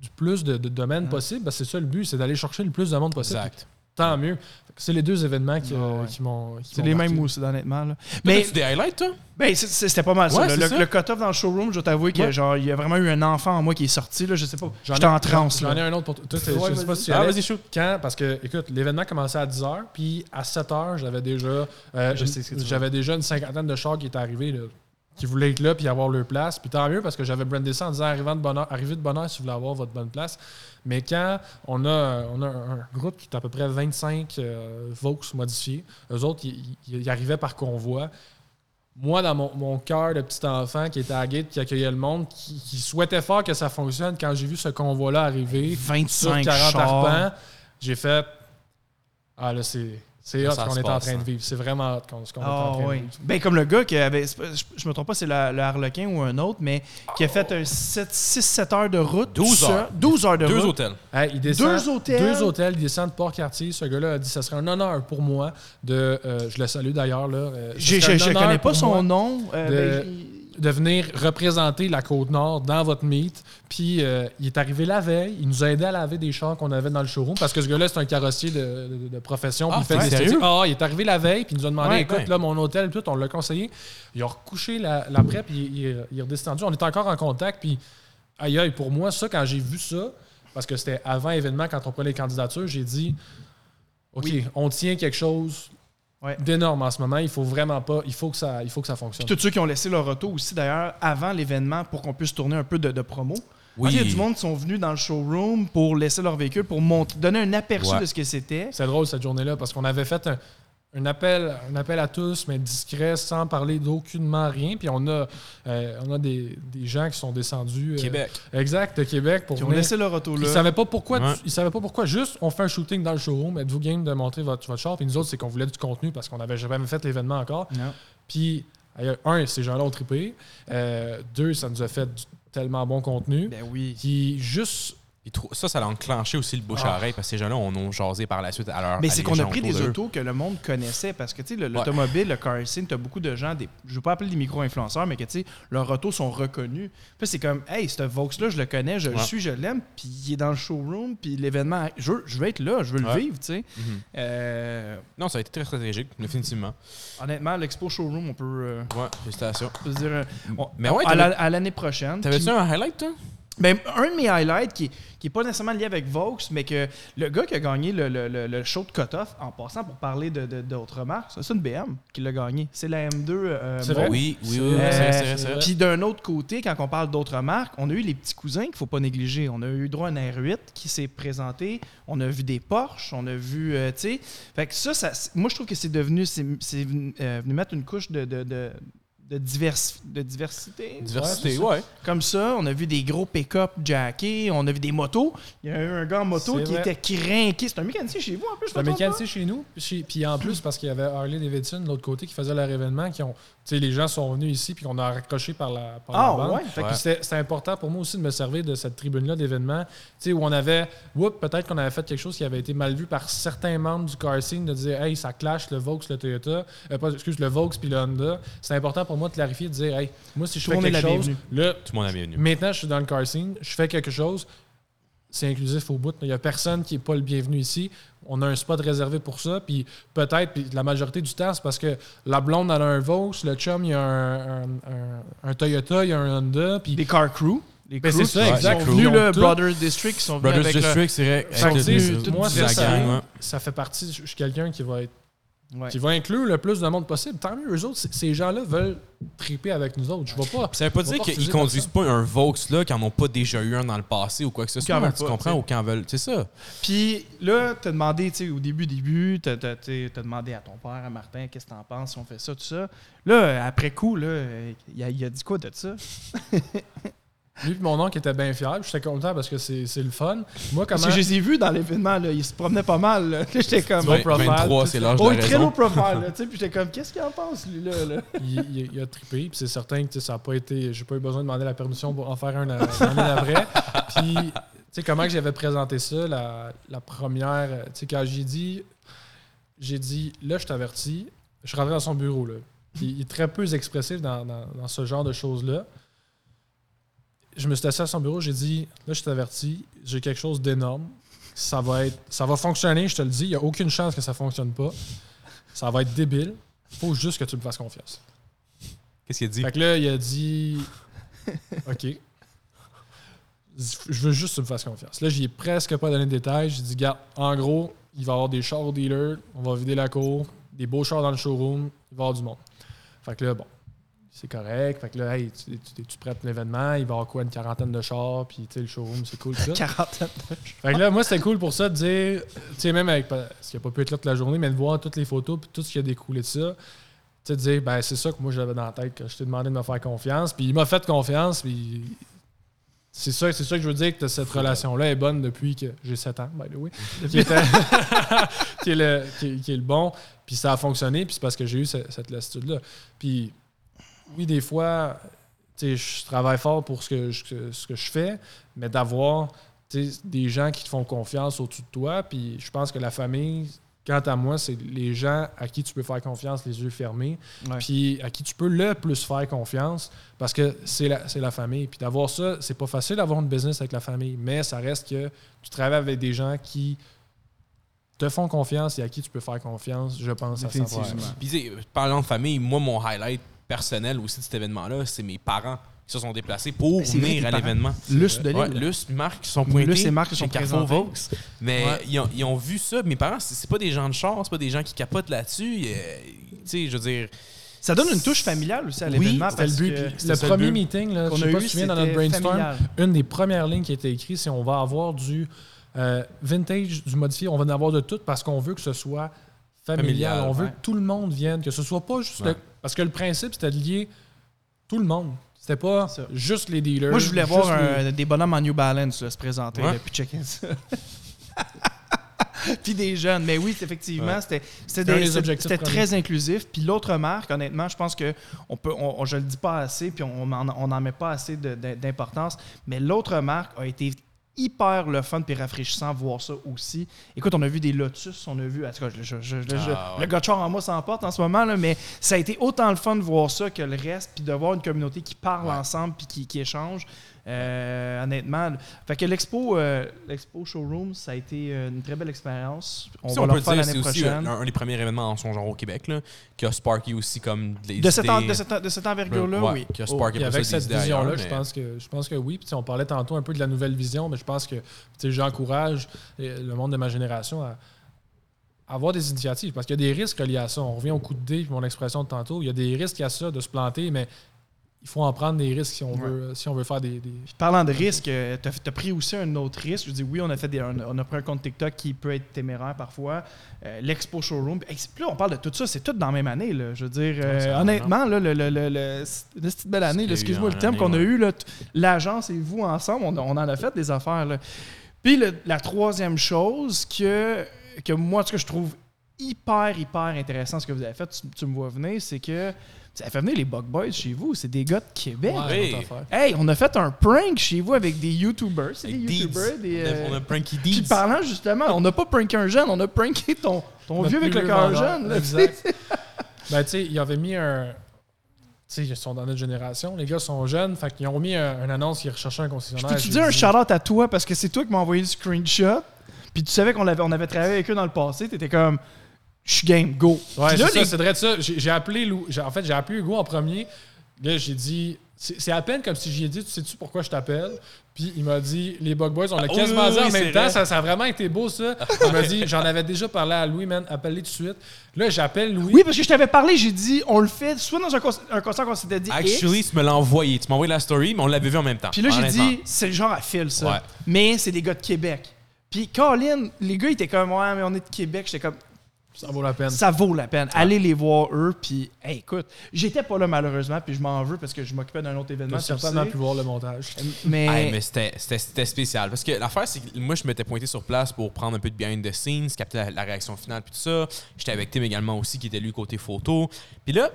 [SPEAKER 2] du- plus de, de domaines possible. parce que c'est ça le but, c'est d'aller chercher le plus de monde possible.
[SPEAKER 4] Exact.
[SPEAKER 2] Tant mieux. C'est les deux événements qui, euh, qui m'ont.
[SPEAKER 1] c'est les
[SPEAKER 2] marqué.
[SPEAKER 1] mêmes aussi, honnêtement. Là.
[SPEAKER 4] Mais tu des highlights, toi?
[SPEAKER 1] ben, c'était pas mal ça.
[SPEAKER 4] Ouais,
[SPEAKER 1] Le,
[SPEAKER 4] ça.
[SPEAKER 1] le cut-off dans le showroom, je dois t'avouer qu'il y a-
[SPEAKER 2] Ouais.
[SPEAKER 1] genre, il y a vraiment eu un enfant en moi qui est sorti. Là, je sais pas.
[SPEAKER 2] J'en
[SPEAKER 1] J'étais
[SPEAKER 2] ai-
[SPEAKER 1] en transe.
[SPEAKER 2] J'en ai un autre pour toi.
[SPEAKER 1] Ouais,
[SPEAKER 2] je sais pas si tu
[SPEAKER 4] Ah, vas-y, shoot.
[SPEAKER 2] Quand? Parce que, écoute, l'événement commençait à 10h, puis à 7h, j'avais déjà, euh, j'avais déjà une cinquantaine de chars qui étaient arrivés, là, qui voulaient être là, puis avoir leur place. Puis tant mieux, parce que j'avais brandé ça en disant arrivant de bonne heure- arrivez de bonne heure si vous voulez avoir votre bonne place. Mais quand on a, on a un groupe qui est à peu près 25 euh, Vaux modifiés, eux autres, ils, arrivaient par convoi. Moi, dans mon, mon cœur de petit enfant qui était à la gate, qui accueillait le monde, qui, qui souhaitait fort que ça fonctionne, quand j'ai vu ce convoi-là arriver, sur
[SPEAKER 1] 25
[SPEAKER 2] 40
[SPEAKER 1] chars.
[SPEAKER 2] arpents, j'ai fait Ah là, c'est c'est hot qu'on est en train de
[SPEAKER 4] hein.
[SPEAKER 2] vivre. C'est vraiment hot qu'on- ce qu'on est en
[SPEAKER 1] Ah
[SPEAKER 2] train de vivre.
[SPEAKER 1] Ben, comme le gars qui avait. Je, me trompe pas, c'est le Harlequin ou un autre, mais qui a fait un 6-7 heures de route.
[SPEAKER 4] 12
[SPEAKER 1] tout seul.
[SPEAKER 4] heures.
[SPEAKER 1] 12 heures de
[SPEAKER 4] Deux
[SPEAKER 1] route.
[SPEAKER 4] hôtels.
[SPEAKER 2] Hey, il descend,
[SPEAKER 1] Deux hôtels.
[SPEAKER 2] Deux hôtels, il descend de Port-Cartier. Ce gars-là a dit ça serait un honneur pour moi de. euh, je le salue d'ailleurs. là. euh,
[SPEAKER 1] Je
[SPEAKER 2] honneur
[SPEAKER 1] connais pas son
[SPEAKER 2] moi
[SPEAKER 1] nom. euh,
[SPEAKER 2] de-
[SPEAKER 1] ben,
[SPEAKER 2] de venir représenter la Côte-Nord dans votre meet. Puis euh, il est arrivé la veille. Il nous a aidé à laver des chars qu'on avait dans le showroom parce que ce gars-là, c'est un carrossier de, de- de profession.
[SPEAKER 4] Ah,
[SPEAKER 2] il fait des. Ah, il est arrivé la veille. Puis il nous a demandé
[SPEAKER 1] Ouais,
[SPEAKER 2] écoute,
[SPEAKER 4] ouais.
[SPEAKER 2] là, mon hôtel, tout, on l'a conseillé. Il a recouché la- l'après. puis il, il- il est redescendu. On est encore en contact. Puis aïe, aïe, pour moi, ça, quand j'ai vu ça, parce que c'était avant événement, quand on prenait les candidatures, j'ai dit OK,
[SPEAKER 1] Oui.
[SPEAKER 2] on tient quelque chose
[SPEAKER 1] Ouais.
[SPEAKER 2] d'énorme en ce moment. Il faut vraiment pas. Il faut que ça, il faut que ça fonctionne.
[SPEAKER 1] Puis tous ceux qui ont laissé leur auto aussi, d'ailleurs, avant l'événement, pour qu'on puisse tourner un peu de, de promo.
[SPEAKER 4] Oui.
[SPEAKER 1] Il y a du monde qui sont venus dans le showroom pour laisser leur véhicule, pour monter, donner un aperçu
[SPEAKER 4] Ouais.
[SPEAKER 1] de ce que c'était.
[SPEAKER 2] C'est drôle cette journée-là parce qu'on avait fait un, un appel, un appel à tous, mais discret, sans parler d'aucunement rien. Puis on a, euh, on a des, des gens qui sont descendus. euh,
[SPEAKER 4] Québec.
[SPEAKER 2] exact, de Québec pour
[SPEAKER 1] Qui ont laissé leur auto
[SPEAKER 2] Ils
[SPEAKER 1] là.
[SPEAKER 2] savaient pas pourquoi.
[SPEAKER 4] Ouais.
[SPEAKER 2] Ils savaient pas pourquoi. Juste, on fait un shooting dans le showroom. Êtes-vous game de montrer votre, votre char? Puis nous autres, c'est qu'on voulait du contenu parce qu'on n'avait jamais fait l'événement encore.
[SPEAKER 1] Non.
[SPEAKER 2] Puis, un, ces gens-là ont trippé. Euh, deux, ça nous a fait du tellement bon contenu.
[SPEAKER 1] Ben oui.
[SPEAKER 2] Puis juste
[SPEAKER 4] ça, ça a enclenché aussi le bouche à
[SPEAKER 2] Ah.
[SPEAKER 4] oreille parce que ces gens-là, on a jasé par la suite à leur
[SPEAKER 1] Mais c'est qu'on a pris des autos que le monde connaissait parce que tu sais, le- l'automobile, le car scene, t'as beaucoup de gens, des, je veux pas appeler des micro-influenceurs, mais que tu sais, leurs autos sont reconnus. Puis c'est comme, hey, ce Vaux-là, je le connais, je le suis, je l'aime, puis il est dans le showroom, puis l'événement, je veux, être là, je veux le vivre, tu sais.
[SPEAKER 4] Mhm.
[SPEAKER 1] Euh,
[SPEAKER 4] Non, ça a été très stratégique, définitivement.
[SPEAKER 1] honnêtement, l'expo showroom, on peut, euh,
[SPEAKER 4] Ouais, félicitations.
[SPEAKER 1] on peut dire, euh, on-
[SPEAKER 4] Mais ouais,
[SPEAKER 1] à l'année prochaine.
[SPEAKER 4] T'avais-tu un highlight, toi?
[SPEAKER 1] Ben, un de mes highlights qui qui est pas nécessairement lié avec Vaux, mais que le gars qui a gagné le, le, le, le show de cutoff, en passant pour parler de- de- d'autres marques, c'est une BM qui l'a gagné. C'est la M2 euh,
[SPEAKER 2] C'est vrai?
[SPEAKER 4] Oui, oui, oui,
[SPEAKER 2] C'est
[SPEAKER 4] oui,
[SPEAKER 2] vrai,
[SPEAKER 4] c'est vrai,
[SPEAKER 1] Euh,
[SPEAKER 4] c'est vrai, c'est vrai.
[SPEAKER 1] Puis d'un autre côté, quand on parle d'autres marques, on a eu les petits cousins qu'il faut pas négliger. On a eu droit à un R8 qui s'est présenté. On a vu des Porsche. On a vu, euh, tu sais. Fait que ça, ça moi je trouve que c'est devenu, c'est c'est venu, euh, venu mettre une couche de, de, de, de divers- de diversité.
[SPEAKER 4] Diversité,
[SPEAKER 2] Ouais,
[SPEAKER 4] ouais.
[SPEAKER 1] Comme ça, on a vu des gros pick-up jackés, on a vu des motos. Il y a eu un gars en moto qui
[SPEAKER 2] vrai.
[SPEAKER 1] était qui rinquait. C'est un mécanicien chez vous en plus, je
[SPEAKER 2] C'est un mécanicien chez nous. Puis, puis en plus, parce qu'il y avait Harley Davidson de l'autre côté qui faisait leur événement, qui ont, tu sais, les gens sont venus ici puis qu'on a raccroché par la, par
[SPEAKER 1] Ah,
[SPEAKER 2] la bande.
[SPEAKER 1] ouais?
[SPEAKER 2] Fait que
[SPEAKER 4] Ouais.
[SPEAKER 2] c'était c'était important pour moi aussi de me servir de cette tribune-là d'événements, tu sais, où on avait, whoop, peut-être qu'on avait fait quelque chose qui avait été mal vu par certains membres du car scene, de dire, hey, ça clash le Vaux, le Toyota, euh, pas, excuse, le Vaux puis le Honda. C'est important pour moi de clarifier, de dire, hey, moi, si je
[SPEAKER 1] Tout
[SPEAKER 2] fais quelque
[SPEAKER 1] la
[SPEAKER 2] chose, là,
[SPEAKER 4] Tout le monde est.
[SPEAKER 2] Maintenant, je suis dans le car scene, je fais quelque chose, c'est inclusif au bout. Il n'y a personne qui n'est pas le bienvenu ici. On a un spot réservé pour ça. Puis peut-être, puis la majorité du temps, c'est parce que la blonde, elle a un Vaux, le chum, il y a un, un- un- un Toyota, il y a un Honda. Puis
[SPEAKER 1] Des car crew. Les
[SPEAKER 2] Ben,
[SPEAKER 1] crews
[SPEAKER 2] c'est ça,
[SPEAKER 1] qui
[SPEAKER 2] exact.
[SPEAKER 1] sont
[SPEAKER 2] Ils
[SPEAKER 1] venus,
[SPEAKER 2] ont
[SPEAKER 1] là,
[SPEAKER 2] tout.
[SPEAKER 1] Brothers District, qui sont venus
[SPEAKER 4] Brothers
[SPEAKER 1] avec le-
[SPEAKER 4] District, c'est vrai. Avec le-
[SPEAKER 2] moi, ça,
[SPEAKER 4] la
[SPEAKER 2] ça-
[SPEAKER 4] gang, ouais.
[SPEAKER 2] ça fait partie. Je suis quelqu'un qui va être
[SPEAKER 1] Ouais.
[SPEAKER 2] qui va inclure le plus de monde possible. Tant mieux, eux autres, ces gens-là veulent triper avec nous autres. Je vais pas.
[SPEAKER 4] Ça veut pas dire qu'ils conduisent pas un Vaux là, qu'ils n'en ont pas déjà eu un dans le passé ou quoi que ce soit. Tu
[SPEAKER 1] pas,
[SPEAKER 4] comprends? Ou qu'ils en veulent. C'est ça.
[SPEAKER 1] Puis là, t'as demandé, tu sais, au début, début, t'as t'as demandé à ton père, à Martin, qu'est-ce que t'en penses si on fait ça, tout ça. Là, après coup, là, il a, il a dit quoi de ça?
[SPEAKER 2] Lui et mon oncle était bien fiers. J'étais content parce que c'est c'est le fun. Moi, comment.
[SPEAKER 1] Parce que je les ai vus dans l'événement, là, ils se promenaient pas mal. là. J'étais comme...
[SPEAKER 2] Low profile,
[SPEAKER 4] 23,
[SPEAKER 2] tout
[SPEAKER 4] c'est l'âge de
[SPEAKER 1] Oh,
[SPEAKER 4] la
[SPEAKER 1] il est très low
[SPEAKER 4] raison.
[SPEAKER 1] profile, là, tu sais, puis j'étais comme, qu'est-ce qu'il en pense, lui-là? Là?
[SPEAKER 2] il, il- il a trippé. Puis c'est certain que tu sais, ça n'a pas été. J'ai pas eu besoin de demander la permission pour en faire un euh, l'année d'après. Puis, tu sais, comment que j'avais présenté ça, la, la première. euh, Tu sais, quand j'ai dit. J'ai dit, là, je t'avertis. Je suis rentré dans son bureau, là. Puis il est très peu expressif dans, dans- dans ce genre de choses-là. Je me suis assis à son bureau, j'ai dit, là, je t'avertis, j'ai quelque chose d'énorme. Ça va être. Ça va fonctionner, je te le dis. Il n'y a aucune chance que ça fonctionne pas. Ça va être débile. faut juste que tu me fasses confiance.
[SPEAKER 4] Qu'est-ce qu'il a dit?
[SPEAKER 2] Fait que là, il a dit OK. Je veux juste que tu me fasses confiance. Là, j'y ai presque pas donné de détails. J'ai dit, garde, en gros, il va y avoir des chars au dealer, on va vider la cour, des beaux chars dans le showroom, il va y avoir du monde. Fait que là, bon, c'est correct. Fait que là, hey, tu, tu, tu prêtes l'événement, il va y avoir quoi, une quarantaine de chars, puis tu sais, le showroom, c'est cool. ça.
[SPEAKER 1] Quarantaine.
[SPEAKER 2] Fait que là, moi, c'était cool pour ça de dire, tu sais, même avec, parce qu'il n'a pas pu être là toute la journée, mais de voir toutes les photos puis tout ce qui a découlé de ça. Tu sais, de dire, ben, c'est ça que moi, j'avais dans la tête, que je t'ai demandé de me faire confiance. Puis il m'a fait confiance, puis c'est ça, c'est ça que je veux dire, que cette relation-là est bonne depuis que j'ai 7 ans, by the way. Qui, était- qui est, le, qui, qui est le bon. Puis ça a fonctionné, puis c'est parce que j'ai eu ce- cette lassitude-là. Puis oui, des fois, tu sais, je travaille fort pour ce que je, ce que je fais, mais d'avoir tu sais, des gens qui te font confiance au-dessus de toi. Puis je pense que la famille, quant à moi, c'est les gens à qui tu peux faire confiance les yeux fermés,
[SPEAKER 1] Ouais.
[SPEAKER 2] puis à qui tu peux le plus faire confiance parce que c'est la, c'est la famille. Puis d'avoir ça, c'est pas facile d'avoir une business avec la famille, mais ça reste que tu travailles avec des gens qui te font confiance et à qui tu peux faire confiance, je pense, à 100%.
[SPEAKER 1] Définitivement.
[SPEAKER 4] Puis, parlant de famille, moi, mon highlight personnel aussi de cet événement-là, c'est mes parents qui se sont déplacés pour venir à l'événement.
[SPEAKER 1] Luce de
[SPEAKER 4] Ouais. Luce, Marc, qui sont pointés.
[SPEAKER 1] Luce et Marc sont
[SPEAKER 4] Carrefour. Vaux. Mais
[SPEAKER 2] Ouais.
[SPEAKER 4] ils, ont, ils ont vu ça. Mes parents, c'est pas des gens de char, c'est pas des gens qui capotent là-dessus. Tu sais, je veux dire.
[SPEAKER 1] Ça donne une touche familiale aussi à
[SPEAKER 4] Oui,
[SPEAKER 1] l'événement.
[SPEAKER 2] C'était le
[SPEAKER 1] parce
[SPEAKER 2] but.
[SPEAKER 1] que
[SPEAKER 2] Le premier
[SPEAKER 1] but.
[SPEAKER 2] meeting, là, je
[SPEAKER 1] qu'on
[SPEAKER 2] sais
[SPEAKER 1] a
[SPEAKER 2] pas
[SPEAKER 1] eu,
[SPEAKER 2] si tu dans notre
[SPEAKER 1] c'était
[SPEAKER 2] brainstorm,
[SPEAKER 1] familial.
[SPEAKER 2] une des premières lignes qui a été écrite, c'est on va avoir du euh, vintage, du modifié, on va en avoir de tout parce qu'on veut que ce soit familial.
[SPEAKER 4] Familial,
[SPEAKER 2] on veut
[SPEAKER 1] ouais.
[SPEAKER 2] que tout le monde vienne, que ce soit pas juste. le- parce que le principe, c'était de lier tout le monde. C'était pas
[SPEAKER 1] Ça.
[SPEAKER 2] juste les dealers.
[SPEAKER 1] Moi, je voulais voir
[SPEAKER 2] les-
[SPEAKER 1] un- des bonhommes en New Balance là, se présenter,
[SPEAKER 4] Ouais.
[SPEAKER 1] là, puis checker ça. puis des jeunes. Mais oui, effectivement,
[SPEAKER 4] Ouais.
[SPEAKER 1] c'était très inclusif. Puis l'autre marque, honnêtement, je pense que on peut, on, on- je le dis pas assez, puis on n'en on en met pas assez d'importance. Mais l'autre marque a été hyper le fun puis rafraîchissant voir ça aussi. Écoute, on a vu des Lotus, on a vu, en tout cas, je- je- je- je-
[SPEAKER 4] Ah, ouais.
[SPEAKER 1] le char en moi s'emporte en ce moment, là, mais ça a été autant le fun de voir ça que le reste, puis de voir une communauté qui parle
[SPEAKER 4] Ouais.
[SPEAKER 1] ensemble puis qui, qui échange. Euh, honnêtement. Fait que l'expo, euh, l'expo showroom, ça a été euh, une très belle expérience. On
[SPEAKER 4] Si
[SPEAKER 1] va
[SPEAKER 4] on
[SPEAKER 1] le
[SPEAKER 4] peut
[SPEAKER 1] refaire
[SPEAKER 4] dire, c'est aussi un,
[SPEAKER 1] prochaine.
[SPEAKER 4] un des premiers événements en son genre au Québec, là, qui a Sparky aussi comme des
[SPEAKER 1] De cette, en- de cette, de cette envergure-là,
[SPEAKER 4] Ouais,
[SPEAKER 1] oui.
[SPEAKER 4] Qui a
[SPEAKER 1] Oh.
[SPEAKER 2] Avec cette vision-là, je, pense que, je pense que oui. Puis, on parlait tantôt un peu de la nouvelle vision, mais je pense que tu sais, j'encourage le monde de ma génération à, avoir des initiatives. Parce qu'il y a des risques reliés à ça. On revient au coup de dé, puis mon expression de tantôt. Il y a des risques à ça de se planter, mais il faut en prendre des risques si on,
[SPEAKER 1] Ouais.
[SPEAKER 2] veut, si on veut faire des. des-
[SPEAKER 1] Puis parlant de risque, euh, t'as as pris aussi un autre risque. Je dis oui, on a fait des, on, a, on a pris un compte TikTok qui peut être téméraire parfois. Euh, L'expo showroom. Hey, là, on parle de tout ça, c'est tout dans la même année. Là. Je veux dire, euh, honnêtement, là, le, le, le, le- c'est une petite belle année. Excuse-moi le thème
[SPEAKER 4] année,
[SPEAKER 1] qu'on a eu. L'agence et vous ensemble, on, on en a fait des affaires. Là. Puis le- la troisième chose que, que moi, ce que je trouve hyper, hyper intéressant, ce que vous avez fait, tu, tu me vois venir, c'est que avez fait venir les Bug Boys chez vous. C'est des gars de Québec.
[SPEAKER 2] Ouais.
[SPEAKER 1] Hey, on a fait un prank chez vous avec des YouTubers. C'est des
[SPEAKER 4] Deeds.
[SPEAKER 1] YouTubers. Des,
[SPEAKER 4] On a-
[SPEAKER 1] euh,
[SPEAKER 4] On a Pranky
[SPEAKER 1] Puis
[SPEAKER 4] Deeds.
[SPEAKER 1] parlant justement, on n'a pas pranké un jeune, on a pranké ton, ton vieux avec le cœur jeune. là,
[SPEAKER 2] exact.
[SPEAKER 1] tu.
[SPEAKER 2] Ben, tu sais, ils avaient mis un. Tu sais, ils sont dans notre génération. Les gars sont jeunes. Fait qu'ils ont mis un, une annonce qu'ils recherchaient un
[SPEAKER 1] Je
[SPEAKER 2] concessionnaire.
[SPEAKER 1] peux te
[SPEAKER 2] J'ai
[SPEAKER 1] dire un shout-out à toi parce que c'est toi qui m'as envoyé le screenshot. Puis tu savais qu'on avait, on avait travaillé avec eux dans le passé. T'étais comme, je suis game, go.
[SPEAKER 2] Ouais, c'est
[SPEAKER 1] les-
[SPEAKER 2] ça, c'est vrai de ça. J'ai j'ai appelé Lou. j'ai- En fait, j'ai appelé Hugo en premier. Là, j'ai dit. C'est à peine comme si j'y ai dit, tu sais-tu pourquoi je t'appelle? Puis il m'a dit, les Bug Boys, on l'a
[SPEAKER 4] Ah,
[SPEAKER 2] quasiment
[SPEAKER 4] oui,
[SPEAKER 2] dit en même temps. Ça, ça a vraiment été beau, ça. Il m'a dit, j'en avais déjà parlé à Louis, man, appelle-les tout de suite. Là, j'appelle Louis.
[SPEAKER 1] Oui, parce que je t'avais parlé, j'ai dit, on le fait soit dans un, concert qu'on s'était dit.
[SPEAKER 4] Actually,
[SPEAKER 1] X,
[SPEAKER 4] tu me l'as envoyé. Tu m'as envoyé la story, mais on l'avait vu en même temps.
[SPEAKER 1] Puis là, j'ai dit, c'est le genre à fil, ça.
[SPEAKER 4] Ouais.
[SPEAKER 1] Mais c'est des gars de Québec. Puis Colin, les gars, ils étaient comme, ouais, mais on est de Québec. J'étais comme,
[SPEAKER 2] Ça vaut la peine.
[SPEAKER 1] ça vaut la peine. Allez les voir eux. Puis, hey, écoute, j'étais pas là malheureusement, puis je m'en veux parce que je m'occupais d'un autre événement. Le
[SPEAKER 2] certainement pu voir le montage.
[SPEAKER 1] Mais,
[SPEAKER 4] Hey, c'était spécial. Parce que l'affaire, c'est que moi, je m'étais pointé sur place pour prendre un peu de behind the scenes, capter la, la réaction finale, puis tout ça. J'étais avec Tim également aussi, qui était lui côté photo. Puis là,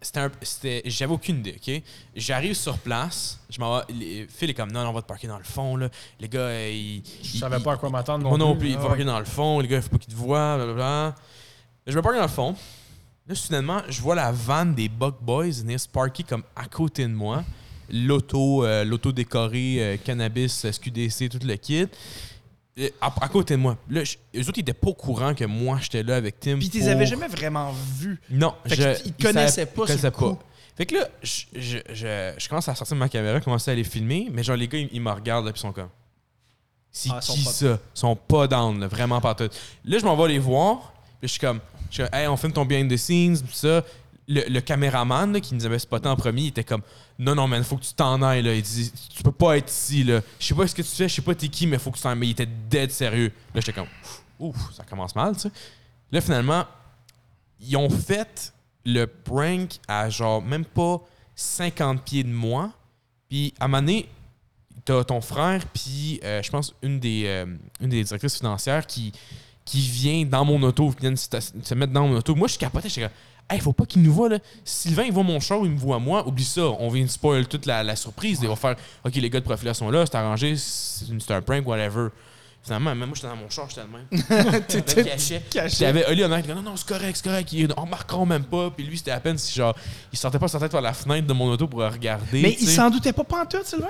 [SPEAKER 4] c'était j'avais aucune idée, OK? J'arrive sur place, je m'en vais- les- Phil est comme, non, non, on va te parquer dans le fond, là. Les gars, euh, ils...
[SPEAKER 2] Je savais pas à quoi m'attendre
[SPEAKER 4] non
[SPEAKER 2] non
[SPEAKER 4] plus, il
[SPEAKER 2] Ah
[SPEAKER 4] va
[SPEAKER 2] ouais.
[SPEAKER 4] parquer dans le fond, les gars, il faut pas qu'ils te voient, blablabla. Je me parque dans le fond. Là, soudainement, je vois la vanne des Buck Boys venir se parker comme à côté de moi. L'auto, euh, l'auto décorée, euh, cannabis, SQDC, tout le kit. À, à côté de moi. Là, je- eux autres, ils étaient pas au courant que moi, j'étais là avec Tim.
[SPEAKER 1] puis, tu
[SPEAKER 4] pour-
[SPEAKER 1] les avais jamais vraiment vus.
[SPEAKER 4] Non,
[SPEAKER 1] Fait
[SPEAKER 4] je,
[SPEAKER 1] qu'ils te connaissaient pas
[SPEAKER 4] ils connaissaient
[SPEAKER 1] coup.
[SPEAKER 4] Fait que là, je, je, je, commence à sortir ma caméra, commencer à les filmer, mais genre, les gars, ils, ils me regardent, là, puis ils sont comme. C'est
[SPEAKER 1] Ah, ils sont
[SPEAKER 4] qui
[SPEAKER 1] pas-
[SPEAKER 4] ça? Ils sont pas down, là, vraiment pas tout. Là, je m'en vais les voir, puis je suis comme, je suis comme, hey, on filme ton behind the scenes, puis ça. Le, le caméraman là, qui nous avait spoté en premier, il était comme, non, non, man, faut que tu t'en ailles, là. Il dit, tu peux pas être ici, là. Je sais pas ce que tu fais, je sais pas t'es qui, mais faut que tu t'en ailles. Mais il était dead sérieux. Là, j'étais comme, ouf, ça commence mal, tu sais. Là, finalement, ils ont fait le prank à genre même pas 50 pieds de moi. Puis à un moment donné, t'as ton frère, puis euh, je pense une des, euh, une des directrices financières qui, qui vient dans mon auto, qui vient se, se mettre dans mon auto. Moi, je suis capoté, j'étais comme, hey, faut pas qu'il nous voit là. Sylvain, il voit mon show, il me voit moi. Oublie ça, on vient de spoil toute la, la surprise. Ils vont faire, ok, les gars de profil sont là, c'est arrangé, c'est un prank, whatever. Finalement, même moi, j'étais dans mon char, j'étais le même.
[SPEAKER 1] T'étais caché.
[SPEAKER 4] J'avais Oli en dit non, non, c'est correct, c'est correct. Ils remarqueront même pas. Puis lui, c'était à peine si genre, il sortait pas sa tête par la fenêtre de mon auto pour regarder.
[SPEAKER 1] Mais il s'en doutait pas pantoute, Sylvain?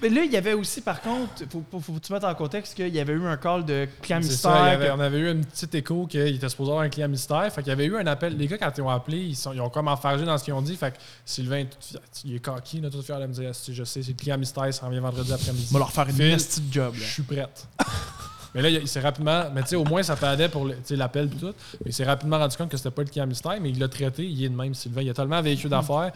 [SPEAKER 1] Mais là, il y avait aussi, par contre, faut, faut, tu mettes en contexte qu'il y avait eu un call de client mystère.
[SPEAKER 2] ça, il y avait-
[SPEAKER 1] que-
[SPEAKER 2] on avait eu une petite écho qu'il était supposé avoir un client mystère. Fait qu'il y avait eu un appel. Les gars, quand ils ont appelé, ils, sont, ils ont comme enfargé dans ce qu'ils ont dit. Fait que Sylvain, tout- il est coquille, là, tout fier de me dire Si, Je sais, c'est le client mystère, ça revient vendredi après-midi.
[SPEAKER 1] On va leur faire une petite job.
[SPEAKER 2] Je suis prête. mais là, il s'est rapidement. Mais tu sais, au moins, ça t'aidait pour l'appel et tout. Mais il s'est rapidement rendu compte que c'était pas le client mystère, mais il l'a traité. Il est de même, Sylvain. Il a tellement vécu d'affaires.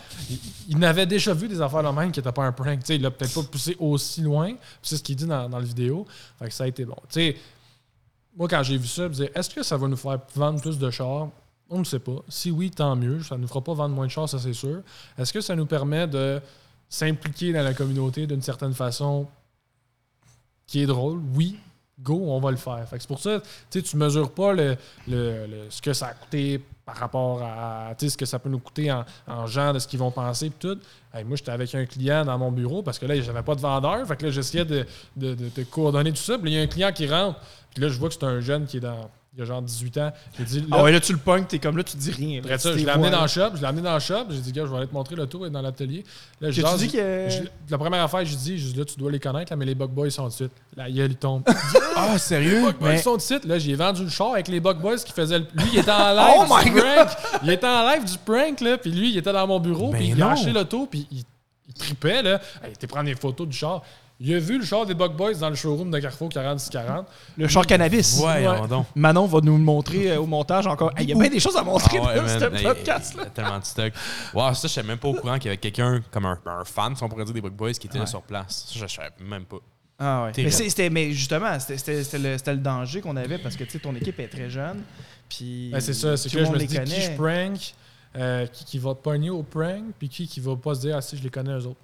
[SPEAKER 2] Il, n'avait déjà vu des affaires de même qui n'étaient pas un prank. Tu sais, il l'a peut-être pas poussé aussi loin. C'est ce qu'il dit dans, dans la vidéo. Fait que ça a été bon. Tu sais, moi, quand j'ai vu ça, je me disais, est-ce que ça va nous faire vendre plus de chars? On ne sait pas. Si oui, tant mieux. Ça ne nous fera pas vendre moins de chars, ça c'est sûr. Est-ce que ça nous permet de s'impliquer dans la communauté d'une certaine façon qui est drôle? Oui. Go, on va le faire. Fait c'est pour ça, tu tu mesures pas ce que ça a coûté par rapport à ce que ça peut nous coûter en, en genre de ce qu'ils vont penser et tout. Moi, j'étais avec un client dans mon bureau parce que là, j'avais pas de vendeur. Fait que là, j'essayais de, de, coordonner tout ça. Puis il y a un client qui rentre. Puis là, je vois que c'est un jeune qui est dans il y a genre 18 ans. J'ai dit,
[SPEAKER 1] Ah ouais, là, tu le pognes, t'es comme là, tu dis rien. là.
[SPEAKER 2] après ça, je l'ai amené dans
[SPEAKER 1] là.
[SPEAKER 2] le shop, je l'ai amené dans le shop, j'ai dit, gars, je vais aller te montrer l'auto, est dans l'atelier. Là, je
[SPEAKER 1] Que tu
[SPEAKER 2] jase-
[SPEAKER 1] dis que-
[SPEAKER 2] je- La première affaire, dis, je dis, là, tu dois les connaître, là, mais les Buck Boys sont de suite. La gueule, il tombe.
[SPEAKER 4] Ah,
[SPEAKER 2] Les
[SPEAKER 4] sérieux?
[SPEAKER 2] Buck Boys
[SPEAKER 1] Mais-
[SPEAKER 2] sont de suite. Là, j'ai vendu le char avec les Buck Boys qui faisaient. le- Lui, il était en live
[SPEAKER 1] Oh
[SPEAKER 2] du
[SPEAKER 1] my
[SPEAKER 2] prank. Il était en live du prank, là, puis lui, il était dans mon bureau, puis il a acheté l'auto, puis il, il tripait, là. Il était prendre des photos du char. Il a vu le char des Buck Boys dans le showroom de Carrefour 4640.
[SPEAKER 1] Le char cannabis.
[SPEAKER 4] Voyons
[SPEAKER 2] Ouais.
[SPEAKER 4] donc.
[SPEAKER 1] Manon va nous le montrer euh, au montage encore. Hey, Il y a bien des choses à montrer
[SPEAKER 4] Ah ouais,
[SPEAKER 1] dans
[SPEAKER 4] man.
[SPEAKER 1] ce podcast-là.
[SPEAKER 4] il y a tellement de stock. Wow, ça, je savais même pas au courant qu'il y avait quelqu'un comme un, un fan, si on pourrait dire, des Buck Boys qui était là sur place. Ça, je savais même pas.
[SPEAKER 1] Ah ouais. Mais, c'était, mais justement, c'était, c'était- c'était le, c'était le danger qu'on avait parce que tu sais, ton équipe est très jeune. Puis
[SPEAKER 2] Ben, c'est ça, c'est
[SPEAKER 1] tout
[SPEAKER 2] que
[SPEAKER 1] le
[SPEAKER 2] je
[SPEAKER 1] monde
[SPEAKER 2] me
[SPEAKER 1] les
[SPEAKER 2] dis qui je prank, euh, qui, qui va te pogner au prank, puis qui, qui va pas se dire, ah si, je les connais eux autres.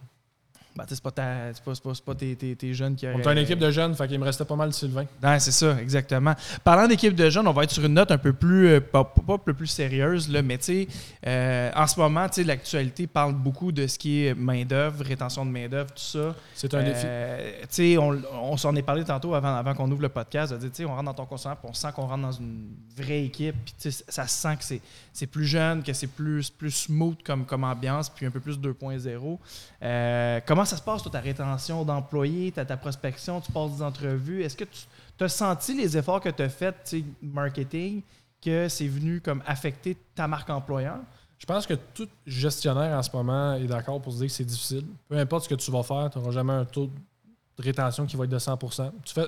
[SPEAKER 1] Ben, c'est pas, ta- pas, pas, pas tes, tes- tes jeunes qui
[SPEAKER 2] On
[SPEAKER 1] auraient-
[SPEAKER 2] était une équipe de jeunes, fait qu'il me restait pas mal Sylvain.
[SPEAKER 1] Ouais, c'est ça, exactement. Parlant d'équipe de jeunes, on va être sur une note un peu plus, euh, pas, plus sérieuse, là, mais tu euh, en ce moment, l'actualité parle beaucoup de ce qui est main-d'œuvre, rétention de main-d'œuvre, tout ça.
[SPEAKER 2] C'est un défi.
[SPEAKER 1] Euh, sais, on, on s'en est parlé tantôt avant, avant qu'on ouvre le podcast. de dire, on rentre dans ton concert, puis on sent qu'on rentre dans une vraie équipe. Puis ça se sent que c'est, plus jeune, que c'est plus, plus smooth comme, comme ambiance, puis un peu plus 2.0. Euh, comment ça se passe, toi, ta rétention d'employés, ta, ta prospection, tu passes des entrevues? Est-ce que tu as senti les efforts que tu as faits, marketing, que c'est venu comme affecter ta marque employeur?
[SPEAKER 2] Je pense que tout gestionnaire en ce moment est d'accord pour se dire que c'est difficile. Peu importe ce que tu vas faire, tu n'auras jamais un taux de rétention qui va être de 100 tu fais,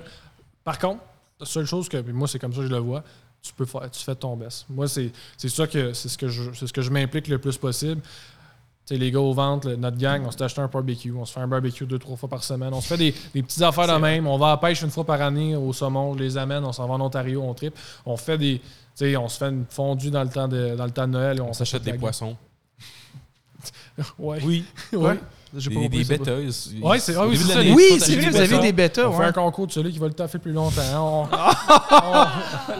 [SPEAKER 2] Par contre, la seule chose que, moi c'est comme ça que je le vois, tu peux faire, tu fais ton best. Moi, c'est c'est ça que c'est ce que je c'est ce que je m'implique le plus possible. Les gars aux ventes, le- notre gang, on s'est acheté un barbecue, on se fait un barbecue deux, trois fois par semaine. On se fait des, des petites affaires de même. On va à la pêche une fois par année au saumon, je les amène, on s'en va en Ontario, on tripe. On fait des. On se fait une fondue dans le temps de, dans le temps de Noël. et
[SPEAKER 4] On s'achète des poissons.
[SPEAKER 2] Ouais.
[SPEAKER 4] Oui.
[SPEAKER 2] Ouais.
[SPEAKER 1] J'ai
[SPEAKER 4] Des,
[SPEAKER 1] pas
[SPEAKER 4] des.
[SPEAKER 2] Ouais, c'est- ah oui, c'est ça,
[SPEAKER 1] Oui, vrai, vous avez des bêtas.
[SPEAKER 2] On fait un concours de celui qui va le taffer plus longtemps. On-
[SPEAKER 1] Là,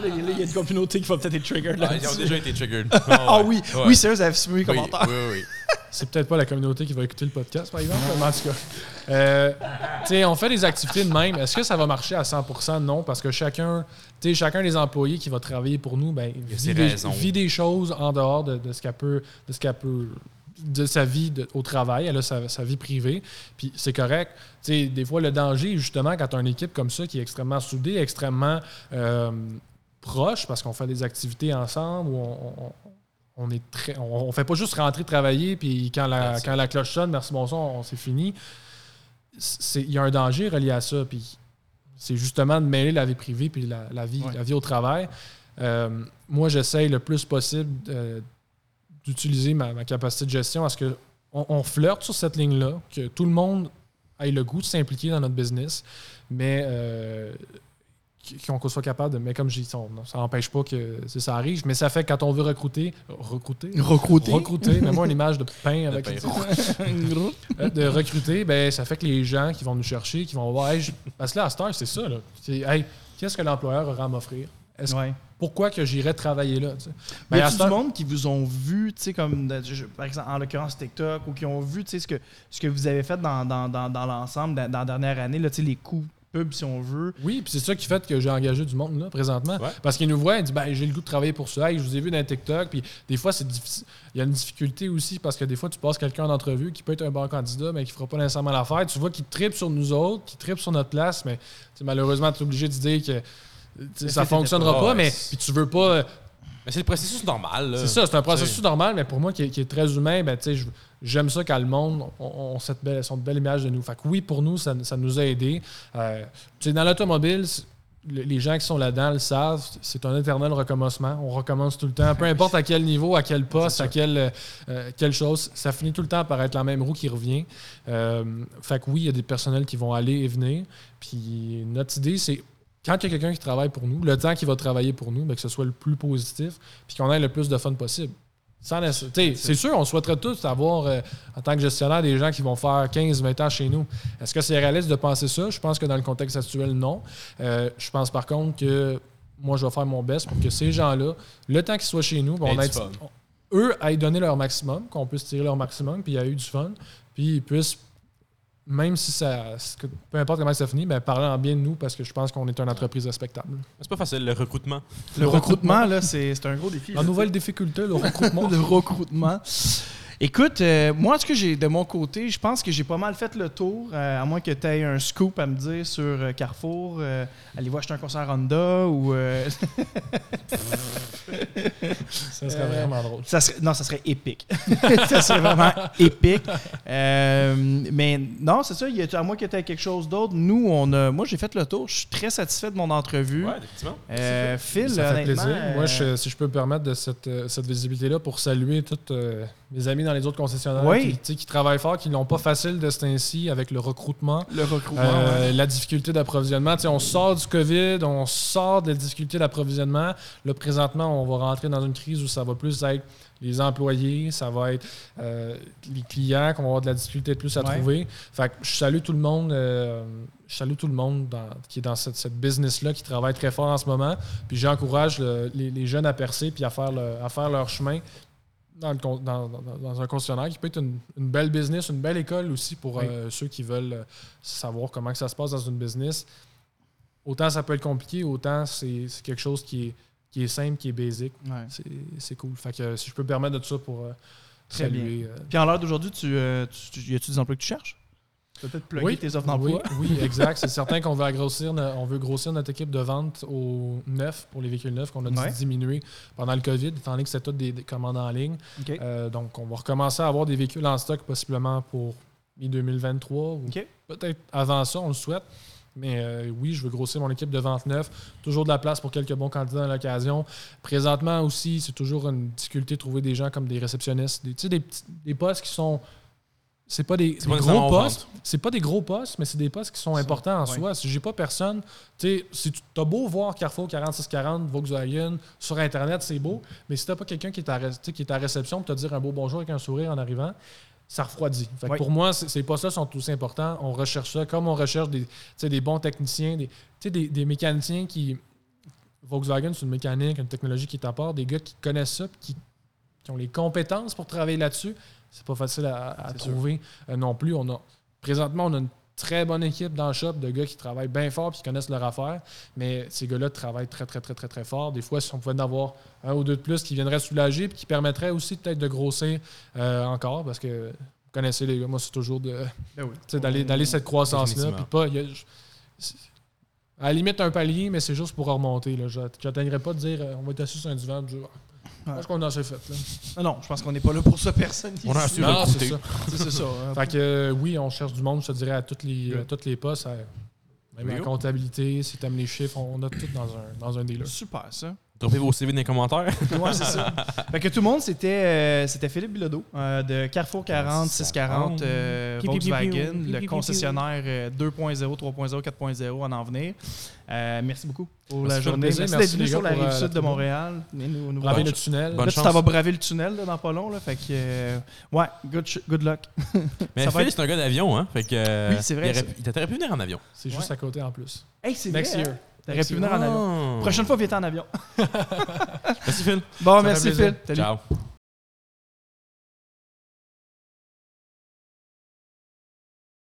[SPEAKER 1] il y a une communauté qui va peut-être être triggered.
[SPEAKER 4] Ah,
[SPEAKER 1] là
[SPEAKER 4] ils ont déjà été triggered.
[SPEAKER 1] Ah oui,
[SPEAKER 4] Ouais.
[SPEAKER 1] oui, sérieux, vous avez suivi les
[SPEAKER 4] Oui,
[SPEAKER 1] commentaires.
[SPEAKER 4] oui, oui.
[SPEAKER 2] C'est peut-être pas la communauté qui va écouter le podcast, par exemple, mais en tout cas. Euh, tu sais, on fait des activités de même. Est-ce que ça va marcher à 100% Non, parce que chacun, tu sais, chacun des employés qui va travailler pour nous, ben, vit, des, vit des choses en dehors de, de ce qu'elle peut, de ce qu'elle peut, de sa vie de- au travail. Elle a sa, sa vie privée. Puis c'est correct. Tu sais, des fois, le danger, justement, quand tu as une équipe comme ça qui est extrêmement soudée, extrêmement euh, proche, parce qu'on fait des activités ensemble, où on, on- on est très, on, on fait pas juste rentrer travailler, puis quand la, quand la cloche sonne, merci, bonsoir, on, c'est fini. Il y a un danger relié à ça, puis c'est justement de mêler la vie privée puis la, la vie,
[SPEAKER 1] Ouais.
[SPEAKER 2] la vie au travail. Euh, moi, j'essaye le plus possible euh, d'utiliser ma, ma capacité de gestion à ce que on, on flirte sur cette ligne-là, que tout le monde ait le goût de s'impliquer dans notre business, mais euh, qu'on qu'on soit capable de. Mais comme je dis, on- ça n'empêche pas que ça arrive, mais ça fait que quand on veut recruter, recruter,
[SPEAKER 1] Recruter?
[SPEAKER 2] recruter, mets-moi une image de pain avec
[SPEAKER 4] pain
[SPEAKER 2] euh, de recruter, ben, ça fait que les gens qui vont nous chercher, qui vont voir, hey, je- parce que là, à cette heure, c'est ça. Là. C'est, hey, qu'est-ce que l'employeur aura à m'offrir? Est-ce-
[SPEAKER 1] Ouais.
[SPEAKER 2] Pourquoi que j'irais travailler là?
[SPEAKER 1] Mais
[SPEAKER 2] Ben, à
[SPEAKER 1] y a du
[SPEAKER 2] heure-
[SPEAKER 1] monde qui vous ont vu, tu sais, comme de- je- par exemple, en l'occurrence TikTok, ou qui ont vu, ce que, ce que vous avez fait dans, dans, dans, dans l'ensemble, dans, la dernière année, là, les coups pub, si on veut?
[SPEAKER 2] Oui, puis c'est ça qui fait que j'ai engagé du monde là, présentement.
[SPEAKER 4] Ouais.
[SPEAKER 2] Parce qu'ils nous voient, ils disent ben, j'ai le goût de travailler pour ça. Hey, je vous ai vu dans TikTok. Puis des fois, c'est difficile. Il y a une difficulté aussi parce que des fois, tu passes quelqu'un en entrevue qui peut être un bon candidat, mais qui fera pas nécessairement l'affaire. Tu vois qu'il tripe sur nous autres, qui tripe sur notre place, mais malheureusement, tu es obligé de dire que ça fonctionnera
[SPEAKER 4] pas-
[SPEAKER 2] mais
[SPEAKER 4] c'est-
[SPEAKER 2] puis tu veux pas.
[SPEAKER 4] Mais c'est le processus normal.
[SPEAKER 2] C'est ça, c'est un processus normal, mais pour moi qui est, qui est très humain, ben, tu sais, je- j'aime ça quand le monde on, on cette belle, sont de belles images de nous. Fait que oui, pour nous, ça, ça nous a aidés. Euh, tu sais, dans l'automobile, les gens qui sont là-dedans le savent, c'est un éternel recommencement. On recommence tout le temps, peu importe à quel niveau, à quel poste, à quelle, euh, quelle chose, ça finit tout le temps par être la même roue qui revient. Euh, fait que oui, il y a des personnels qui vont aller et venir. Puis notre idée, c'est quand il y a quelqu'un qui travaille pour nous, le temps qu'il va travailler pour nous, ben, que ce soit le plus positif, puis qu'on ait le plus de fun possible. C'est sûr, on souhaiterait tous avoir, euh, en tant que gestionnaire, des gens qui vont faire 15-20 ans chez nous. Est-ce que c'est réaliste de penser ça? Je pense que dans le contexte actuel, non. Euh, je pense par contre que moi, je vais faire mon best pour que ces gens-là, le temps qu'ils soient chez nous, ben, on eux aillent donner leur maximum, qu'on puisse tirer leur maximum, puis il y a eu du fun, puis ils puissent même si ça. Peu importe comment ça finit, ben, parler en bien de nous parce que je pense qu'on est une entreprise respectable.
[SPEAKER 4] C'est pas facile, le recrutement.
[SPEAKER 1] Le recrutement, là, c'est c'est un gros défi.
[SPEAKER 2] La nouvelle difficulté, le recrutement.
[SPEAKER 1] le recrutement. Écoute, euh, moi, ce que j'ai de mon côté, je pense que j'ai pas mal fait le tour, euh, à moins que tu aies un scoop à me dire sur euh, Carrefour. euh, Allez-vous acheter un concert Honda ou. euh,
[SPEAKER 2] ça serait
[SPEAKER 1] Euh,
[SPEAKER 2] vraiment drôle.
[SPEAKER 1] ça serait- non, ça serait épique. ça serait vraiment épique. Euh, mais non, c'est ça. il y a- à moins que tu aies quelque chose d'autre, nous, on a. Moi, j'ai fait le tour. Je suis très satisfait de mon entrevue.
[SPEAKER 4] Ouais, effectivement.
[SPEAKER 1] Euh, Phil,
[SPEAKER 2] Ça fait plaisir. Moi, je- si je peux me permettre de cette, cette visibilité-là pour saluer tous euh, mes amis dans les autres concessionnaires
[SPEAKER 1] Oui.
[SPEAKER 2] qui, travaillent fort, qui n'ont pas facile de ce temps-ci avec le recrutement.
[SPEAKER 1] le recrutement.
[SPEAKER 2] Euh,
[SPEAKER 1] ouais.
[SPEAKER 2] La difficulté d'approvisionnement. On sort du COVID, on sort de la difficulté d'approvisionnement. Là, présentement, on va rentrer dans une crise où ça va plus être les employés, ça va être euh, les clients qu'on va avoir de la difficulté de plus à
[SPEAKER 1] Ouais.
[SPEAKER 2] trouver. Fait que je salue tout le monde. euh, je salue tout le monde dans- qui est dans cette, cette business-là, qui travaille très fort en ce moment. Puis j'encourage le- les, les jeunes à percer puis à faire, le- à faire leur chemin dans, le dans- dans- un concessionnaire qui peut être une, une belle business, une belle école aussi pour
[SPEAKER 1] Oui.
[SPEAKER 2] euh, ceux qui veulent euh, savoir comment que ça se passe dans une business. Autant ça peut être compliqué, autant c'est quelque chose qui est, qui est simple, qui est basic.
[SPEAKER 1] Ouais.
[SPEAKER 2] C'est- C'est cool. Fait que euh, si je peux me permettre de ça pour euh,
[SPEAKER 1] Très
[SPEAKER 2] saluer. euh,
[SPEAKER 1] Puis en l'heure d'aujourd'hui, tu, euh, tu, tu- y a-tu des emplois que tu cherches? Peut-être plugger tes offres
[SPEAKER 2] oui,
[SPEAKER 1] d'emploi.
[SPEAKER 2] oui, exact. C'est certain qu'on veut grossir, on veut grossir notre équipe de vente au neuf pour les véhicules neufs qu'on a dû
[SPEAKER 1] Ouais.
[SPEAKER 2] diminuer pendant le COVID, étant donné que c'est tout des, des commandes en ligne. Euh, donc, on va recommencer à avoir des véhicules en stock possiblement pour mi-2023 ou
[SPEAKER 1] OK.
[SPEAKER 2] peut-être avant ça, on le souhaite. Mais euh, oui, je veux grossir mon équipe de vente neuf. Toujours de la place pour quelques bons candidats à l'occasion. Présentement aussi, c'est toujours une difficulté de trouver des gens comme des réceptionnistes. Des, petits- des postes qui sont. C'est pas des,
[SPEAKER 4] pas
[SPEAKER 2] gros postes. C'est pas des gros postes, mais c'est des postes qui sont importants en soi. Si j'ai pas personne, tu sais, si tu as beau voir Carrefour 4640, Volkswagen sur Internet, c'est beau, mais si t'as pas quelqu'un qui est à, qui est à réception pour te dire un beau bonjour avec un sourire en arrivant, ça refroidit. Fait que
[SPEAKER 1] Oui.
[SPEAKER 2] Pour moi, ces postes-là sont aussi importants. On recherche ça comme on recherche des, des bons techniciens, des, des, des mécaniciens qui. Volkswagen, c'est une mécanique, une technologie qui part, des gars qui connaissent ça, qui ont les compétences pour travailler là-dessus. C'est pas facile à, à
[SPEAKER 1] C'est sûr.
[SPEAKER 2] trouver euh, non plus. On a, présentement, on a une très bonne équipe dans le shop de gars qui travaillent bien fort et qui connaissent leur affaire. Mais ces gars-là travaillent très, très, très, très, très fort. Des fois, si on pouvait en avoir un ou deux de plus qui viendraient soulager puis qui permettraient aussi peut-être de grossir euh, encore parce que vous connaissez les gars, moi, c'est toujours de
[SPEAKER 1] Ben oui.
[SPEAKER 2] d'aller d'aller cette croissance-là. Puis
[SPEAKER 4] Définitivement.
[SPEAKER 2] pas. il y a- je- c'est- à la limite, un palier, mais c'est juste pour remonter. là. Je n'atteindrai pas de dire euh, on va être assis sur un divan. Ah, Je pense qu'on a assez fait. Là.
[SPEAKER 1] Non, non, je pense qu'on n'est pas là pour ça, personne.
[SPEAKER 4] On a reçu
[SPEAKER 2] Non, c'est ça.
[SPEAKER 1] C'est ça. hein.
[SPEAKER 2] Fait que euh, oui, on cherche du monde, je te dirais, à toutes les, à toutes les postes. à- même en comptabilité, si tu aimes les chiffres, on a tout dans un, dans un dealer.
[SPEAKER 1] Super, ça.
[SPEAKER 4] Droppez vos CV dans les commentaires?
[SPEAKER 1] Ouais, c'est ça. Fait que tout le monde, c'était euh, c'était Philippe Bilodeau euh, de Carrefour 40, 640 euh. Volkswagen, le concessionnaire euh, 2.0, 3.0, 4.0 en en venir. Euh, merci beaucoup pour
[SPEAKER 2] Merci
[SPEAKER 1] la journée.
[SPEAKER 2] plaisir.
[SPEAKER 1] Merci
[SPEAKER 2] Merci,
[SPEAKER 1] d'être venu sur la rive sud de. Montréal. Nous- nous
[SPEAKER 2] Braver le tunnel.
[SPEAKER 4] Bonne
[SPEAKER 1] Là, tu
[SPEAKER 4] chance.
[SPEAKER 1] t'en vas braver le tunnel là, dans pas long. Là, fait que, euh, ouais, good, good luck.
[SPEAKER 4] Mais
[SPEAKER 1] Ça
[SPEAKER 4] Phil,
[SPEAKER 1] être-
[SPEAKER 4] c'est un gars d'avion, hein? Fait que. euh,
[SPEAKER 1] Oui, c'est vrai,
[SPEAKER 4] Il, aurait- il t'aurait pu venir en avion.
[SPEAKER 2] C'est juste
[SPEAKER 1] Ouais.
[SPEAKER 2] à côté en plus.
[SPEAKER 1] Hey, c'est
[SPEAKER 2] Next
[SPEAKER 1] vrai.
[SPEAKER 2] year.
[SPEAKER 1] T'aurais pu venir en avion.
[SPEAKER 4] Ah.
[SPEAKER 1] Prochaine fois, viens en avion.
[SPEAKER 4] Merci, Phil.
[SPEAKER 1] Bon, merci. Phil. Salut.
[SPEAKER 4] Ciao.